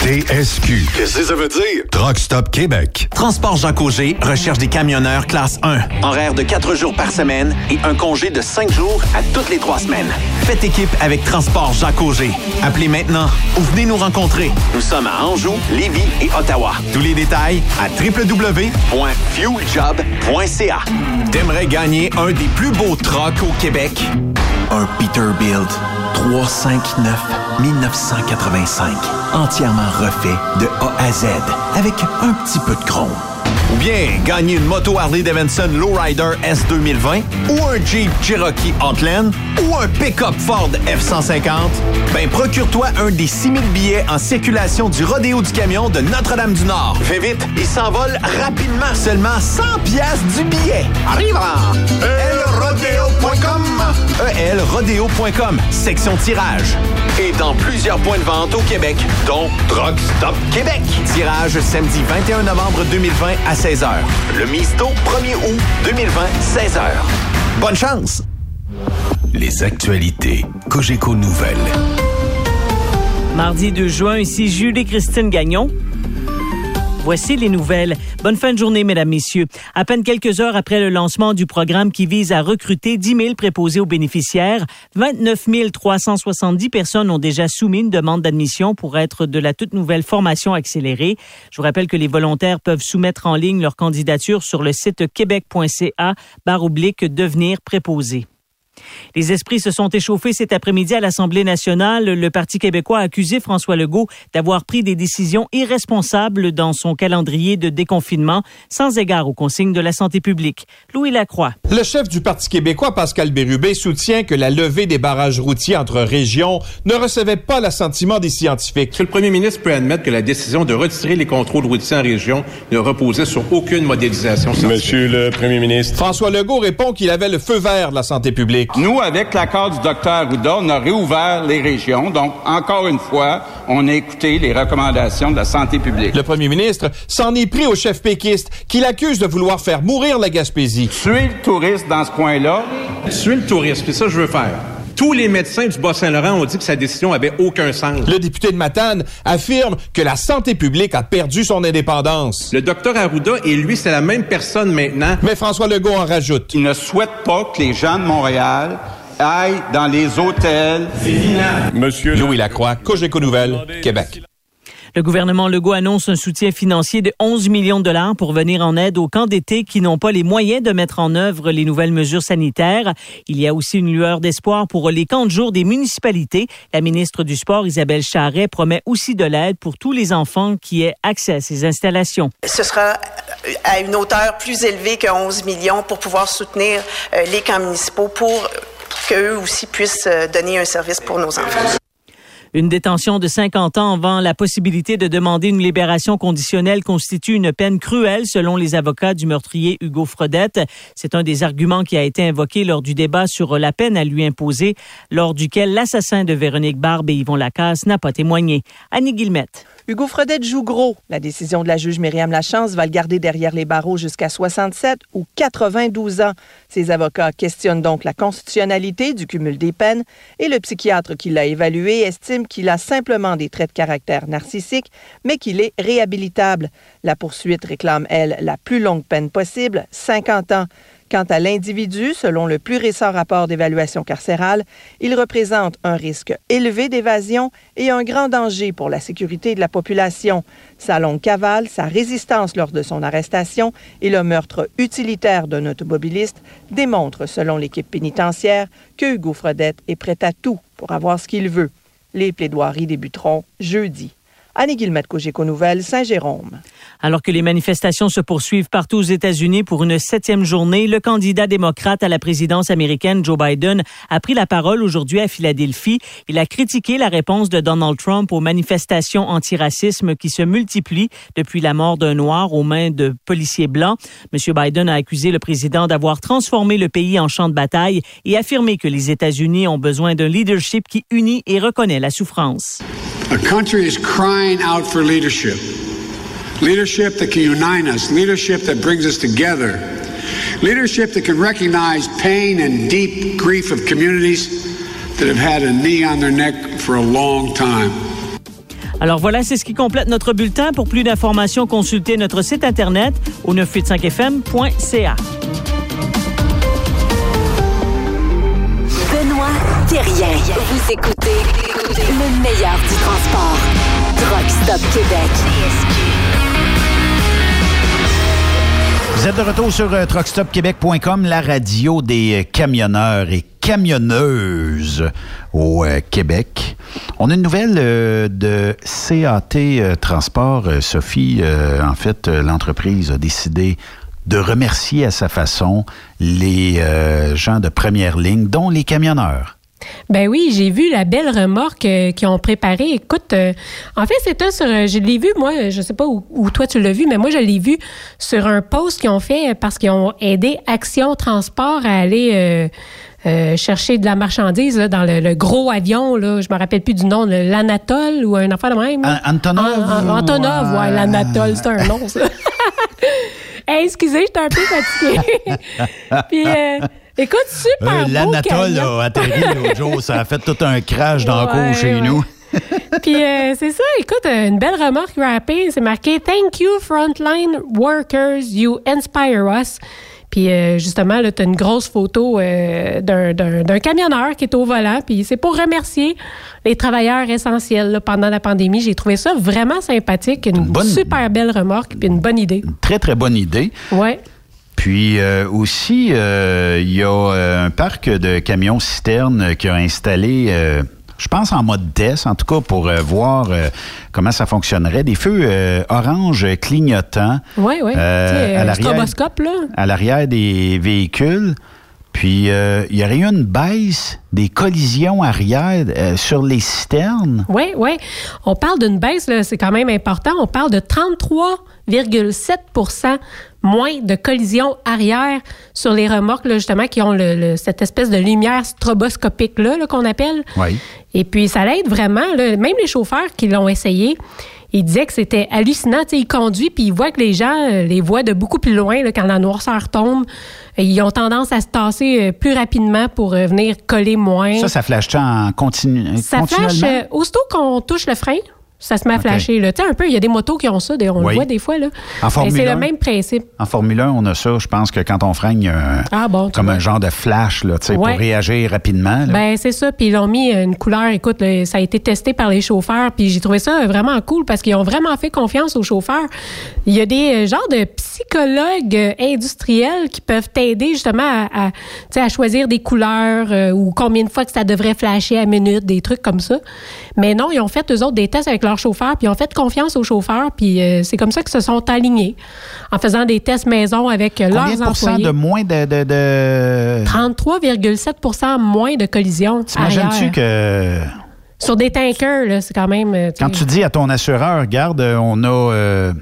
TSQ. Qu'est-ce que ça veut dire? Truck Stop Québec. Transport Jacques Auger recherche des camionneurs classe 1. Horaire de 4 jours par semaine et un congé de 5 jours à toutes les 3 semaines. Faites équipe avec Transport Jacques Auger. Appelez maintenant ou venez nous rencontrer. Nous sommes à Anjou, Lévis et Ottawa. Tous les détails à www.fueljob.ca. T'aimerais gagner un des plus beaux trucks au Québec? Un Peterbilt 359 1985. Entièrement refait de A à Z avec un petit peu de chrome. Ou bien gagner une moto Harley Davidson Lowrider S 2020 ou un Jeep Cherokee Outland ou un pick-up Ford F-150, ben procure-toi un des 6000 billets en circulation du Rodéo du Camion de Notre-Dame-du-Nord. Fais vite, il s'envole rapidement. Seulement 100 pièces du billet. Arrive elrodeo.com elrodeo.com, section tirage. Et dans plusieurs points de vente au Québec, dont Truck Stop Québec. Tirage samedi 21 novembre 2020 à 16h. Le Misto, 1er août 2020, 16h. Bonne chance! Les actualités Cogeco Nouvelles. Mardi 2 juin, ici Julie-Christine Gagnon. Voici les nouvelles. Bonne fin de journée, mesdames, messieurs. À peine quelques heures après le lancement du programme qui vise à recruter 10 000 préposés aux bénéficiaires, 29 370 personnes ont déjà soumis une demande d'admission pour être de la toute nouvelle formation accélérée. Je vous rappelle que les volontaires peuvent soumettre en ligne leur candidature sur le site québec.ca barre oblique devenir préposé. Les esprits se sont échauffés cet après-midi à l'Assemblée nationale. Le Parti québécois a accusé François Legault d'avoir pris des décisions irresponsables dans son calendrier de déconfinement, sans égard aux consignes de la santé publique. Louis Lacroix. Le chef du Parti québécois, Pascal Bérubé, soutient que la levée des barrages routiers entre régions ne recevait pas l'assentiment des scientifiques. le premier ministre peut admettre que la décision de retirer les contrôles routiers en région ne reposait sur aucune modélisation scientifique. Monsieur le premier ministre. François Legault répond qu'il avait le feu vert de la santé publique. Nous, avec l'accord du docteur Arruda, on a réouvert les régions. Donc, encore une fois, on a écouté les recommandations de la santé publique. Le premier ministre s'en est pris au chef péquiste qui l'accuse de vouloir faire mourir la Gaspésie. Tuer le touriste dans ce coin-là. Tuer le touriste, c'est ça que je veux faire. Tous les médecins du Bas-Saint-Laurent ont dit que sa décision avait aucun sens. Le député de Matane affirme que la santé publique a perdu son indépendance. Le docteur Arruda et lui, c'est la même personne maintenant. Mais François Legault en rajoute. Il ne souhaite pas que les gens de Montréal aillent dans les hôtels. Monsieur Louis Lacroix, Cogeco Nouvelles, Québec. Le gouvernement Legault annonce un soutien financier de 11 millions de dollars pour venir en aide aux camps d'été qui n'ont pas les moyens de mettre en œuvre les nouvelles mesures sanitaires. Il y a aussi une lueur d'espoir pour les camps de jour des municipalités. La ministre du Sport, Isabelle Charret, promet aussi de l'aide pour tous les enfants qui aient accès à ces installations. Ce sera à une hauteur plus élevée que 11 millions pour pouvoir soutenir euh, les camps municipaux pour qu'eux aussi puissent euh, donner un service pour nos enfants. Une détention de 50 ans avant la possibilité de demander une libération conditionnelle constitue une peine cruelle selon les avocats du meurtrier Hugo Fredette. C'est un des arguments qui a été invoqué lors du débat sur la peine à lui imposer, lors duquel l'assassin de Véronique Barbe et Yvon Lacasse n'a pas témoigné. Annie Guillemette. Hugo Fredette joue gros. La décision de la juge Myriam Lachance va le garder derrière les barreaux jusqu'à 67 ou 92 ans. Ses avocats questionnent donc la constitutionnalité du cumul des peines et le psychiatre qui l'a évalué estime qu'il a simplement des traits de caractère narcissiques, mais qu'il est réhabilitable. La poursuite réclame, elle, la plus longue peine possible, 50 ans. Quant à l'individu, selon le plus récent rapport d'évaluation carcérale, il représente un risque élevé d'évasion et un grand danger pour la sécurité de la population. Sa longue cavale, sa résistance lors de son arrestation et le meurtre utilitaire d'un automobiliste démontrent, selon l'équipe pénitentiaire, que Hugo Fredette est prêt à tout pour avoir ce qu'il veut. Les plaidoiries débuteront jeudi. Annie Guillemette, Cogeco Nouvelles, Saint-Jérôme. Alors que les manifestations se poursuivent partout aux États-Unis pour une septième journée, le candidat démocrate à la présidence américaine, Joe Biden, a pris la parole aujourd'hui à Philadelphie. Il a critiqué la réponse de Donald Trump aux manifestations antiracisme qui se multiplient depuis la mort d'un Noir aux mains de policiers blancs. M. Biden a accusé le président d'avoir transformé le pays en champ de bataille et affirmé que les États-Unis ont besoin d'un leadership qui unit et reconnaît la souffrance. A country is crying out for leadership. Leadership that can unite us, leadership that brings us together, leadership that can recognize pain and deep grief of communities that have had a knee on their neck for a long time. Alors voilà, c'est ce qui complète notre bulletin. Pour plus d'informations, consultez notre site internet au 985fm.ca. Benoît Thérien. Vous écoutez le meilleur du transport. Truck Stop Québec. Vous êtes de retour sur euh, la radio des euh, camionneurs et camionneuses au euh, Québec. On a une nouvelle euh, de CAT Transport. Sophie, en fait, l'entreprise a décidé de remercier à sa façon les gens de première ligne, dont les camionneurs. Ben oui, j'ai vu la belle remorque euh, qu'ils ont préparée. Écoute, euh, en fait, c'était sur. euh, je l'ai vu, moi, je sais pas où, où toi tu l'as vu, mais moi, je l'ai vu sur un post qu'ils ont fait parce qu'ils ont aidé Action Transport à aller. chercher de la marchandise là, dans le, le gros avion, là, je me rappelle plus du nom, le- l'Anatole ou un affaire de même. là. Antonov, An- An- Antonov, ouais. l'Anatole, c'est un nom, ça. Hey, excusez, j'étais un peu fatiguée. Puis, écoute, super Euh, L'Anatole a atterri l'autre jour. Ça a fait tout un crash dans le cours chez ouais. nous. Puis euh, c'est ça, écoute, une belle remarque rappée, c'est marqué Thank you frontline workers, you inspire us. Puis euh, justement, là, tu as une grosse photo euh, d'un- camionneur qui est au volant. Puis c'est pour remercier les travailleurs essentiels là, pendant la pandémie. J'ai trouvé ça vraiment sympathique. Une, super belle remorque, puis une bonne idée. Très, très bonne idée. Ouais. Puis euh, aussi, euh, il y a euh, un parc de camions citernes qui a installé, euh, je pense en mode test, en tout cas pour euh, voir euh, comment ça fonctionnerait, des feux euh, orange clignotants Oui, oui. Euh, à un l'arrière- stroboscope, là. à l'arrière des véhicules. Puis euh, il y aurait eu une baisse des collisions arrière euh, sur les citernes. Oui, oui. On parle d'une baisse, là, c'est quand même important. On parle de 33,7% moins de collisions arrière sur les remorques, là, justement, qui ont le- le- cette espèce de lumière stroboscopique-là là, qu'on appelle. Oui. Et puis, ça l'aide vraiment. là. Même les chauffeurs qui l'ont essayé, ils disaient que c'était hallucinant. Tu sais, ils conduisent, puis ils voient que les gens euh, les voient de beaucoup plus loin là, quand la noirceur tombe. Et ils ont tendance à se tasser euh, plus rapidement pour euh, venir coller moins. Ça, ça flash en continu, Ça continuellement? flash, aussitôt qu'on touche le frein, ça se met à flasher. là. Tu sais, un peu, il y a des motos qui ont ça, des- on Oui. le voit des fois. Là. En Mais Formule c'est 1. le même principe. En Formule 1, on a ça. Je pense que quand on freine, il y a un- Ah bon, comme vois. un genre de flash là, tu sais, Ouais. pour réagir rapidement. Ben c'est ça, puis ils l'ont mis une couleur. Écoute, là, ça a été testé par les chauffeurs, puis j'ai trouvé ça vraiment cool parce qu'ils ont vraiment fait confiance aux chauffeurs. Il y a des euh, genres de psychologues euh, industriels qui peuvent t'aider justement à, à choisir des couleurs euh, ou combien de fois que ça devrait flasher à minute, des trucs comme ça. Mais non, ils ont fait eux autres des tests avec leurs chauffeurs, puis ils ont fait confiance aux chauffeurs, puis euh, c'est comme ça qu'ils se sont alignés en faisant des tests maison avec euh, Combien leurs employés. de moins de... de, de... 33,7 moins de collisions. T'imagines-tu que Sur des tankers, là, c'est quand même. euh, quand tu dis à ton assureur, regarde, on a euh,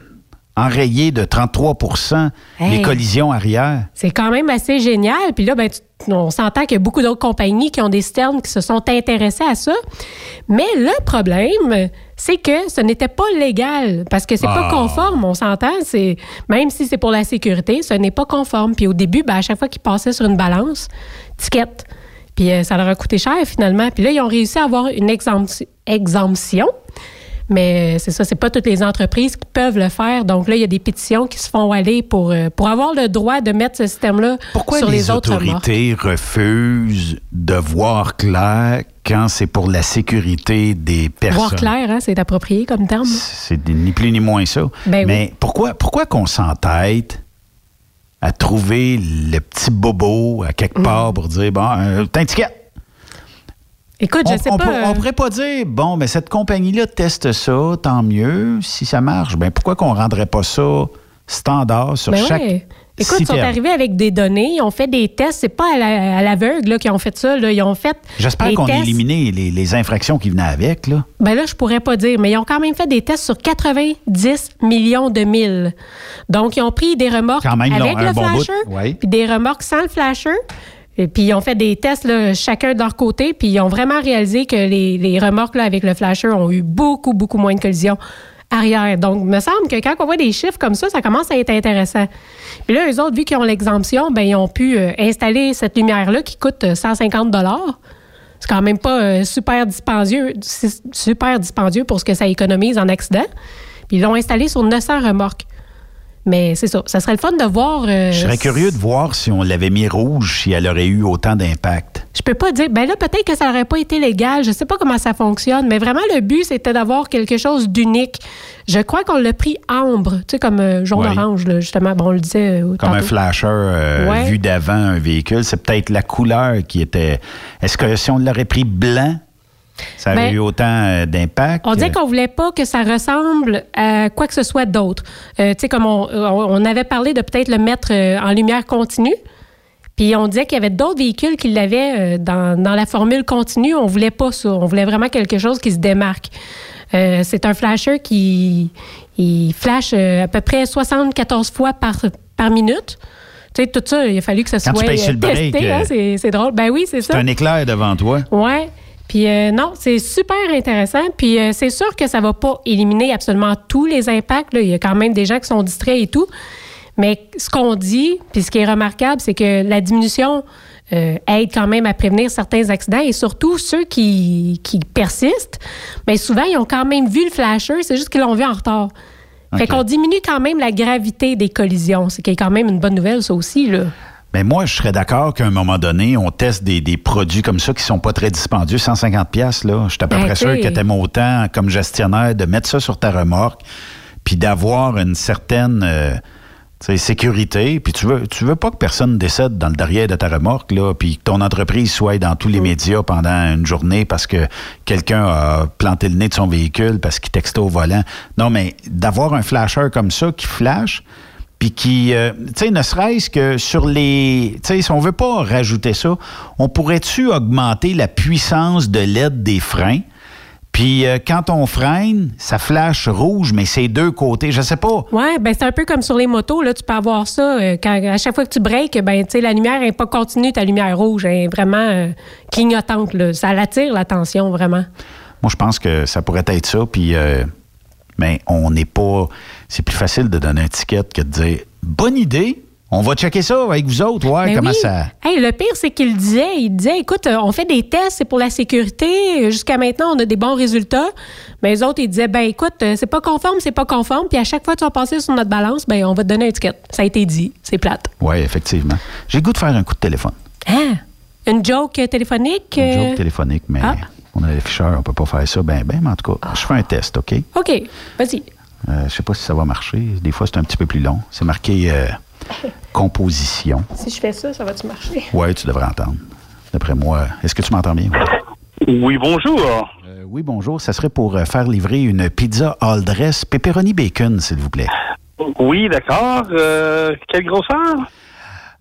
enrayé de 33 les Hey. collisions arrière. C'est quand même assez génial. Puis là, ben, tu- on s'entend qu'il y a beaucoup d'autres compagnies qui ont des citernes qui se sont intéressées à ça. Mais le problème, c'est que ce n'était pas légal parce que c'est pas Ah. conforme. On s'entend. C'est même si c'est pour la sécurité, ce n'est pas conforme. Puis au début, ben, à chaque fois qu'ils passaient sur une balance, ticket. Puis euh, ça leur a coûté cher finalement. Puis là, ils ont réussi à avoir une exemption. exemption. Mais c'est ça, c'est pas toutes les entreprises qui peuvent le faire. Donc là, il y a des pétitions qui se font aller pour, euh, pour avoir le droit de mettre ce système-là Pourquoi sur les, les, autres remorques. autorités refusent de voir clair quand c'est pour la sécurité des personnes? Voir clair, hein, c'est approprié comme terme. C'est ni plus ni moins ça. Ben oui. Mais pourquoi, pourquoi qu'on s'entête à trouver le petit bobo à Mm. quelque part pour dire, bon, euh, t'as Écoute, on, je sais on pas. pour- euh, on pourrait pas dire, bon, mais cette compagnie-là teste ça, tant mieux. Si ça marche, ben pourquoi qu'on rendrait pas ça standard sur Ben chaque ouais. Écoute, ils sont arrivés avec des données, ils ont fait des tests. C'est pas à la- à l'aveugle qu'ils ont fait ça. Là. Ils ont fait. J'espère qu'on a éliminé les, les infractions qui venaient avec, là. Ben là, je pourrais pas dire, mais ils ont quand même fait des tests sur 90 millions de milles. Donc, ils ont pris des remorques Quand même, avec le bon flasher, ouais. puis des remorques sans le flasher. Puis, ils ont fait des tests chacun de leur côté, puis ils ont vraiment réalisé que les, remorques avec le flasher ont eu beaucoup, beaucoup moins de collisions arrière. Donc, il me semble que quand on voit des chiffres comme ça, ça commence à être intéressant. Puis là, eux autres, vu qu'ils ont l'exemption, ben ils ont pu euh, installer cette lumière-là qui coûte euh, 150 c'est quand même pas euh, super dispendieux, super dispendieux pour ce que ça économise en accident. Puis ils l'ont installé sur 900 remorques. Mais c'est ça, ça serait le fun de voir. euh, Je serais curieux de voir si on l'avait mis rouge, si elle aurait eu autant d'impact. Je peux pas dire. Ben là, peut-être que ça n'aurait pas été légal. Je sais pas comment ça fonctionne, mais vraiment le but c'était d'avoir quelque chose d'unique. Je crois qu'on l'a pris ambre, tu sais comme euh, jaune Oui. orange là, justement. Bon, on le disait. euh, Comme un flasher Ouais. vu d'avant un véhicule, c'est peut-être la couleur qui était. Est-ce que si on l'aurait pris blanc, ça aurait Ben, eu autant euh, d'impact? On disait qu'on voulait pas que ça ressemble à quoi que ce soit d'autre. Euh, tu sais, comme on, on- avait parlé de peut-être le mettre euh, en lumière continue. Puis on disait qu'il y avait d'autres véhicules qui l'avaient dans, dans la formule continue. On voulait pas ça. On voulait vraiment quelque chose qui se démarque. Euh, c'est un flasher qui il flash à peu près 74 fois par, par minute. Tu sais, tout ça, il a fallu que ça Quand tu soit euh, testé. break, hein, c'est, c'est drôle. Ben oui, c'est ça. C'est un éclair devant toi. Ouais. Puis euh, non, c'est super intéressant. Puis euh, c'est sûr que ça va pas éliminer absolument tous les impacts. là. Il y a quand même des gens qui sont distraits et tout. Mais ce qu'on dit, puis ce qui est remarquable, c'est que la diminution euh, aide quand même à prévenir certains accidents et surtout ceux qui, qui persistent. Mais souvent, ils ont quand même vu le flasher, c'est juste qu'ils l'ont vu en retard. Fait qu'on diminue quand même la gravité des collisions. C'est qui est quand même une bonne nouvelle, ça aussi. Là. Mais moi, je serais d'accord qu'à un moment donné, on teste des, des produits comme ça qui sont pas très dispendieux, 150 pièces là. Je suis à peu Ben, près sûr que t'aimes autant comme gestionnaire de mettre ça sur ta remorque, puis d'avoir une certaine euh, sécurité. Puis tu veux, tu veux pas que personne décède dans le derrière de ta remorque là, puis que ton entreprise soit dans tous les médias pendant une journée parce que quelqu'un a planté le nez de son véhicule parce qu'il textait au volant. Non, mais d'avoir un flasher comme ça qui flash puis qui, euh, tu sais, ne serait-ce que sur les, tu sais, si on veut pas rajouter ça, on pourrait-tu augmenter la puissance de l'aide des freins? Puis euh, quand on freine, ça flash rouge, mais c'est deux côtés. Je sais pas. Ouais, ben c'est un peu comme sur les motos là, tu peux avoir ça euh, quand à chaque fois que tu breaks, ben tu sais la lumière est pas continue, ta lumière rouge elle est vraiment euh, clignotante là, ça l'attire l'attention vraiment. Moi, je pense que ça pourrait être ça. Puis, mais on n'est pas. C'est plus facile de donner un ticket que de dire bonne idée. On va checker ça avec vous autres, ouais, Ben comment oui. ça. Hey, le pire c'est qu'il disait, il disait écoute, euh, on fait des tests, c'est pour la sécurité, jusqu'à maintenant on a des bons résultats. Mais les autres ils disaient ben écoute, euh, c'est pas conforme, c'est pas conforme, puis à chaque fois que tu vas passer sur notre balance, ben on va te donner un ticket. Ça a été dit, c'est plate. Oui, effectivement. J'ai le goût de faire un coup de téléphone. Ah, une joke euh, téléphonique Un euh, joke téléphonique, mais ah. On a l'afficheur, on peut pas faire ça. Ben, ben, mais en tout cas, je fais un test, OK? OK, vas-y. Euh, je sais pas si ça va marcher. Des fois, c'est un petit peu plus long. C'est marqué euh, composition. Si je fais ça, ça va-tu marcher? Oui, tu devrais entendre. D'après moi. Est-ce que tu m'entends bien? Oui, bonjour. Euh, oui, bonjour. Ça serait pour euh, faire livrer une pizza all dress pepperoni bacon, s'il vous plaît. Oui, d'accord. Euh, quelle grosseur?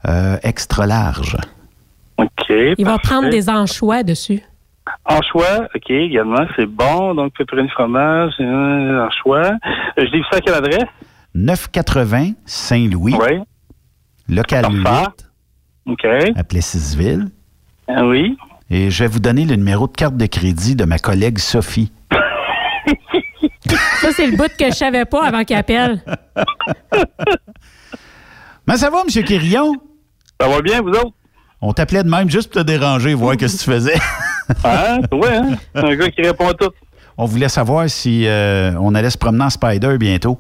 Euh, extra large. OK. Il va prendre des anchois dessus. Anchois, OK, également, c'est bon. Donc, pepperoni fromage, euh, anchois. Euh, je livre ça à quelle adresse? 980 Saint-Louis. Oui. Local Parfait. 8. OK. À Plessisville. Ah oui. Et je vais vous donner le numéro de carte de crédit de ma collègue Sophie. Ça, c'est le bout que je savais pas avant qu'il appelle. Mais ça va, M. Quirillon? Ça va bien, vous autres? On t'appelait de même juste pour te déranger, voir ce que tu faisais. Ah, ouais, hein? Un gars qui répond à tout. On voulait savoir si euh, on allait se promener en Spider bientôt.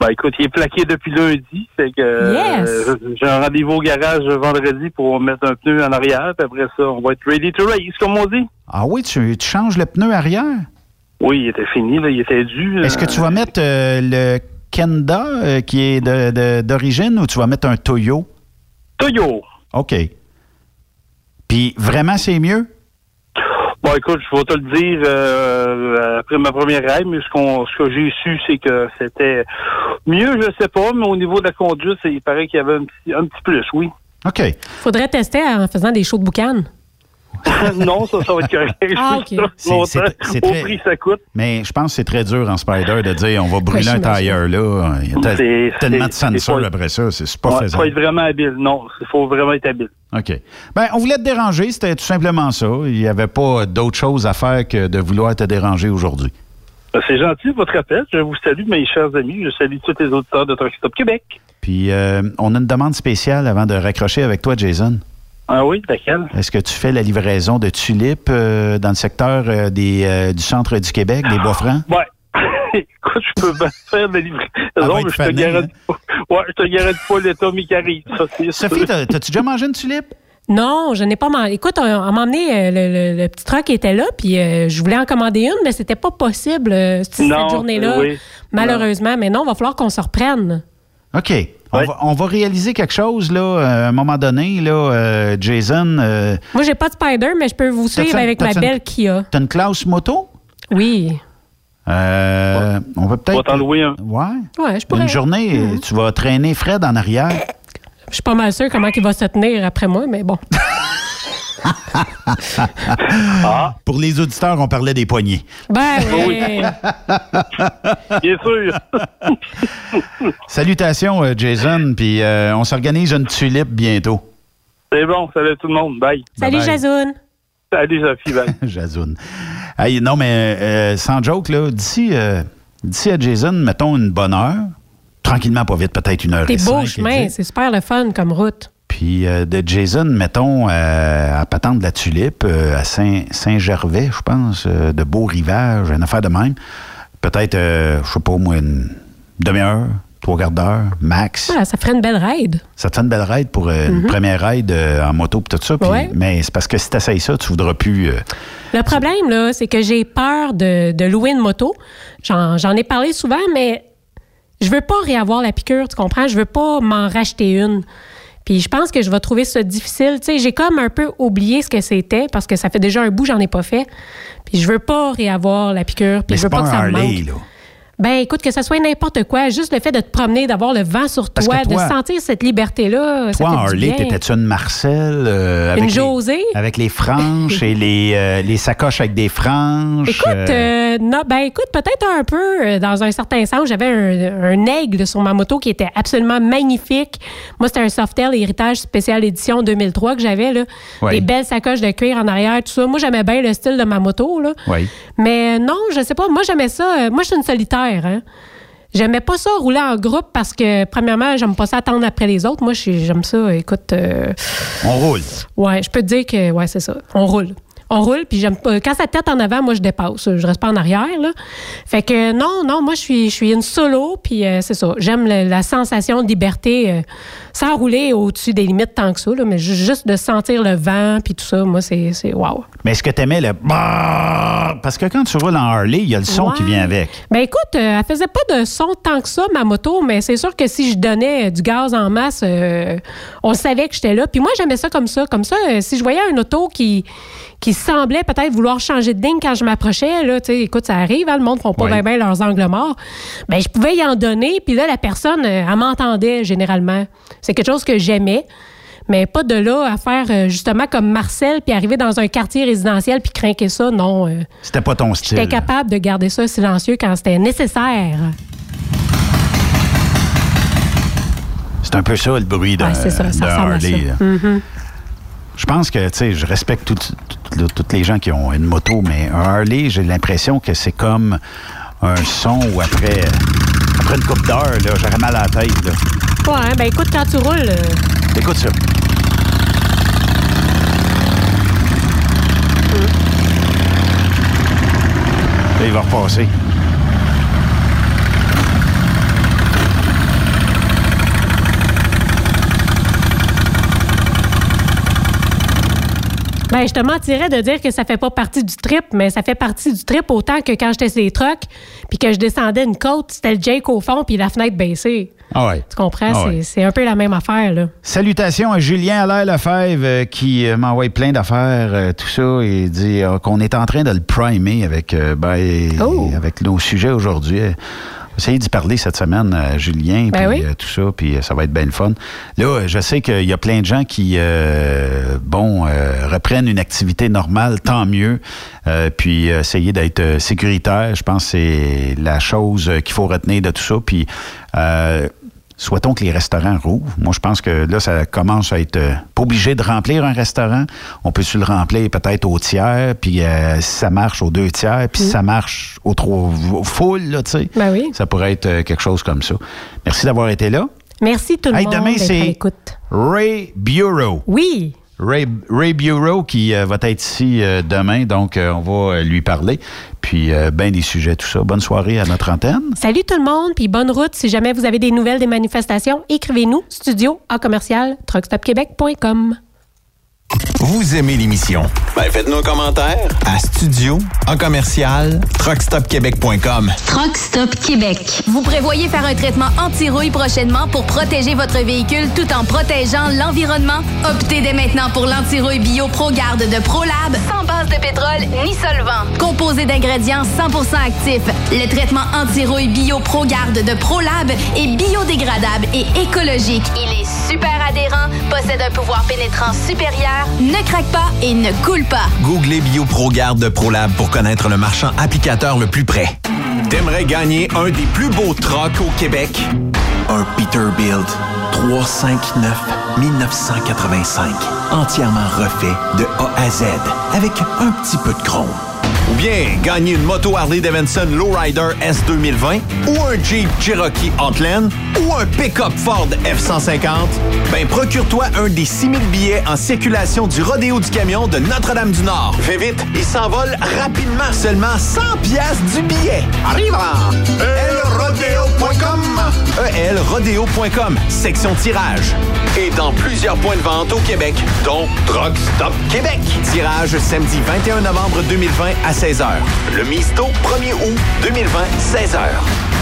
Ben écoute, il est plaqué depuis lundi. Fait que euh, j'ai un rendez-vous au garage vendredi pour mettre un pneu en arrière. Puis après ça, on va être ready to race, comme on dit. Ah oui, tu, tu changes le pneu arrière? Oui, il était fini, là, il était dû. Est-ce que tu vas mettre euh, le Kenda euh, qui est de- de- d'origine ou tu vas mettre un Toyo? Toyo. OK. Puis vraiment, c'est mieux? Bon, écoute, je vais te le dire euh, après ma première ride, mais ce, qu'on, ce que j'ai su, c'est que c'était mieux, je sais pas, mais au niveau de la conduite, il paraît qu'il y avait un petit, un petit plus, oui. OK. Faudrait tester en faisant des shows de boucan. non, ça, ça va être correct. Ah, ok. C'est- c'est- c'est Au très- prix, ça coûte. Mais je pense que c'est très dur en Spider de dire on va brûler Ouais, un tailleur là. Il y a tel- tellement de sensors après ça, c'est pas Ouais, faut faisable. être vraiment habile. Non, il faut vraiment être habile. OK. Ben, on voulait te déranger, c'était tout simplement ça. Il n'y avait pas d'autre chose à faire que de vouloir te déranger aujourd'hui. Ben, C'est gentil, votre appel. Je vous salue, mes chers amis. Je salue tous les auditeurs de Truck Stop Québec. Puis, euh, on a une demande spéciale avant de raccrocher avec toi, Jason. Ah oui, laquelle? Est-ce que tu fais la livraison de tulipes euh, dans le secteur euh, des, euh, du centre du Québec, des Bois-Francs? Ouais. Écoute, je peux bien faire de livraison, va mais je te garantis pas. Ouais, je te garantis pas l'état. Ça, c'est Sophie, t'as-tu déjà mangé une tulipe? Non, je n'ai pas mangé. Écoute, on, on m'a emmené le, le- le petit truck qui était là, puis euh, je voulais en commander une, mais c'était pas possible euh, cette, Non, journée-là, oui. malheureusement. Mais non, il va falloir qu'on se reprenne. OK. On, va, on va réaliser quelque chose, là, euh, à un moment donné, là, euh, Jason. Euh, Moi, j'ai pas de Spider, mais je peux vous suivre avec ma belle Kia. T'as une classe moto? Oui. Euh, on va peut-être. On va t'en louer un. Ouais. Ouais, je pourrais. Une journée, Mhm. tu vas traîner Fred en arrière. Je suis pas mal sûre comment il va se tenir après moi, mais bon. Ah. Pour les auditeurs, on parlait des poignets. Ben oui. Bien sûr. Salutations, euh, Jason, puis euh, on s'organise une tulipe bientôt. C'est bon, salut tout le monde. Bye. Salut, Bye-bye. Jason. Salut, Sophie. Bye. Jason. Hey, non, mais euh, sans joke, là, d'ici, euh, d'ici à Jason, mettons une bonne heure, tranquillement, pas vite, peut-être une heure Des et beaux cinq, chemins, c'est super le fun comme route. Puis euh, de Jason, mettons, euh, à Patente de la Tulipe, euh, à Saint- Saint-Gervais, je pense, de Beau Rivage, une affaire de même. Peut-être, je sais pas, moi, une demi-heure, trois quarts d'heure, max. Ah, ça ferait une belle ride. Ça te fait une belle ride pour une Mhm. première ride en moto pis tout ça. Ouais. Mais c'est parce que si tu ça, tu voudras plus. Le problème, là, c'est que j'ai peur de, de louer une moto. J'en j'en ai parlé souvent, mais je veux pas réavoir la piqûre, tu comprends? Je veux pas m'en racheter une. Puis je pense que je vais trouver ça difficile. Tu sais, j'ai comme un peu oublié ce que c'était parce que ça fait déjà un bout, j'en ai pas fait. Puis je veux pas réavoir la piqûre. Puis mais je veux pas, pas que un ça me là. Ben écoute, que ça soit n'importe quoi, juste le fait de te promener, d'avoir le vent sur toi, de sentir cette liberté-là, Toi, Harley, bien. t'étais-tu une Marcel? euh, Une avec les- Josée? avec les franges et les, euh, les sacoches avec des franges. Écoute, euh, non, ben écoute, peut-être un peu, dans un certain sens, j'avais un, un aigle sur ma moto qui était absolument magnifique. Moi, c'était un Softail héritage spécial édition 2003 que j'avais, là. Des belles sacoches de cuir en arrière, tout ça. Moi, j'aimais bien le style de ma moto, là. Oui. Mais non, je sais pas, moi, j'aimais ça. Moi, je suis une solitaire, hein. J'aimais pas ça rouler en groupe parce que, premièrement, j'aime pas ça attendre après les autres. Moi, j'aime ça, écoute... euh, On roule. Ouais, je peux te dire que ouais, c'est ça. On roule. On roule, puis j'aime pas. Quand ça tête en avant, moi, je dépasse. Je reste pas en arrière, là. Fait que non, non, moi, je suis, je suis une solo, puis euh, c'est ça. J'aime la sensation de liberté euh, sans rouler au-dessus des limites tant que ça, là, mais ju- juste de sentir le vent, puis tout ça, moi, c'est c'est wow. Mais est-ce que t'aimais le. Parce que quand tu roules en Harley, il y a le son Ouais. qui vient avec. Ben écoute, euh, elle faisait pas de son tant que ça, ma moto, mais c'est sûr que si je donnais du gaz en masse, on savait que j'étais là. Puis moi, j'aimais ça comme ça. Comme ça, si je voyais un auto qui, qui semblait peut-être vouloir changer de ligne quand je m'approchais, là, écoute, ça arrive, hein, le monde font pas Ouais. bien bien leurs angles morts. Ben, je pouvais y en donner, puis là, la personne, euh, elle m'entendait généralement. C'est quelque chose que j'aimais. Mais pas de là à faire euh, justement comme Marcel, puis arriver dans un quartier résidentiel, puis craquer ça, non. euh, C'était pas ton style. J'étais capable de garder ça silencieux quand c'était nécessaire. C'est un peu ça, le bruit d'un Ouais, c'est ça, ça. Harley. Je pense que, tu sais, je respecte tout- tout- tout- toutes les gens qui ont une moto, mais un Harley, j'ai l'impression que c'est comme un son où après, après une coupe d'heure, là, j'aurais mal à la tête. Là. Ouais, ben écoute, quand tu roules, euh, Écoute ça. Là, il va repasser. Ben, je te mentirais de dire que ça fait pas partie du trip, mais ça fait partie du trip autant que quand j'étais sur les trucks, puis que je descendais une côte, c'était le Jake au fond, puis la fenêtre baissée. Ah ouais. Tu comprends? Ah C'est- ouais. c'est un peu la même affaire, là. Salutations à Julien Allaire Lefebvre euh, qui euh, m'envoie plein d'affaires, euh, tout ça, et dit qu'on est en train de le primer avec, ben, Oh. avec nos sujets aujourd'hui. Euh, essayer d'y parler cette semaine, à Julien, Ben puis oui. euh, tout ça, puis euh, ça va être bien le fun. Là, euh, je sais qu'il y a plein de gens qui, euh, bon, euh, reprennent une activité normale, tant mieux. Euh, puis euh, essayer d'être euh, sécuritaire, je pense que c'est la chose euh, qu'il faut retenir de tout ça. Puis euh, souhaitons que les restaurants rouvrent. Moi, je pense que là, ça commence à être euh, pas obligé de remplir un restaurant. On peut se le remplir peut-être au tiers, puis euh, si ça marche aux deux tiers, puis si ça marche au trois full, là, tu sais. Ben oui. Ça pourrait être euh, quelque chose comme ça. Merci d'avoir été là. Merci tout le Hey, monde demain, c'est. Ray Bureau. Oui. Ray, Ray Bureau qui euh, va être ici euh, demain, donc euh, on va lui parler. Puis, ben des sujets, tout ça. Bonne soirée à notre antenne. Salut tout le monde, puis bonne route. Si jamais vous avez des nouvelles des manifestations, écrivez-nous studio à commercial truckstopquebec.com. Vous aimez l'émission? Ben faites-nous un commentaire à studio en commercial truckstopquebec.com. Truck Stop Québec. Vous prévoyez faire un traitement anti-rouille prochainement pour protéger votre véhicule tout en protégeant l'environnement? Optez dès maintenant pour l'anti-rouille bio ProGarde de ProLab, sans base de pétrole ni solvant. Composé d'ingrédients 100% actifs, le traitement anti-rouille bio ProGarde de ProLab est biodégradable et écologique. Il est super adhérent, possède un pouvoir pénétrant supérieur, ne craque pas et ne coule pas. Googlez BioProGarde de ProLab pour connaître le marchand applicateur le plus près. T'aimerais gagner un des plus beaux trucks au Québec? Un Peterbilt 359 1985. Entièrement refait de A à Z avec un petit peu de chrome. Ou bien gagner une moto Harley Davidson Lowrider S 2020 ou un Jeep Cherokee Outland ou un pick-up Ford F-150, ben procure-toi un des 6000 billets en circulation du Rodéo du Camion de Notre-Dame-du-Nord. Fais vite, il s'envole rapidement. Seulement 100 piastres du billet. Arrive elrodeo.com elrodeo.com, section tirage. Et dans plusieurs points de vente au Québec, dont Truck Stop Québec. Tirage samedi 21 novembre 2020 à 16h. Le Misto 1er août 2020, 16h.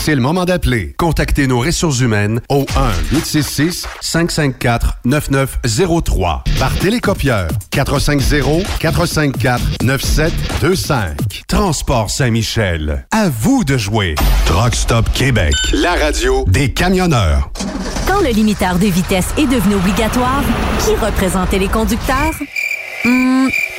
C'est le moment d'appeler. Contactez nos ressources humaines au 1-866-554-9903 par télécopieur 450-454-9725. Transport Saint-Michel. À vous de jouer. Truck Stop Québec. La radio des camionneurs. Quand le limiteur de vitesse est devenu obligatoire, qui représentait les conducteurs? Hmm,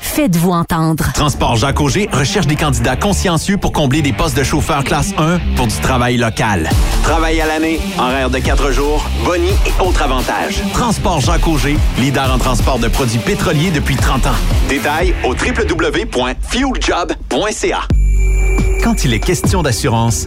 Faites-vous entendre. Transport Jacques Auger recherche des candidats consciencieux pour combler des postes de chauffeur classe 1 pour du travail local. Travail à l'année, horaire de 4 jours, boni et autres avantages. Transport Jacques Auger, leader en transport de produits pétroliers depuis 30 ans. Détails au www.fueljob.ca. Quand il est question d'assurance,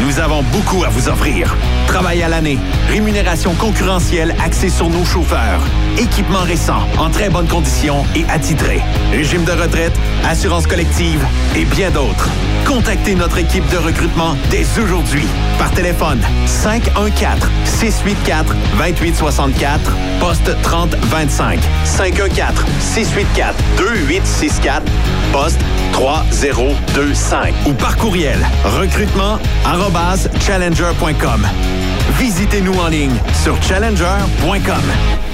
Nous avons beaucoup à vous offrir. Travail à l'année, rémunération concurrentielle axée sur nos chauffeurs, équipement récent, en très bonne condition et attitré, régime de retraite, assurance collective et bien d'autres. Contactez notre équipe de recrutement dès aujourd'hui par téléphone 514 684 2864 poste 3025 514 684 2864 poste 3025 ou par courriel recrutement arobase challenger.com. Visitez-nous en ligne sur challenger.com.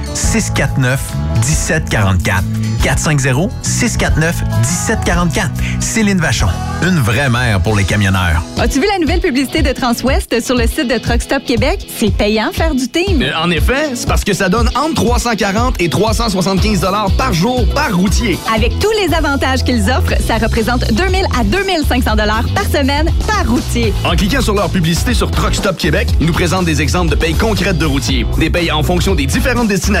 649 1744. 450 649 1744. Céline Vachon, une vraie mère pour les camionneurs. As-tu vu la nouvelle publicité de Transwest sur le site de Truck Stop Québec? C'est payant faire du team. Euh, en effet, c'est parce que ça donne entre 340 et 375 dollars par jour par routier. Avec tous les avantages qu'ils offrent, ça représente 2000 à 2500 dollars par semaine par routier. En cliquant sur leur publicité sur Truck Stop Québec, ils nous présentent des exemples de payes concrètes de routiers, des payes en fonction des différentes destinations